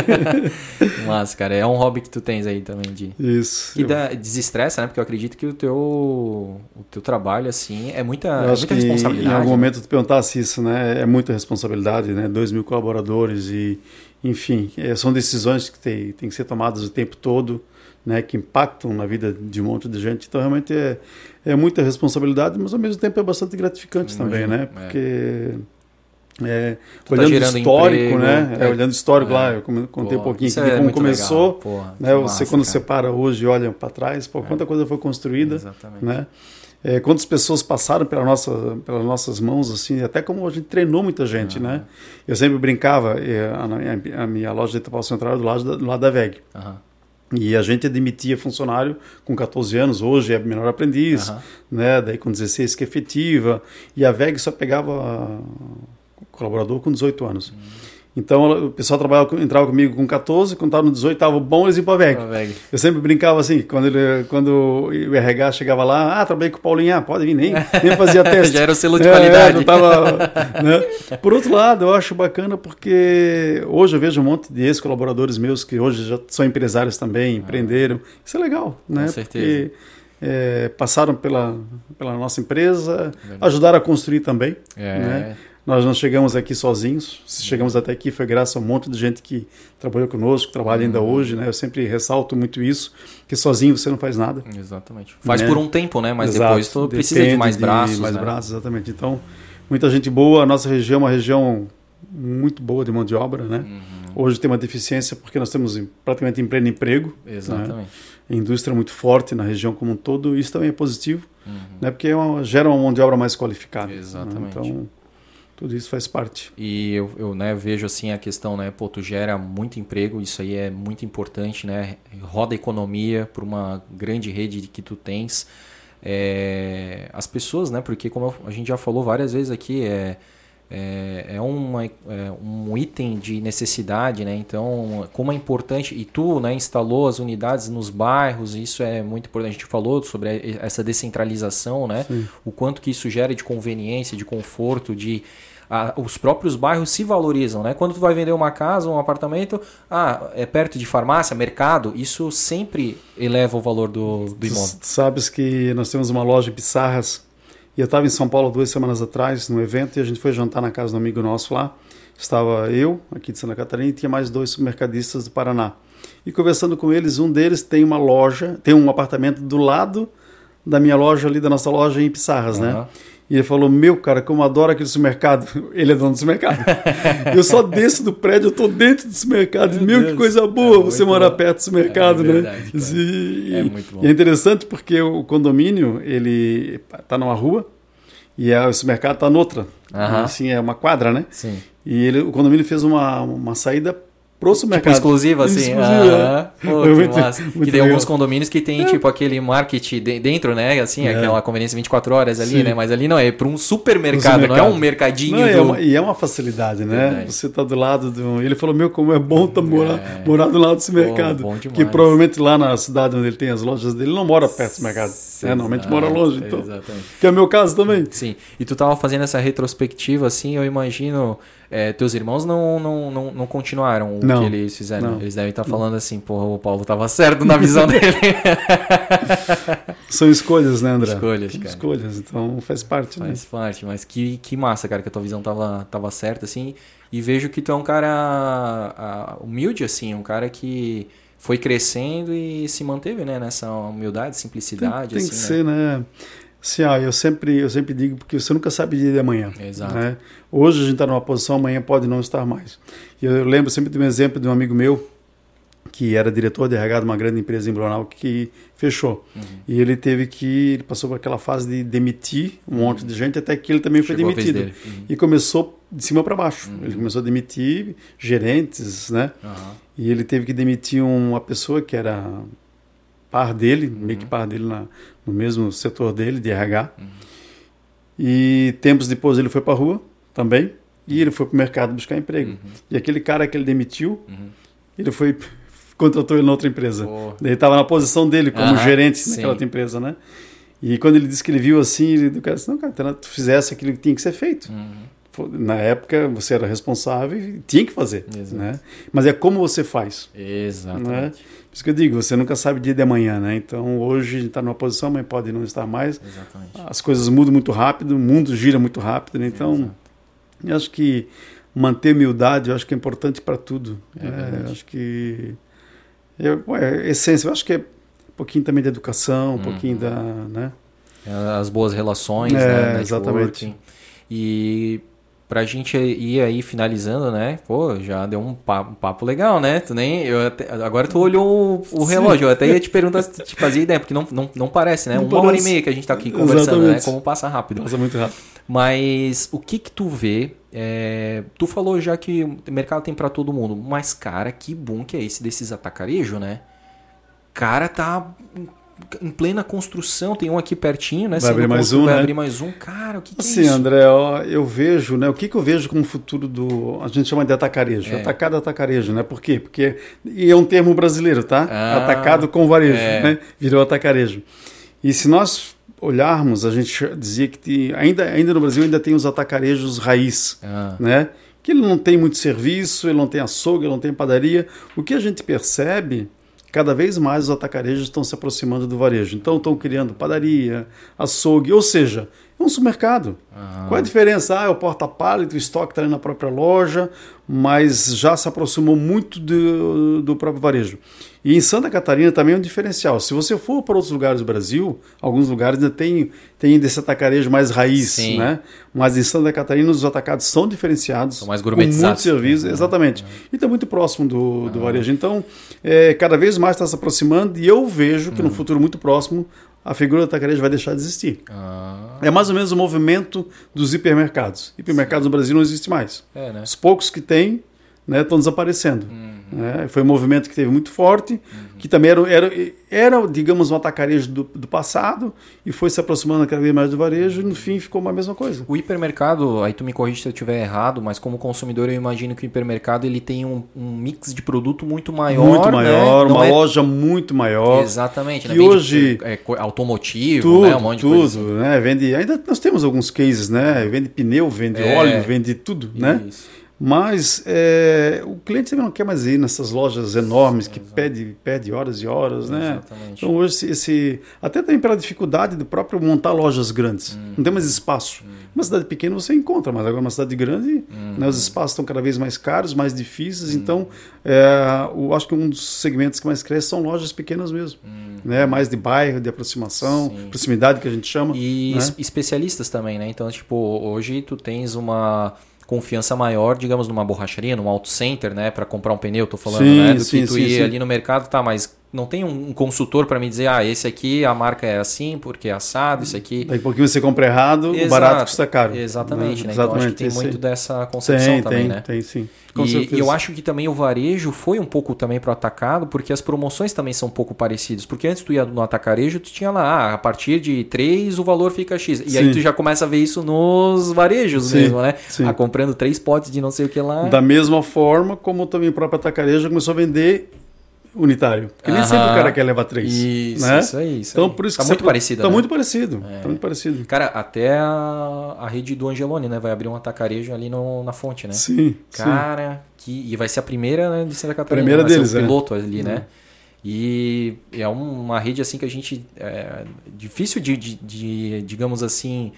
Mas, cara, é um hobby que tu tens aí também de. Isso. E dá, desestressa, né? Porque eu acredito que o teu, o teu trabalho, assim, é muita, eu é muita responsabilidade. Em algum né? momento tu perguntasse isso, né? É muita responsabilidade, né? 2 mil colaboradores e, enfim, é, são decisões que tem, tem que ser tomadas o tempo todo né, que impactam na vida de um monte de gente. Então, realmente é, é muita responsabilidade, mas ao mesmo tempo é bastante gratificante também, né? É. Porque é, olhando tá histórico, emprego, né? É, olhando histórico é. lá, eu contei um pouquinho de é como começou. Porra, né? Você massa, quando cara. você para hoje e olha para trás, pô, quanta coisa foi construída, né? É, quantas pessoas passaram pela nossa, pelas nossas mãos, assim, até como a gente treinou muita gente, uhum. né? Eu sempre brincava, a, minha, a minha loja de Itapau Central do lado da, do lado da VEG. Uhum. E a gente admitia funcionário com 14 anos, hoje é menor aprendiz, uhum. né? daí com 16 que é efetiva, e a VEG só pegava colaborador com 18 anos. Uhum. Então o pessoal trabalhava, entrava comigo com 14, quando estava no 18 estava bom, eles iam para VEG. Eu sempre brincava assim, quando, ele, quando o RH chegava lá, ah, trabalhei com o Paulinho, ah, pode vir, nem, nem fazia teste. Já era o selo de é, qualidade. É, tava, né? Por outro lado, eu acho bacana porque hoje eu vejo um monte de ex-colaboradores meus que hoje já são empresários também, ah. empreenderam. Isso é legal, né? Com certeza. Porque, é, passaram pela, pela nossa empresa, ajudaram a construir também. É. Né? Nós não chegamos aqui sozinhos. Se chegamos até aqui foi graças a um monte de gente que trabalhou conosco, trabalha ainda uhum. hoje, né? Eu sempre ressalto muito isso, que sozinho você não faz nada. Exatamente. Faz né? por um tempo, né? Mas Exato. depois tu precisa de mais braços, de mais né? braços, exatamente. Então, muita gente boa. A nossa região é uma região muito boa de mão de obra, né? Uhum. Hoje tem uma deficiência porque nós temos praticamente em pleno emprego. Né? Exatamente. Né? Indústria é muito forte na região como um todo. Isso também é positivo, uhum. né? Porque é uma, gera uma mão de obra mais qualificada. Né? Exatamente. Né? Então tudo isso faz parte. E eu, eu né, vejo assim a questão, né, pô, tu gera muito emprego, isso aí é muito importante, né? Roda a economia para uma grande rede que tu tens. É, as pessoas, né? Porque como a gente já falou várias vezes aqui, é, é, é, uma, é um item de necessidade, né? Então, como é importante, e tu né, instalou as unidades nos bairros, isso é muito importante. A gente falou sobre essa descentralização, né? Sim. O quanto que isso gera de conveniência, de conforto, de a, os próprios bairros se valorizam, né? Quando tu vai vender uma casa, um apartamento, ah, é perto de farmácia, mercado, isso sempre eleva o valor do, do imóvel. Tu sabes que nós temos uma loja em Pissarras e eu estava em São Paulo duas semanas atrás, num evento, e a gente foi jantar na casa de um amigo nosso lá. Estava eu, aqui de Santa Catarina, e tinha mais dois supermercadistas do Paraná. E conversando com eles, um deles tem uma loja, tem um apartamento do lado da minha loja ali, da nossa loja em Pissarras, uhum. né? E ele falou: Meu, cara, como eu adoro aquele supermercado. Ele é dono do supermercado. eu só desço do prédio, eu tô dentro do supermercado. Meu, Meu que coisa boa é você morar perto do supermercado, é, né? e, é muito bom. E é interessante porque o condomínio, ele tá numa rua e o supermercado tá noutra. Assim, é uma quadra, né? Sim. E ele, o condomínio fez uma, uma saída pro supermercado. Tipo, exclusiva, assim. Exclusiva, ah, Pô, é muito, massa. Muito que tem alguns condomínios que tem, é. tipo, aquele marketing dentro, né? Assim, é. aquela conveniência 24 horas ali, Sim. né? Mas ali não, é para um supermercado, não é um mercadinho. Não, do... é uma, e é uma facilidade, né? Verdade. Você tá do lado do. Ele falou, meu, como é bom tá morar, é. morar do lado do supermercado. Pô, que provavelmente lá na cidade onde ele tem as lojas dele, não mora perto do supermercado. É, normalmente mora longe, então. Exatamente. Que é o meu caso também. Sim. E tu tava fazendo essa retrospectiva, assim, eu imagino é, teus irmãos não, não, não, não continuaram o não, que eles fizeram. Não. Eles devem estar falando assim, porra, o Paulo estava certo na visão dele. São escolhas, né, André? Escolhas, cara. Escolhas, então faz parte, né? Faz né? parte, mas que, que massa, cara, que a tua visão tava, tava certa, assim. E vejo que tu é um cara humilde, assim, um cara que foi crescendo e se manteve, né, nessa humildade, simplicidade. Tem, tem assim, que né? ser, né? Sim, ah, eu sempre, eu sempre digo porque você nunca sabe dia de amanhã. Exato. Né? Hoje a gente está numa posição, amanhã pode não estar mais. E eu lembro sempre de um exemplo de um amigo meu que era diretor de RH de uma grande empresa em Blumenau que fechou. Uhum. E ele teve que, ele passou por aquela fase de demitir um uhum. monte de gente até que ele também Chegou foi demitido. Uhum. E começou de cima para baixo. Uhum. Ele começou a demitir gerentes, né? E ele teve que demitir uma pessoa que era par dele, uhum. meio que par dele na, no mesmo setor dele, de RH. Uhum. E tempos depois ele foi para a rua também, e ele foi para o mercado buscar emprego. Uhum. E aquele cara que ele demitiu, uhum. ele foi contratou ele na outra empresa. Oh. Ele estava na posição dele como gerente sim. naquela outra empresa, né? E quando ele disse que ele viu assim, ele o cara disse, não, cara, tu fizesse aquilo que tinha que ser feito. Uhum. Na época você era responsável e tinha que fazer, Exato. né? Mas é como você faz. Exatamente. Né? Por isso que eu digo, você nunca sabe o dia de amanhã, né? Então hoje a gente está numa posição, mas pode não estar mais. Exatamente. As coisas mudam muito rápido, o mundo gira muito rápido, né? Então Exato. eu acho que manter humildade, eu acho que é importante para tudo. É é, eu acho que é, é, essência, eu acho que é um pouquinho também da educação, um uhum. pouquinho da, né? É, as boas relações, é, né? Exatamente. E pra gente ir aí finalizando, né? Pô, já deu um papo, um papo legal, né? Tu nem, eu até, agora tu olhou o, o relógio, eu até ia te perguntar se te fazia ideia, porque não, não, não parece, né? Não Uma parece. hora e meia que a gente tá aqui conversando, né? Exatamente. né? Como passa rápido. Passa muito rápido. Mas o que que tu vê? É, tu falou já que o mercado tem para todo mundo, mas cara, que bom que é esse desses atacarejo, né? Cara, tá em plena construção, tem um aqui pertinho, né? Vai abrir mais um, vai né? abrir mais um. Cara, o que, que Assim, é isso? André, ó, eu vejo, né? O que, que eu vejo como futuro do. A gente chama de atacarejo. É. Atacado atacarejo, né? Por quê? Porque. E é um termo brasileiro, tá? Ah, Atacado com varejo, é. né? Virou atacarejo. E se nós olharmos, a gente dizia que tem- ainda, ainda no Brasil ainda tem os atacarejos raiz, Ah, né? Que ele não tem muito serviço, ele não tem açougue, ele não tem padaria. O que a gente percebe, cada vez mais os atacarejos estão se aproximando do varejo. Então estão criando padaria, açougue, ou seja, é um supermercado. ah, Qual é a diferença? Ah, é o porta-pallet, o estoque está ali na própria loja, mas já se aproximou muito do, do próprio varejo. E em Santa Catarina também é um diferencial. Se você for para outros lugares do Brasil, alguns lugares ainda tem, tem ainda esse atacarejo mais raiz, Sim. né? Mas em Santa Catarina os atacados são diferenciados. São mais Com gourmetizados. muito serviço, Uhum. exatamente. E está muito próximo do, do varejo. Então, é, cada vez mais está se aproximando e eu vejo que no Uhum. futuro muito próximo a figura do atacarejo vai deixar de existir. ah, É mais ou menos o movimento dos hipermercados. Hipermercados no Brasil não existe mais. é, né? Os poucos que tem né, estão desaparecendo. Uhum. né? Foi um movimento que teve muito forte, que também era, era, era, digamos, um atacarejo do, do passado e foi se aproximando cada vez mais do varejo e no fim ficou uma mesma coisa. O hipermercado, aí tu me corrige se eu estiver errado, mas como consumidor eu imagino que o hipermercado ele tem um, um mix de produto muito maior. muito né? maior, Não uma é- loja muito maior. Exatamente. né? Vende, hoje- é, co- automotivo, Tudo, né? Um monte de tudo, coisa. assim. né? Vende, ainda nós temos alguns cases, né? Vende pneu, vende É. óleo, vende tudo, né? Mas é, o cliente também não quer mais ir nessas lojas enormes que pede, pede horas e horas, né? Exatamente. Então hoje esse, até também pela dificuldade do próprio montar lojas grandes, Hum. não tem mais espaço. Uma cidade pequena você encontra, mas agora uma cidade grande, Hum. né, os espaços estão cada vez mais caros, mais difíceis. Então, é, eu acho que um dos segmentos que mais cresce são lojas pequenas mesmo, né? Mais de bairro, de aproximação, Hum. Sim. proximidade que a gente chama. E né? es- especialistas também, né? Então, tipo, hoje tu tens uma confiança maior, digamos, numa borracharia, num auto center, né, Pra comprar um pneu, tô falando, Sim, né, do sim, que tu sim, ir ali no mercado, tá, mas não tem um consultor pra me dizer, ah, esse aqui a marca é assim, porque é assado, isso aqui. Daí pouquinho você compra errado, o Exato. barato custa caro. Exatamente, né? Exatamente. Então acho que tem esse muito aí. dessa concepção tem, também, tem, né? tem sim. Com E, certeza. eu acho que também o varejo foi um pouco também pro atacado, porque as promoções também são um pouco parecidas. Porque antes tu ia no atacarejo, tu tinha lá, ah, a partir de 3 o valor fica X. E aí Sim. tu já começa a ver isso nos varejos Sim, mesmo, né? sim. Ah, comprando três potes de não sei o que lá. Da mesma forma como também o próprio atacarejo começou a vender unitário. Porque nem Aham. sempre o cara quer levar três. Isso, né? isso aí. Isso Então aí. por isso tá que muito sempre- parecido, Tá né? muito parecido. Tá muito parecido. Cara, até a, a rede do Angelone, né? Vai abrir um atacarejo ali no, na fonte, né? Sim. sim. Cara, que, e vai ser a primeira né, de Santa Catarina. Primeira vai deles, o é. piloto ali, né? E é um- uma rede assim que a gente. É, difícil de, de- de, digamos assim,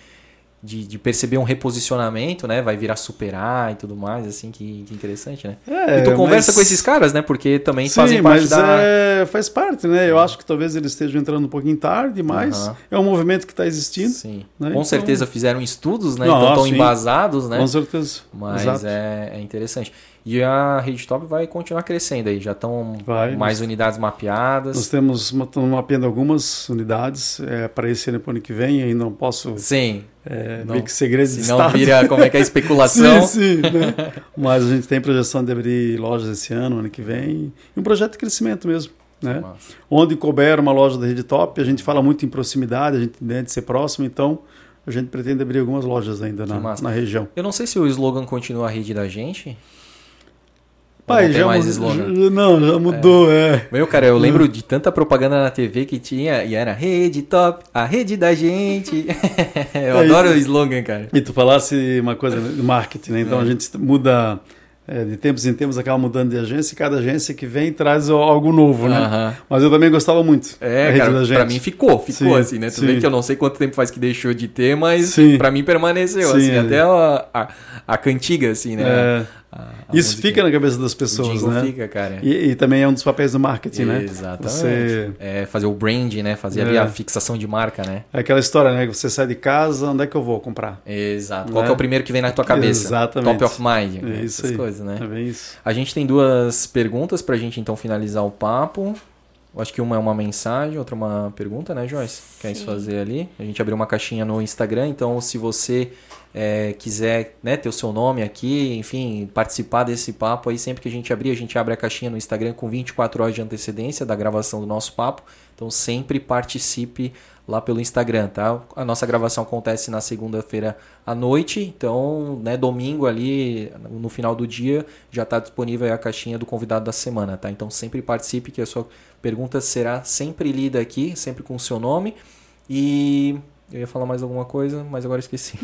de, de perceber um reposicionamento, né? Vai virar superar e tudo mais, assim, que, que interessante, né? É, e tu conversa mas- com esses caras, né? Porque também Sim, fazem parte mas da. é, faz parte, né? Eu acho que talvez eles estejam entrando um pouquinho tarde, mas Aham. é um movimento que está existindo. Sim. né? Com Então- certeza fizeram estudos, né? Não, então estão sim. embasados, né? Com certeza. Mas Exato. é, é interessante. E a rede top vai continuar crescendo aí. Já estão Vai. mais unidades mapeadas. Nós temos estamos mapeando algumas unidades é, para esse ano e para o ano que vem. Ainda não posso Sim. é, Não. meio que segredo de Se não Estado. vira como é que é a especulação. Sim, sim. né? Mas a gente tem projeção de abrir lojas esse ano, ano que vem. E um projeto de crescimento mesmo. Né? Onde couber uma loja da Rede Top, a gente fala muito em proximidade, a gente de ser próximo, então a gente pretende abrir algumas lojas ainda na, na região. Eu não sei se o slogan continua a rede da gente. Pai, já mais mudou, já- não, já mudou, é. Meu, cara, eu lembro de tanta propaganda na TV que tinha e era rede top, a rede da gente. eu Aí- adoro o slogan, cara. E tu falasse uma coisa do marketing, né? Então É. a gente muda é, de tempos em tempos, acaba mudando de agência e cada agência que vem traz algo novo, né? Mas eu também gostava muito É, rede cara, da gente. pra mim ficou, ficou Sim, assim, né? Tu sim. vê que eu não sei quanto tempo faz que deixou de ter, mas Sim. pra mim permaneceu, Sim, assim, é. até a, a, a cantiga, assim, né? É, A- a isso musiquinha. fica na cabeça das pessoas, né? fica, cara. E, e também é um dos papéis do marketing, né? Exatamente. Você- É, fazer o brand, né? Fazer ali É. a fixação de marca, né? É aquela história, né? Que você sai de casa, onde é que eu vou comprar? Exato. Né? Qual que é o primeiro que vem na tua cabeça? Exatamente. Top of mind. É né? isso Essas aí. coisas, né? É bem isso. A gente tem duas perguntas pra gente então finalizar o papo. Eu acho que uma é uma mensagem, outra uma pergunta, né, Joyce? Quer Sim. fazer ali? A gente abriu uma caixinha no Instagram, então se você é, quiser né, ter o seu nome aqui, enfim, participar desse papo aí, sempre que a gente abrir, a gente abre a caixinha no Instagram com 24 horas de antecedência da gravação do nosso papo. Então sempre participe lá pelo Instagram, tá? A nossa gravação acontece na segunda-feira à noite, então, né, domingo ali, no final do dia, já está disponível a caixinha do convidado da semana, tá? Então sempre participe que a sua pergunta será sempre lida aqui, sempre com o seu nome. E eu ia falar mais alguma coisa, mas agora esqueci.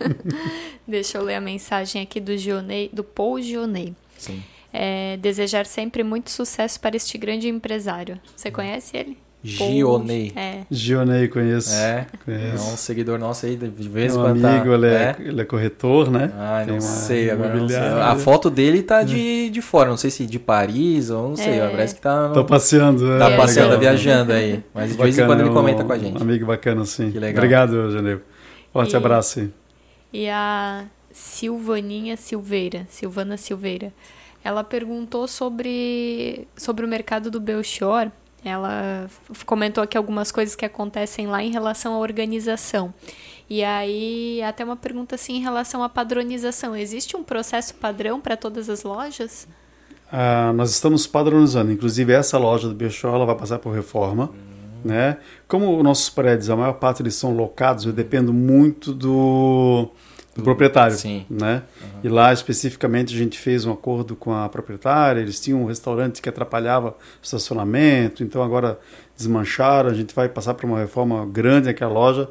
Deixa eu ler a mensagem aqui do Gionei, do Paul Gionei. Sim. É, desejar sempre muito sucesso para este grande empresário. Você conhece ele? Gionei. É. Gionei, conheço. É, Conheço. é um seguidor nosso aí, de vez É em um quando. tá- amigo, ele, é, é. ele é corretor, né? Ah, não sei, agora não sei. A foto dele tá de, de fora, não sei se de Paris ou não sei, É. parece que tá, Tô passeando. tá é, passeando, tá legal. viajando aí. Mas de vez em Bacana, quando ele é comenta um com a gente. Amigo bacana, sim. Que legal. Obrigado, Janeiro. Forte E- abraço. E a Silvaninha Silveira, Silvana Silveira, ela perguntou sobre, sobre o mercado do Belchior. Ela comentou aqui algumas coisas que acontecem lá em relação à organização. E aí, até uma pergunta assim em relação à padronização. Existe um processo padrão para todas as lojas? Ah, nós estamos padronizando. Inclusive, essa loja do Belchor ela vai passar por reforma. Né? Como os nossos prédios, a maior parte eles são locados, eu dependo muito do, do proprietário. Sim. Né? E lá, especificamente, a gente fez um acordo com a proprietária. Eles tinham um restaurante que atrapalhava o estacionamento, então agora desmancharam. A gente vai passar por uma reforma grande naquela loja.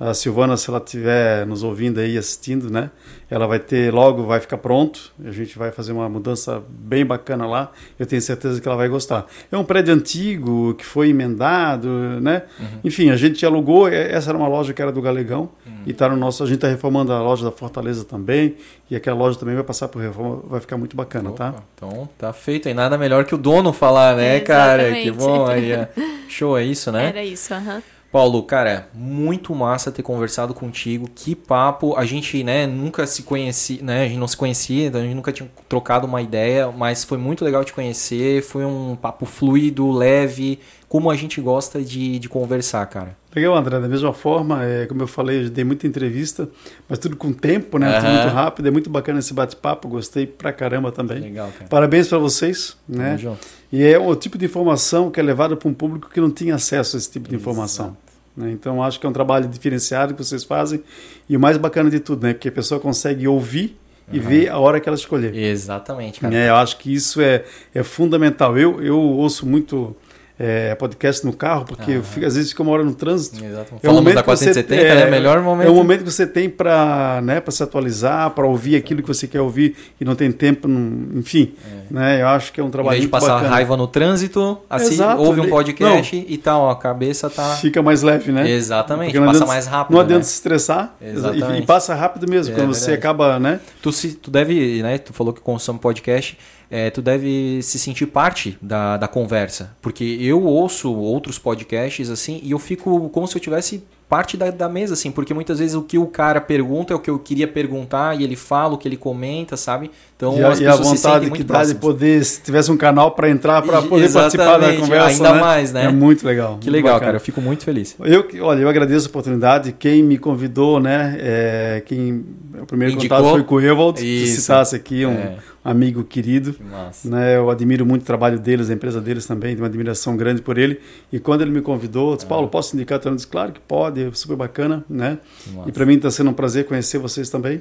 A Silvana, se ela estiver nos ouvindo aí, assistindo, né? Ela vai ter, logo vai ficar pronto. A gente vai fazer uma mudança bem bacana lá. Eu tenho certeza que ela vai gostar. É um prédio antigo que foi emendado, né? Enfim, a gente alugou. Essa era uma loja que era do Galegão e tá no nosso. A gente está reformando a loja da Fortaleza também e aquela loja também vai passar por reforma. Vai ficar muito bacana, tá? Opa, Então tá feito. E nada melhor que o dono falar, né, É, cara? Que bom aí. é. Show, é isso, né? Era isso, aham. Paulo, cara, muito massa ter conversado contigo. Que papo. A gente, né, nunca se conhecia, né? A gente não se conhecia, a gente nunca tinha trocado uma ideia, mas foi muito legal te conhecer. Foi um papo fluido, leve, como a gente gosta de, de conversar, cara. Legal, André. Da mesma forma, é, como eu falei, eu dei muita entrevista, mas tudo com tempo, né? Tudo Aham. muito rápido. É muito bacana esse bate-papo. Gostei pra caramba também. Legal, cara. Parabéns para vocês, Tamo né? junto. E é o tipo de informação que é levada para um público que não tinha acesso a esse tipo de informação. né? Então, acho que é um trabalho diferenciado que vocês fazem. E o mais bacana de tudo, né? Porque a pessoa consegue ouvir e ver a hora que ela escolher. Exatamente, cara. É, eu acho que isso é, é fundamental. Eu, eu ouço muito é, podcast no carro, porque eu fico- às vezes fica uma hora no trânsito. Exato. É o momento da que você- 470, é, né? Melhor momento. É o momento que você tem para né, pra se atualizar, para ouvir aquilo que você quer ouvir e não tem tempo, não- enfim. Né, eu acho que é um Em trabalho vez de muito passar bacana. raiva no trânsito, assim, Exato. ouve um Não. podcast e tal, a cabeça tá. Fica mais leve, né? Exatamente, Porque não passa adianta- mais rápido. Não adianta né? se estressar e, Exatamente. e passa rápido mesmo. É quando você acaba, né? Tu, se, tu deve, né? Tu falou que consome podcast, é, tu deve se sentir parte da, da conversa. Porque eu ouço outros podcasts assim e eu fico como se eu tivesse parte da, da mesa, assim, porque muitas vezes o que o cara pergunta é o que eu queria perguntar e ele fala, o que ele comenta, sabe? Então e, as e a pessoas se vontade que dá de poder, se tivesse um canal para entrar, para poder participar da exatamente, conversa. ainda né? mais, né? É muito legal. Que muito legal, bacana. cara. Eu fico muito feliz. Eu, olha, eu agradeço a oportunidade. Quem me convidou, né? é, quem, o primeiro Indicou. contato foi com o Evald, que citasse aqui, um É. amigo querido. Que massa. Né, eu admiro muito o trabalho deles, a empresa deles também, tenho uma admiração grande por ele. E quando ele me convidou, eu disse, Paulo, posso indicar? Eu disse, claro que pode, é super bacana, né? E para mim está sendo um prazer conhecer vocês também.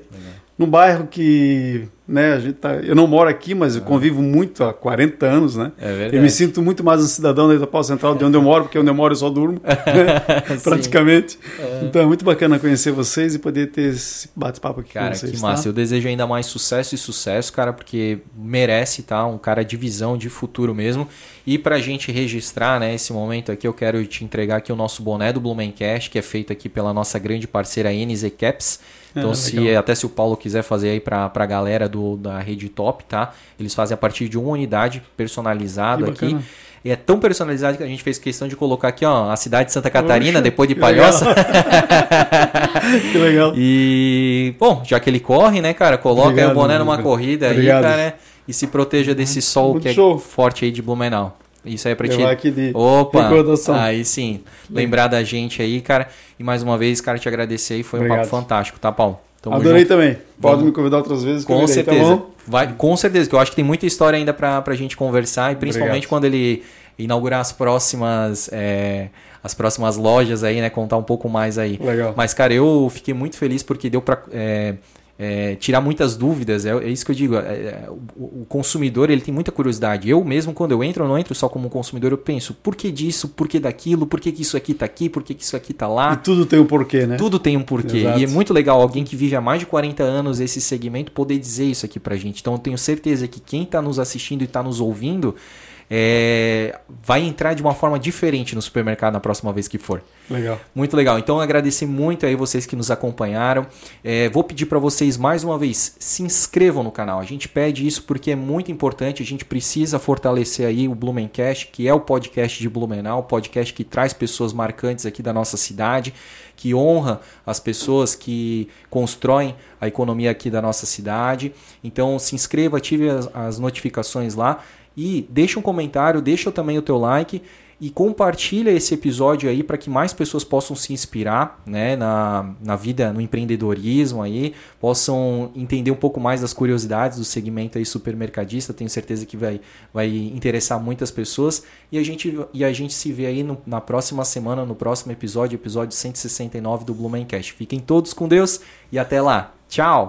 Num bairro que, né, a gente tá, eu não moro aqui, mas eu convivo muito há 40 anos, né? É verdade. Eu me sinto muito mais um cidadão da Itapau Central de onde eu moro, porque onde eu moro eu só durmo, né? Praticamente. Então é muito bacana conhecer vocês e poder ter esse bate-papo aqui Cara, com vocês. que tá? massa. Eu desejo ainda mais sucesso e sucesso, cara, porque merece, tá? Um cara de visão, de futuro mesmo. E pra gente registrar, né, esse momento aqui, eu quero te entregar aqui o nosso boné do Blumencast, que é feito aqui pela nossa grande parceira NZ Caps. Então, Ah, se, legal. até se o Paulo quiser fazer aí pra, pra galera do, da rede top, tá? Eles fazem a partir de uma unidade personalizada Que aqui. bacana. E é tão personalizado que a gente fez questão de colocar aqui, ó, a cidade de Santa Catarina, depois de. Palhoça. que legal. E, bom, já que ele corre, né, cara, coloca aí Obrigado, o boné numa amigo. corrida Obrigado. aí, cara, e se proteja desse sol Muito que é show. forte aí de Blumenau. Isso aí é pra ti. Levar aqui de Opa! recordação. Aí sim. Lembrar da gente aí, cara. E mais uma vez, cara, te agradecer aí. Foi um Obrigado. papo fantástico, tá, Paulo? Tamo Adorei junto. também. Pode Vamos. me convidar outras vezes. Com certeza. Tá Vai, com certeza, que eu acho que tem muita história ainda para a gente conversar e principalmente Obrigado. quando ele inaugurar as próximas. É, as próximas lojas aí, né? Contar um pouco mais aí. Legal. Mas, cara, eu fiquei muito feliz porque deu para é, é, tirar muitas dúvidas. É, é, isso que eu digo. É, é, o, o, consumidor ele tem muita curiosidade. Eu mesmo, quando eu entro, eu não entro só como consumidor, eu penso por que disso, por que daquilo, por que, que isso aqui está aqui, por que, que isso aqui está lá. E tudo tem um porquê, né? Tudo tem um porquê. Exato. E é muito legal alguém que vive há mais de 40 anos esse segmento poder dizer isso aqui pra gente. Então eu tenho certeza que quem está nos assistindo e está nos ouvindo é, vai entrar de uma forma diferente no supermercado na próxima vez que for. Legal. Muito legal. Então agradecer muito aí vocês que nos acompanharam. É, vou pedir para vocês mais uma vez se inscrevam no canal. A gente pede isso porque é muito importante. A gente precisa fortalecer aí o Blumencast, que é o podcast de Blumenau, o podcast que traz pessoas marcantes aqui da nossa cidade, que honra as pessoas que constroem a economia aqui da nossa cidade. Então se inscreva, ative as, as notificações lá. E deixa um comentário, deixa também o teu like e compartilha esse episódio aí para que mais pessoas possam se inspirar né, na, na vida, no empreendedorismo aí, possam entender um pouco mais das curiosidades do segmento aí supermercadista. Tenho certeza que vai, vai interessar muitas pessoas. E a gente, e a gente se vê aí no, na próxima semana, no próximo episódio, episódio 169 do Blumencast. Fiquem todos com Deus e até lá. Tchau!